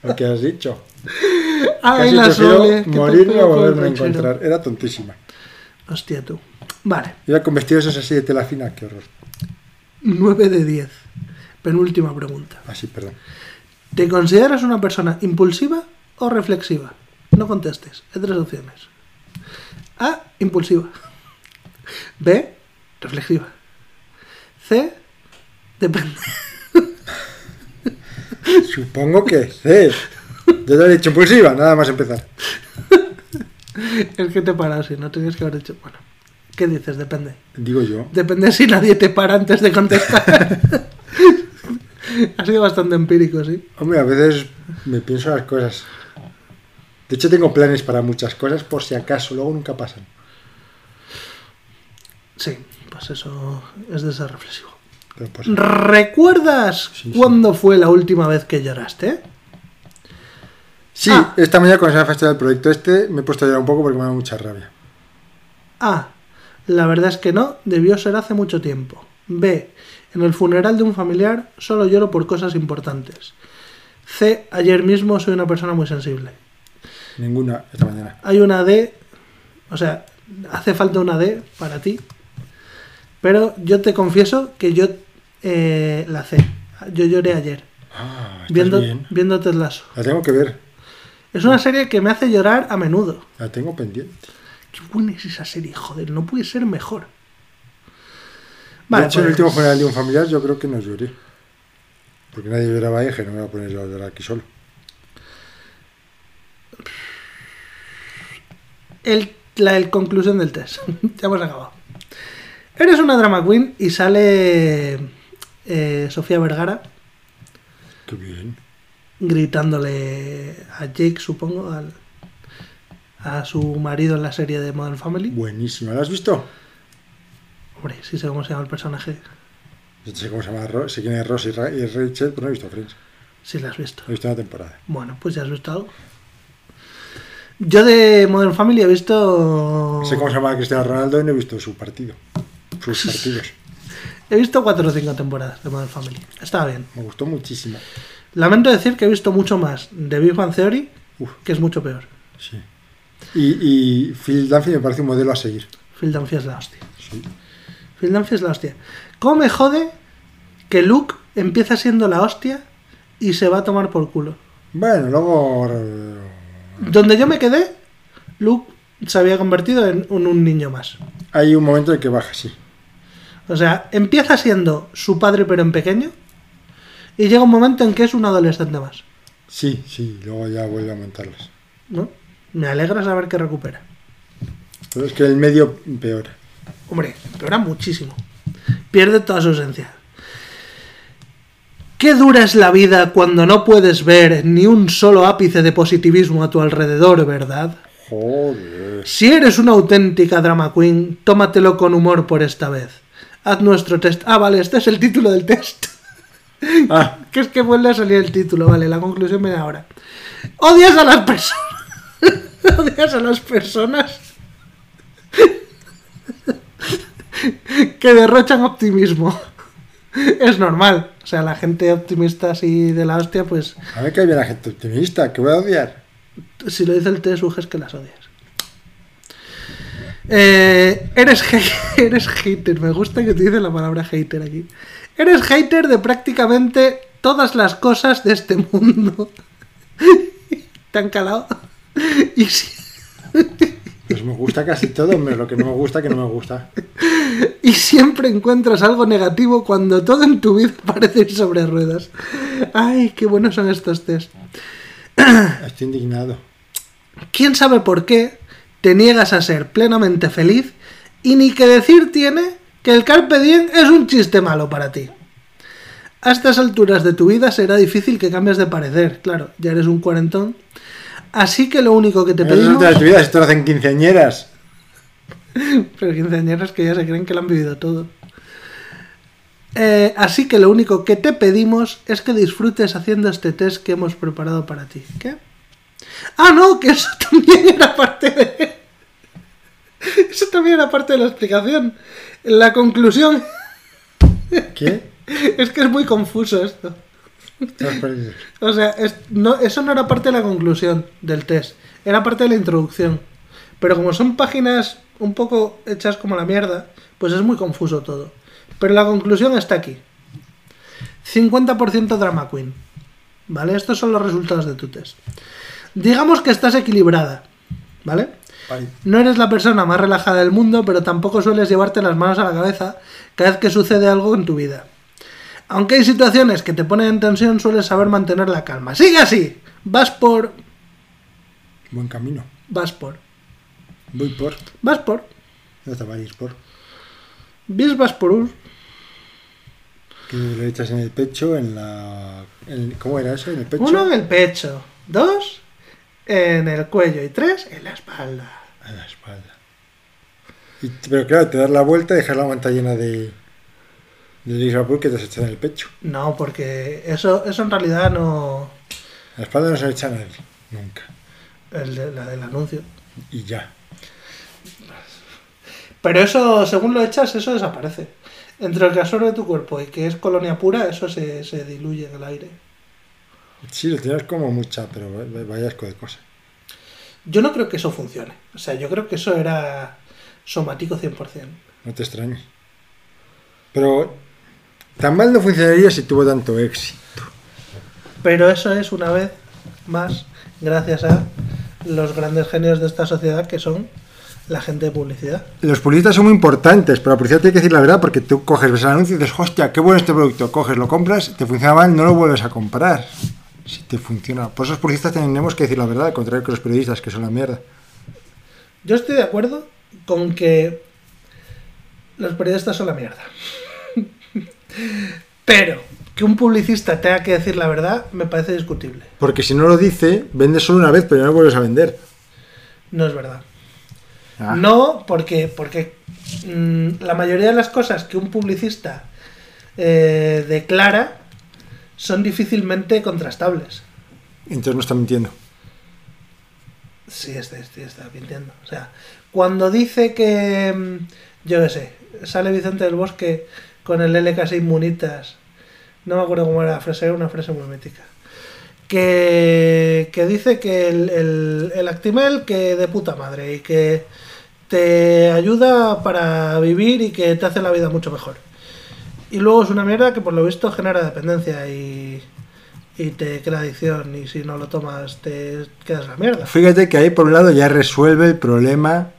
Lo que has dicho. Ay, Casi la Sole, morirme o volverme a encontrar. Era tontísima. Hostia, tú. Vale, Iba con vestidos así de tela fina, qué horror. 9 de 10. Penúltima pregunta. Así, perdón. ¿Te consideras una persona impulsiva o reflexiva? No contestes. Hay tres opciones. A. Impulsiva. B. Reflexiva. C. Depende. Supongo que C. Yo te he dicho impulsiva, nada más empezar. Es que te paras y no tenías que haber dicho. Bueno, ¿qué dices? Depende. Digo yo. Depende si nadie te para antes de contestar. ha sido bastante empírico, sí. Hombre, a veces me pienso las cosas. De hecho, tengo planes para muchas cosas por si acaso, luego nunca pasan. Sí, pues eso es de ser reflexivo. Pues, ¿Recuerdas Sí, sí. cuándo fue la última vez que lloraste? sí, Ah. esta mañana cuando se me ha fastidiado el proyecto este, me he puesto a llorar un poco porque me da mucha rabia. A. La verdad es que no, debió ser hace mucho tiempo. B. En el funeral de un familiar solo lloro por cosas importantes. C. Ayer mismo soy una persona muy sensible. Ninguna esta mañana. Hay una D, o sea, hace falta una D para ti. Pero yo te confieso que yo eh, la C. Yo lloré ayer, Ah, viendo, bien. Lasso. La tengo que ver. Es una serie que me hace llorar a menudo. La tengo pendiente. Qué buena es esa serie, joder, no puede ser mejor. de hecho, en el pues, último funeral de un familiar yo creo que no lloré. Porque nadie lloraba ahí, dije, no me voy a poner yo a llorar aquí solo. El, la el conclusión del test. ya hemos acabado. Eres una drama queen y sale eh, Sofía Vergara Qué bien. gritándole a Jake, supongo, al- a su marido en la serie de Modern Family. Buenísima. ¿La has visto? Hombre, sí sé cómo se llama el personaje. Yo no sé cómo se llama, Ro- sé quién es Ross y, Ra- y Rachel, pero no he visto Friends. Si la has visto. He visto una temporada. Bueno, pues ya has visto algo. Yo de Modern Family he visto. Sé cómo se llama Cristiano Ronaldo y no he visto su partido. Sus partidos. He visto cuatro o cinco temporadas de Modern Family. Estaba bien. Me gustó muchísimo. Lamento decir que he visto mucho más de Big Bang Theory, Uf. que es mucho peor. Sí. Y, y Phil Dunphy me parece un modelo a seguir. Phil Dunphy es la hostia. Sí. Phil Dunphy es la hostia. ¿Cómo me jode que Luke empieza siendo la hostia y se va a tomar por culo? Bueno, luego. Donde yo me quedé, Luke se había convertido en un, un niño más. Hay un momento en que baja, sí. O sea, empieza siendo su padre pero en pequeño y llega un momento en que es un adolescente más. Sí, sí, luego ya vuelve a montarlas. ¿no? Me alegra saber que recupera. Pero es que el medio peor. Hombre, empeora muchísimo. Pierde toda su esencia. Qué dura es la vida cuando no puedes ver ni un solo ápice de positivismo a tu alrededor, ¿verdad? Joder. Si eres una auténtica drama queen, tómatelo con humor por esta vez. Haz nuestro test. Ah, vale, este es el título del test. Ah, Que es que vuelve a salir el título, vale, la conclusión viene ahora. Odias a las personas. Odias a las personas que derrochan optimismo. Es normal. O sea, la gente optimista así de la hostia, pues a ver que hay bien la gente optimista, que voy a odiar. si lo dice el test, es que las odias. Eh, eres, eres hater, me gusta que te dice la palabra hater aquí. Eres hater de prácticamente todas las cosas de este mundo. ¿Te han calado? Y si, Pues me gusta casi todo, menos lo que no me gusta, que no me gusta. y siempre encuentras algo negativo cuando todo en tu vida parece ir sobre ruedas. Ay, qué buenos son estos test. Estoy indignado. ¿Quién sabe por qué te niegas a ser plenamente feliz y ni que decir tiene que el carpe diem es un chiste malo para ti? A estas alturas de tu vida será difícil que cambies de parecer, claro, ya eres un cuarentón. Así que lo único que te es pedimos... las vidas, esto lo hacen quinceañeras. Pero quinceañeros que ya se creen que lo han vivido todo. Eh, así que lo único que te pedimos es que disfrutes haciendo este test que hemos preparado para ti. ¿Qué? Ah, no, que eso también era parte de... Eso también era parte de la explicación. La conclusión ¿Qué? es que es muy confuso esto. O sea, es- no, eso no era parte de la conclusión del test, era parte de la introducción. Pero como son páginas un poco hechas como la mierda, pues es muy confuso todo. Pero la conclusión está aquí. 50% drama queen. ¿Vale? Estos son los resultados de tu test. Digamos que estás equilibrada. Vale. No eres la persona más relajada del mundo, pero tampoco sueles llevarte las manos a la cabeza cada vez que sucede algo en tu vida. Aunque hay situaciones que te ponen en tensión, sueles saber mantener la calma. ¡Sigue así! Vas por... Buen camino. Vas por... Voy por. Vas por... No te vayas por. Vis vas por us. Que lo echas en el pecho, en la. en- ¿Cómo era eso? En el pecho. Uno en el pecho. Dos en el cuello. Y tres en la espalda. A la espalda. Y- pero claro, te das la vuelta y dejas la manta llena de. De Liverpool que te en el pecho. No, porque eso, eso en realidad no... La espalda no se le echa a nadie. Nunca. El de- la del anuncio. Y ya. Pero eso, según lo echas, eso desaparece. Entre el que absorbe tu cuerpo y que es colonia pura, eso se, se diluye en el aire. Sí, lo tienes como mucha, pero va- vaya asco de cosa. Yo no creo que eso funcione. O sea, yo creo que eso era somático 100%. No te extrañes. Pero tan mal no funcionaría si tuvo tanto éxito. Pero eso es una vez más gracias a los grandes genios de esta sociedad que son la gente de publicidad. Los publicistas son muy importantes, pero la publicidad tiene que decir la verdad porque tú coges, ves el anuncio y dices, hostia, qué bueno este producto. Coges, lo compras, te funciona mal, no lo vuelves a comprar. Si te funciona. Por eso los publicistas tenemos que decir la verdad, al contrario que los periodistas, que son la mierda. Yo estoy de acuerdo con que los periodistas son la mierda. Pero que un publicista tenga que decir la verdad me parece discutible. Porque si no lo dice, vendes solo una vez, pero ya no vuelves a vender. No es verdad. Ah. No, porque, porque mm, la mayoría de las cosas que un publicista eh, declara son difícilmente contrastables. Entonces no está mintiendo. Sí, está, sí, está mintiendo. O sea, cuando dice que, mm, yo qué sé, sale Vicente del Bosque con el LK6 Munitas, no me acuerdo cómo era la frase, era una frase muy mítica. Que, que dice que el, el, el Actimel que de puta madre y que te ayuda para vivir y que te hace la vida mucho mejor. Y luego es una mierda que por lo visto genera dependencia y, y te crea adicción y si no lo tomas te quedas la mierda. Fíjate que ahí por un lado ya resuelve el problema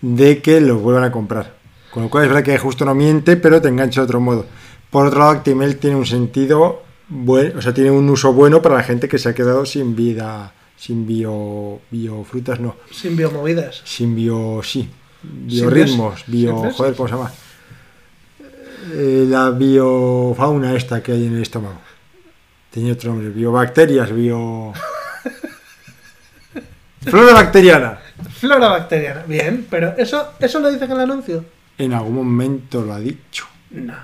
de que lo vuelvan a comprar. Con lo cual es verdad que justo no miente, pero te engancha de otro modo. Por otro lado, Actimel tiene un sentido bueno, o sea, tiene un uso bueno para la gente que se ha quedado sin vida, sin bio, biofrutas, no, Sin biomovidas. sin bio, sí, biorritmos, bio, joder, ¿cómo se llama? Eh, la biofauna esta que hay en el estómago. Tenía otro nombre, biobacterias, bio... Flora bacteriana. Flora bacteriana. Bien, pero ¿eso, ¿eso lo dice en el anuncio? En algún momento lo ha dicho. No.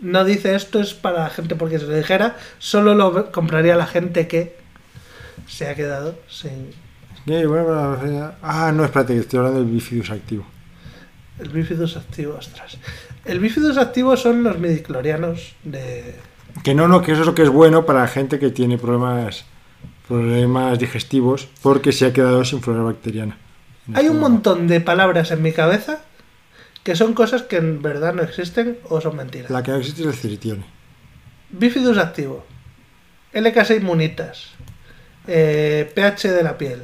No dice esto es para la gente porque si lo dijera, solo lo compraría la gente que se ha quedado sin Ah, no, espérate, que estoy hablando del bifidus activo. el bifidus activo. Ostras. El bifidus activo son los midiclorianos de... Que no, no, que eso es lo que es bueno para la gente que tiene problemas problemas digestivos porque se ha quedado sin flora bacteriana. Hay un montón de palabras en mi cabeza que son cosas que en verdad no existen o son mentiras. La que no existe es el ciritione. Bifidus activo, LK6 munitas, eh, pH de la piel.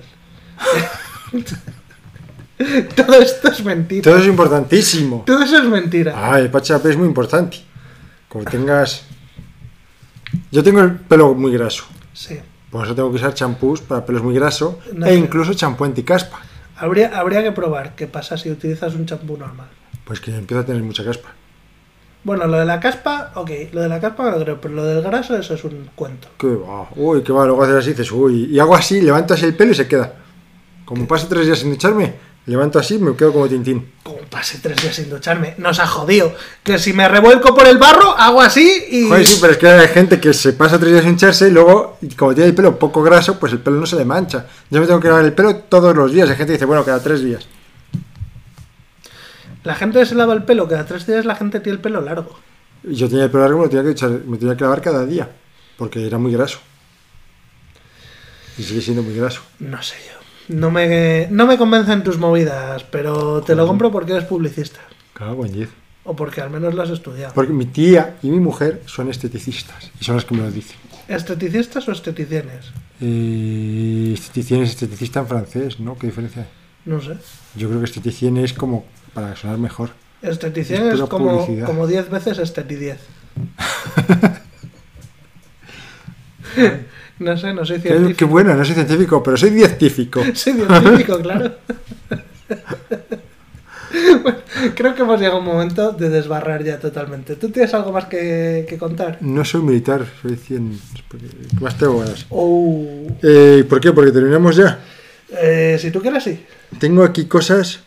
Todo esto es mentira. Todo es importantísimo. Todo eso es mentira. Ah, el pachapé es muy importante. Como tengas... Yo tengo el pelo muy graso. Sí. Por eso tengo que usar champús para pelos muy graso No, e incluso champú anticaspa. Habría, habría que probar qué pasa si utilizas un champú normal. Pues que empiezo a tener mucha caspa. Bueno, lo de la caspa, ok, lo de la caspa no creo, pero lo del graso, eso es un cuento. Que va, uy, que va, luego haces así, dices, uy, y hago así, levanto así el pelo y se queda. Como pase tres días sin ducharme, levanto así, me quedo como tintín. Como pase tres días sin ducharme, nos ha jodido. Que si me revuelco por el barro, hago así y. Joder, sí, pero es que hay gente que se pasa tres días sin echarse y luego, y como tiene el pelo poco graso, pues el pelo no se le mancha. Yo me tengo que lavar el pelo todos los días. Hay gente que dice, bueno, cada tres días. La gente que se lava el pelo cada tres días, la gente tiene el pelo largo. Y yo tenía el pelo largo, me lo tenía que, echar, me tenía que lavar cada día, porque era muy graso. Y sigue siendo muy graso. No sé yo. No me, no me convencen tus movidas, pero te lo compro porque eres publicista. Cago en diez. O porque al menos lo has estudiado. Porque mi tía y mi mujer son esteticistas y son las que me lo dicen. ¿Esteticistas o esteticienes? Eh, esteticien es esteticista en francés, ¿no? ¿Qué diferencia hay? No sé. Yo creo que esteticien es como para sonar mejor. Esteticien Es es como como 10 veces esteti 10. no sé, no soy científico. qué bueno, no soy científico, pero soy científico. Soy científico, claro. Bueno, creo que hemos llegado a un momento de desbarrar ya totalmente. ¿Tú tienes algo más que, que contar? No soy militar, soy cien... ¿Qué más tengo ganas? Oh, Eh, ¿Por qué? Porque terminamos ya. eh, si tú quieres, sí. Tengo aquí cosas.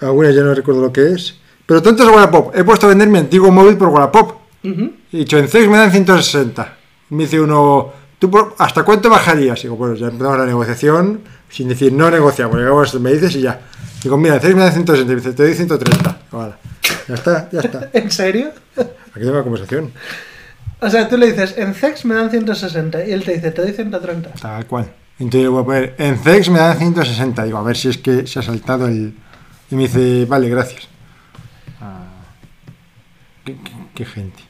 Algunas ya no recuerdo lo que es. Pero tontos de Wallapop. He puesto a vender mi antiguo móvil por Wallapop. Ujú. He dicho, en CEX me dan 160. Me dice uno, ¿tú por- hasta cuánto bajarías? Y digo, bueno, ya empezamos la negociación sin decir, no negociamos. Llegamos, me dices y ya. Digo, mira, en CEX me dan 160. Y me dice, te doy 130. Digo, "Hala". Ya está, ya está. ¿En serio? Aquí tengo la conversación. O sea, tú le dices, en CEX me dan 160 y él te dice, te doy 130. Tal cual. Entonces le voy a poner, en CEX me dan 160. Digo, a ver si es que se ha saltado el... Y me dice, vale, gracias. Ah, qué, qué- qué gente.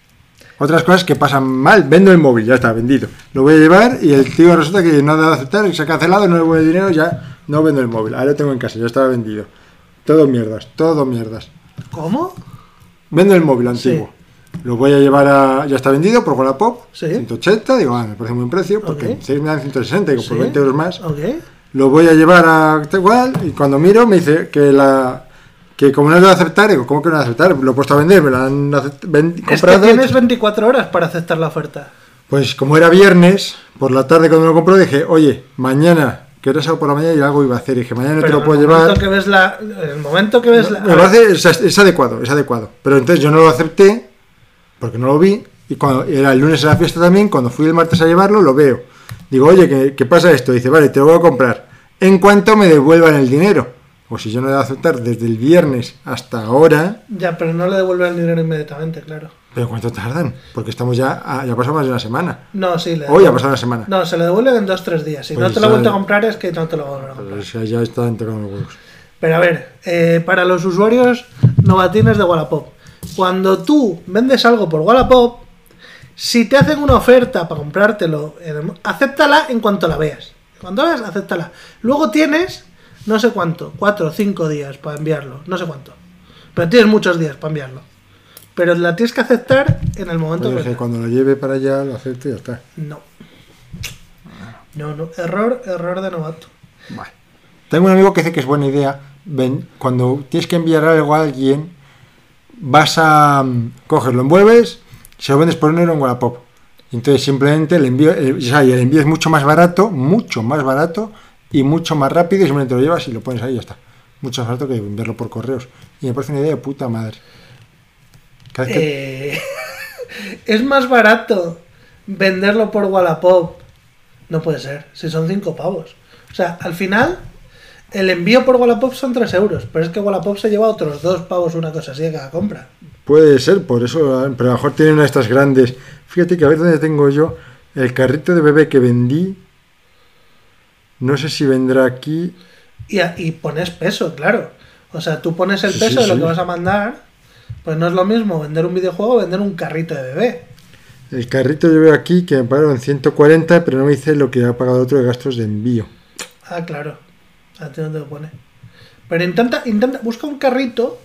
Otras cosas que pasan mal, vendo el móvil, ya está, vendido. Lo voy a llevar y el tío resulta que no ha dado a aceptar, y se ha cancelado, no le devuelve el dinero, ya no vendo el móvil. Ahora lo tengo en casa, ya estaba vendido. Todo mierdas, todo mierdas. ¿Cómo? Vendo el móvil antiguo. Lo voy a llevar a. Ya está vendido por Wallapop. Sí. 180, digo, ah, me parece un buen precio, porque Ok. en CEX me dan 160, digo, por Sí. 20 euros más. Ok. Lo voy a llevar a cual y cuando miro me dice que la que como no lo voy a aceptar, digo, ¿cómo que no lo voy a aceptar? Lo he puesto a vender, me lo han Es que comprado. tienes 24 horas para aceptar la oferta. Pues como era viernes, por la tarde cuando lo compró dije, oye, mañana, que era sábado por la mañana y algo iba a hacer, y dije, mañana no te lo puedo llevar. que ves la, el momento que ves la, Me parece, es, es adecuado, es adecuado. Pero entonces yo no lo acepté, porque no lo vi, y cuando era el lunes a la fiesta también, cuando fui el martes a llevarlo, lo veo. Digo, oye, ¿qué, qué pasa esto? Dice, vale, te lo voy a comprar. En cuanto me devuelvan el dinero. O si yo no lo voy a aceptar desde el viernes hasta ahora, Ya, pero no le devuelve el dinero inmediatamente, claro. ¿pero cuánto tardan? Porque estamos ya, a- ya pasó más de una semana. No, sí, le Hoy ha pasado una semana. No, se lo devuelven en 2-3 días. Si Pues no te lo ya- vuelto a comprar es que no te lo voy a comprar. Pues ya, ya están tocando los huevos. Pero a ver, eh, para los usuarios novatines de Wallapop, cuando tú vendes algo por Wallapop, si te hacen una oferta para comprártelo, mo- acéptala en cuanto la veas. Cuando veas, acéptala. Luego tienes, no sé cuánto, 4 o 5 días para enviarlo, no sé cuánto. Pero tienes muchos días para enviarlo. Pero la tienes que aceptar en el momento que cuando lo lleve para allá, lo acepto y ya está. No. No, no. Error, error de novato. Vale. Tengo un amigo que dice que es buena idea. ven- cuando tienes que enviar algo a alguien, vas a. mm, coges, lo envuelves, se lo vendes por un euro en Wallapop. Entonces simplemente el envío, eh, o sea, el envío es mucho más barato, mucho más barato y mucho más rápido y simplemente lo llevas y lo pones ahí y ya está. Mucho más barato que enviarlo por correos. Y me parece una idea de puta madre. Eh, es más barato venderlo por Wallapop. No puede ser, si son 5 pavos. O sea, al final, el envío por Wallapop son 3 euros, pero es que Wallapop se lleva otros 2 pavos, una cosa así de cada compra. Puede ser, por eso, eh, pero a lo mejor tiene una de estas grandes. Fíjate que a ver dónde tengo yo el carrito de bebé que vendí. No sé si vendrá aquí. Y, a- y pones peso, claro. O sea, tú pones el Sí, peso sí, de lo sí. que vas a mandar. Pues no es lo mismo vender un videojuego o vender un carrito de bebé. El carrito yo veo aquí que me pagaron 140, pero no me dice lo que ha pagado otro de gastos de envío. Ah, claro. A ti no te lo pone. Pero intenta, intenta, busca un carrito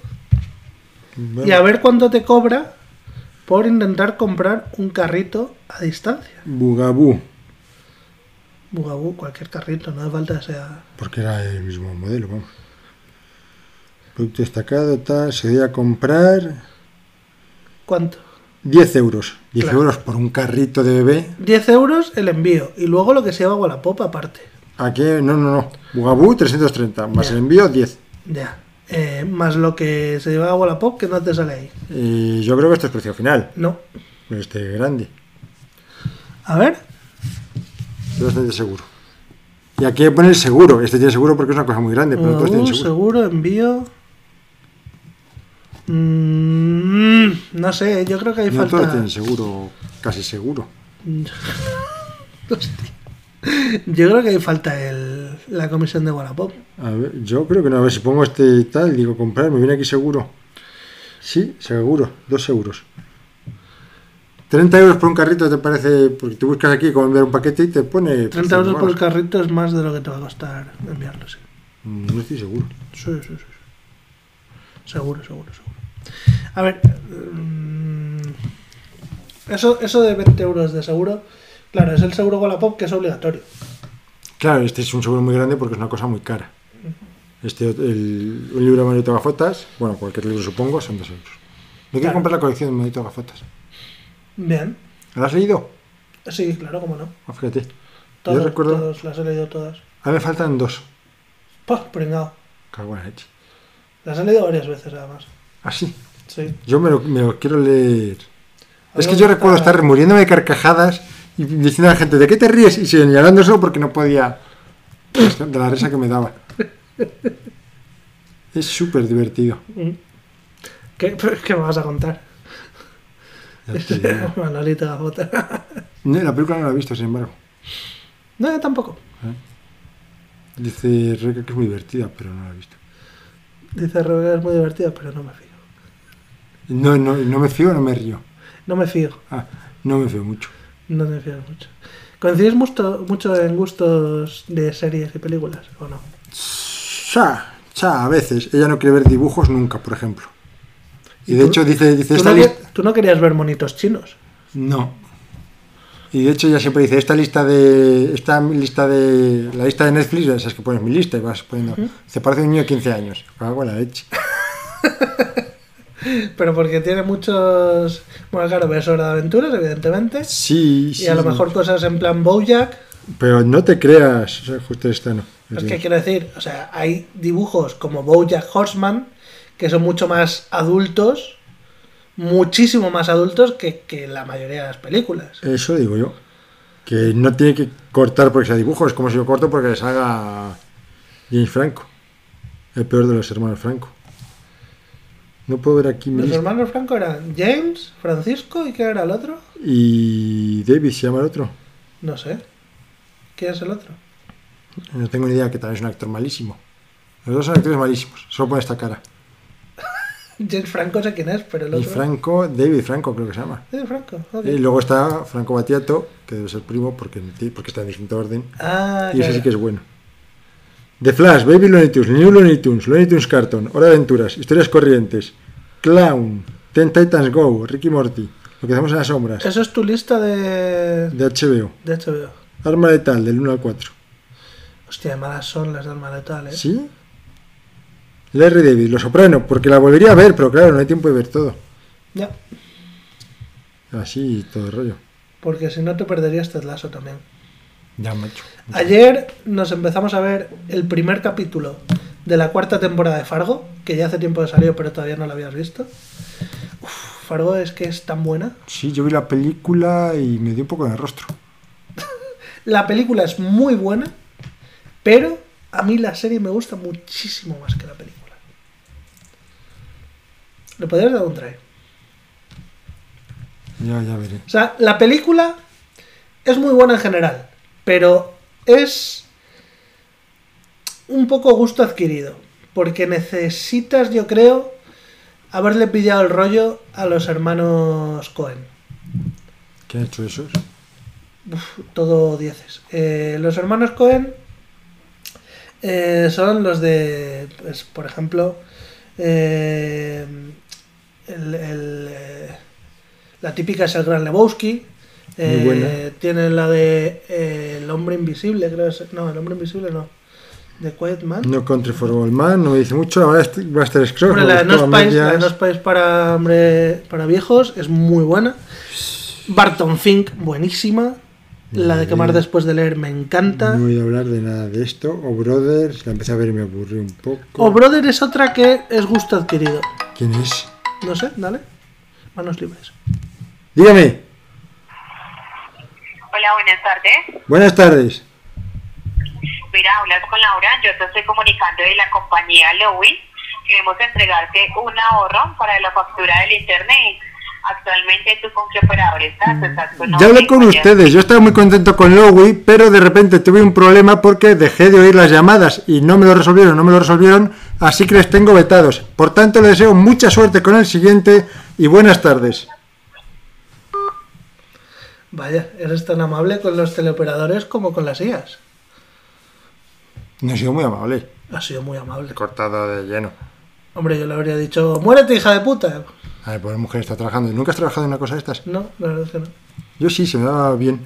Y a ver cuánto te cobra por intentar comprar un carrito a distancia. Bugaboo, Bugaboo, cualquier carrito, no hace falta sea. porque era el mismo modelo, vamos. Producto destacado, tal, se debe a comprar ¿Cuánto? 10 euros. 10 Claro. euros por un carrito de bebé. 10 euros el envío y luego lo que se lleva Wallapop aparte. Aquí, no, no, no. Bugaboo 330, más Ya. el envío 10. Ya. Eh, más lo que se lleva Wallapop que no te sale ahí. Y yo creo que esto es precio final. No. Este grande. A ver. Estoy bastante seguro. Y aquí pone el seguro. Este tiene seguro porque es una cosa muy grande, pero otros tienen seguro. seguro, envío. Mm, no sé, yo creo que hay No todos falta. tienen seguro, casi seguro. Hostia. Yo creo que hay falta el, la comisión de Wallapop. A ver, yo creo que no. A ver si pongo este tal, digo comprar, me viene aquí seguro. Sí, seguro, dos euros. 30 euros por un carrito te parece, porque tú buscas aquí cómo enviar un paquete y te pone... 30 euros por el carrito es más de lo que te va a costar enviarlo, sí. Mm, No estoy seguro. Sí, sí, sí. sí. Seguro, seguro, seguro. A ver. mm, Eso, eso de 20 euros de seguro, claro, es el seguro Wallapop que es obligatorio. Claro, este es un seguro muy grande porque es una cosa muy cara. Este, el, un libro de Manito Gafotas, bueno, cualquier libro supongo, son dos euros. Me quiero Claro. comprar la colección de Manito Gafotas. Bien. ¿La has leído? Sí, claro, cómo no. Ah, fíjate. Todos, Yo recuerdo... todos, las he leído todas. A mí me faltan dos. Pues, pringao. Cago en la leche. Las he leído varias veces, además. Así. Sí. Yo me lo, me lo quiero leer. Es que yo recuerdo estar muriéndome de carcajadas y diciendo a la gente, ¿de qué te ríes? Y señalándoselo porque no podía. De la risa que me daba. Es súper divertido. Mm. ¿Qué, ¿Qué me vas a contar? Manolito Gafota. No, la película no la he visto, sin embargo. no, yo tampoco. Dice Rebeca que es muy divertida, pero no la he visto. Dice Rebeca es muy divertida, pero no me fío. No, no, no me fío, no me río. No me fío. Ah, no me fío mucho. No me fío mucho. ¿Coincidís mucho, mucho en gustos de series y películas o no? Cha, cha, a veces. Ella no quiere ver dibujos nunca, por ejemplo. Y ¿Y de tú- hecho dice, dice ¿Tú esta no, lista... tú no querías ver monitos chinos. No. Y de hecho ella siempre dice, esta lista de. Esta lista de. La lista de Netflix, ya sabes que pones mi lista y vas poniendo. Se parece a un niño de 15 años. Cago en la leche. Pero porque tiene muchos... Bueno, claro, ves Hora de Aventuras, evidentemente. Sí, Y sí. a lo mejor cosas en plan Bojack. Pero no te creas. O sea, justo esta no. Es que quiero decir, o sea, hay dibujos como Bojack Horseman que son mucho más adultos, muchísimo más adultos que, que la mayoría de las películas. Eso digo yo. Que no tiene que cortar porque sea dibujo. Es como si yo corto porque les haga James Franco. El peor de los hermanos Franco. No puedo ver aquí Los hermanos Franco eran James, Francisco y ¿qué era el otro? Y David se llama el otro. No sé. ¿Quién es el otro? No tengo ni idea que también es un actor malísimo. Los dos son actores malísimos. Solo pone esta cara. James Franco sé quién es, pero el Y otro. Franco, David Franco creo que se llama. Eh, Franco. ok. Y luego está Franco Battiato, que debe ser primo porque, porque está en distinto orden. Ah, Y ese claro. sí que es bueno. The Flash, Baby Looney Tunes, New Looney Tunes, Looney Tunes Carton, Hora de Aventuras, Historias Corrientes, Clown, Ten Titans Go, Ricky Morty, Lo que hacemos en las sombras, Eso es tu lista de, de HBO, de HBO. Arma Letal, del 1 al 4. O Hostia, malas son las del Maletal, ¿eh? ¿Sí? Larry David, Los Soprano, porque la volvería a ver, pero claro, no hay tiempo de ver todo. Ya, Así todo el rollo. porque si no te perderías Ted Lasso también. Ya, macho. Ayer nos empezamos a ver el primer capítulo de la cuarta temporada de Fargo, que ya hace tiempo que salió, pero todavía no la habías visto. Uf, Fargo es que es tan buena. Sí, yo vi la película y me dio un poco en el rostro. La película es muy buena, pero a mí la serie me gusta muchísimo más que la película. Le podrías dar un try. Ya, ya veré. O sea, la película es muy buena en general, pero es un poco gusto adquirido. Porque necesitas, yo creo, haberle pillado el rollo a los hermanos Cohen. ¿Qué han hecho esos? Uf, todo dieces. Eh, los hermanos Cohen eh, son los de, pues, por ejemplo, eh, el- el, la típica es el Gran Lebowski. Muy buena. Eh, tienen la de eh, El Hombre Invisible, creo. es- No, El Hombre Invisible no. The Quiet Man. No Country for Old Man, no me dice mucho. Ahora este- va a estar Scrooge. Hombre, la de No Spice, la de. No Spice para, hombre, para viejos es muy buena. Barton Fink, buenísima. La de quemar después de leer me encanta. No voy a hablar de nada de esto. O Brothers, la empecé a ver y me aburrí un poco. O Brother es otra que es gusto adquirido. ¿Quién es? No sé, dale. Manos libres. Dígame. Hola, buenas tardes. Buenas tardes. Mira, hablas con Laura. Yo te estoy comunicando de la compañía Lowy. Queremos entregarte un ahorro para la factura del internet. Actualmente, ¿tú con qué operador estás? ¿Estás con Ya hablé con ustedes. Yo estaba muy contento con Lowy, pero de repente tuve un problema porque dejé de oír las llamadas y no me lo resolvieron, no me lo resolvieron. Así que les tengo vetados. Por tanto, les deseo mucha suerte con el siguiente y buenas tardes. Vaya, eres tan amable con los teleoperadores como con las IAS. No he sido muy amable. Has sido muy amable. Cortado de lleno. Hombre, yo le habría dicho, muérete, hija de puta. A ver, pobre mujer está trabajando. ¿Nunca has trabajado en una cosa de estas? No, la verdad es que no. Yo sí, se me daba bien.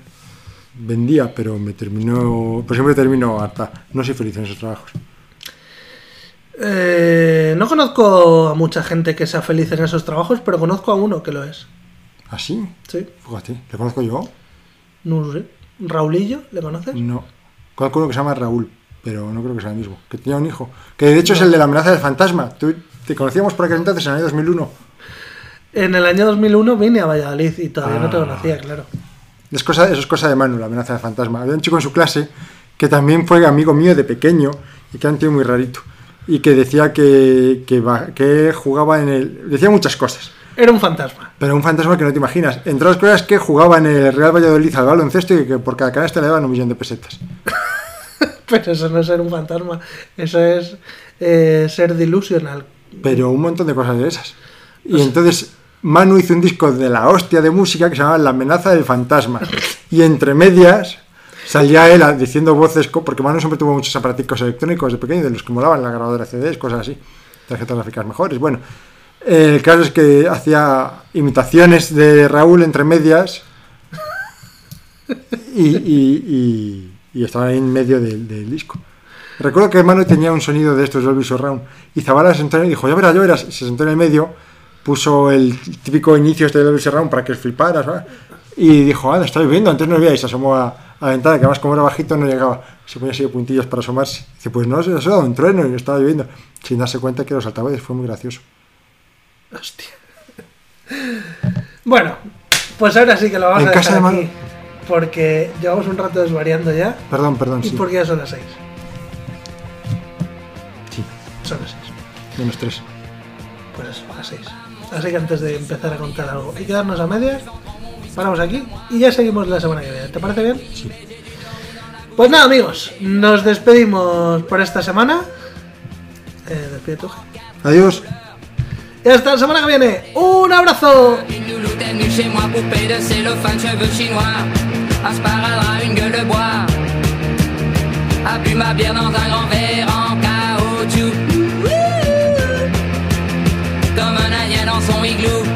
Vendía, pero me terminó. Pues siempre termino harta. No soy feliz en esos trabajos. Eh, no conozco a mucha gente que sea feliz en esos trabajos, pero conozco a uno que lo es. ¿Así? Sí, Fíjate, ¿le conozco yo? no sé. Raulillo, ¿le conoces? No. Conozco uno que se llama Raúl, pero no creo que sea el mismo. Que tenía un hijo. Que de hecho es el de la amenaza del fantasma. Tú, te conocíamos por aquel entonces, en el año 2001. En el año 2001 vine a Valladolid y todavía no te Ah. conocía, claro. Es cosa, eso es cosa de Manu, la amenaza del fantasma. Había un chico en su clase que también fue amigo mío de pequeño y que era un tío muy rarito. Y que decía que, que jugaba en el. Decía muchas cosas. Era un fantasma. Pero un fantasma que no te imaginas. Entre otras cosas que jugaba en el Real Valladolid al baloncesto y que por cada canasta le daban un millón de pesetas. Pero eso no es ser un fantasma, eso es eh, ser delusional. Pero un montón de cosas de esas. Y entonces Manu hizo un disco de la hostia de música que se llamaba La amenaza del fantasma. Y entre medias salía él diciendo voces, porque Manu siempre tuvo muchos aparaticos electrónicos de pequeño, de los que molaban la grabadora CDs, cosas así, tarjetas gráficas mejores. Bueno, el caso es que hacía imitaciones de Raúl entre medias y, y- estaba ahí en medio del, disco. Recuerdo que Manu tenía un sonido de estos Dolby Surround y Zabala se sentó y dijo, ya verás, ya verás, se sentó en el medio, puso el típico inicio este de Dolby Surround para que fliparas, ¿verdad? y dijo, ah, está lloviendo, antes no llovía y se asomó a, a la ventana, que además como era bajito no llegaba, se ponía así de puntillas para asomarse. Dice, pues no, se ha dado un trueno y estaba lloviendo, sin darse cuenta que los altavoces, fue muy gracioso. Hostia. Bueno, pues ahora sí que lo vamos En a casa dejar de aquí. Porque llevamos un rato desvariando ya. Perdón, perdón, Y sí. porque ya son las 6. Sí, Son las 6. menos tres. Pues eso, a las 6. Así que antes de empezar a contar algo y quedarnos a medias, paramos aquí y ya seguimos la semana que viene. ¿Te parece bien? Sí. Pues nada, amigos, nos despedimos por esta semana. Eh, despide tú. Adiós. Y hasta la semana que viene. ¡Un abrazo! Comme un dans son.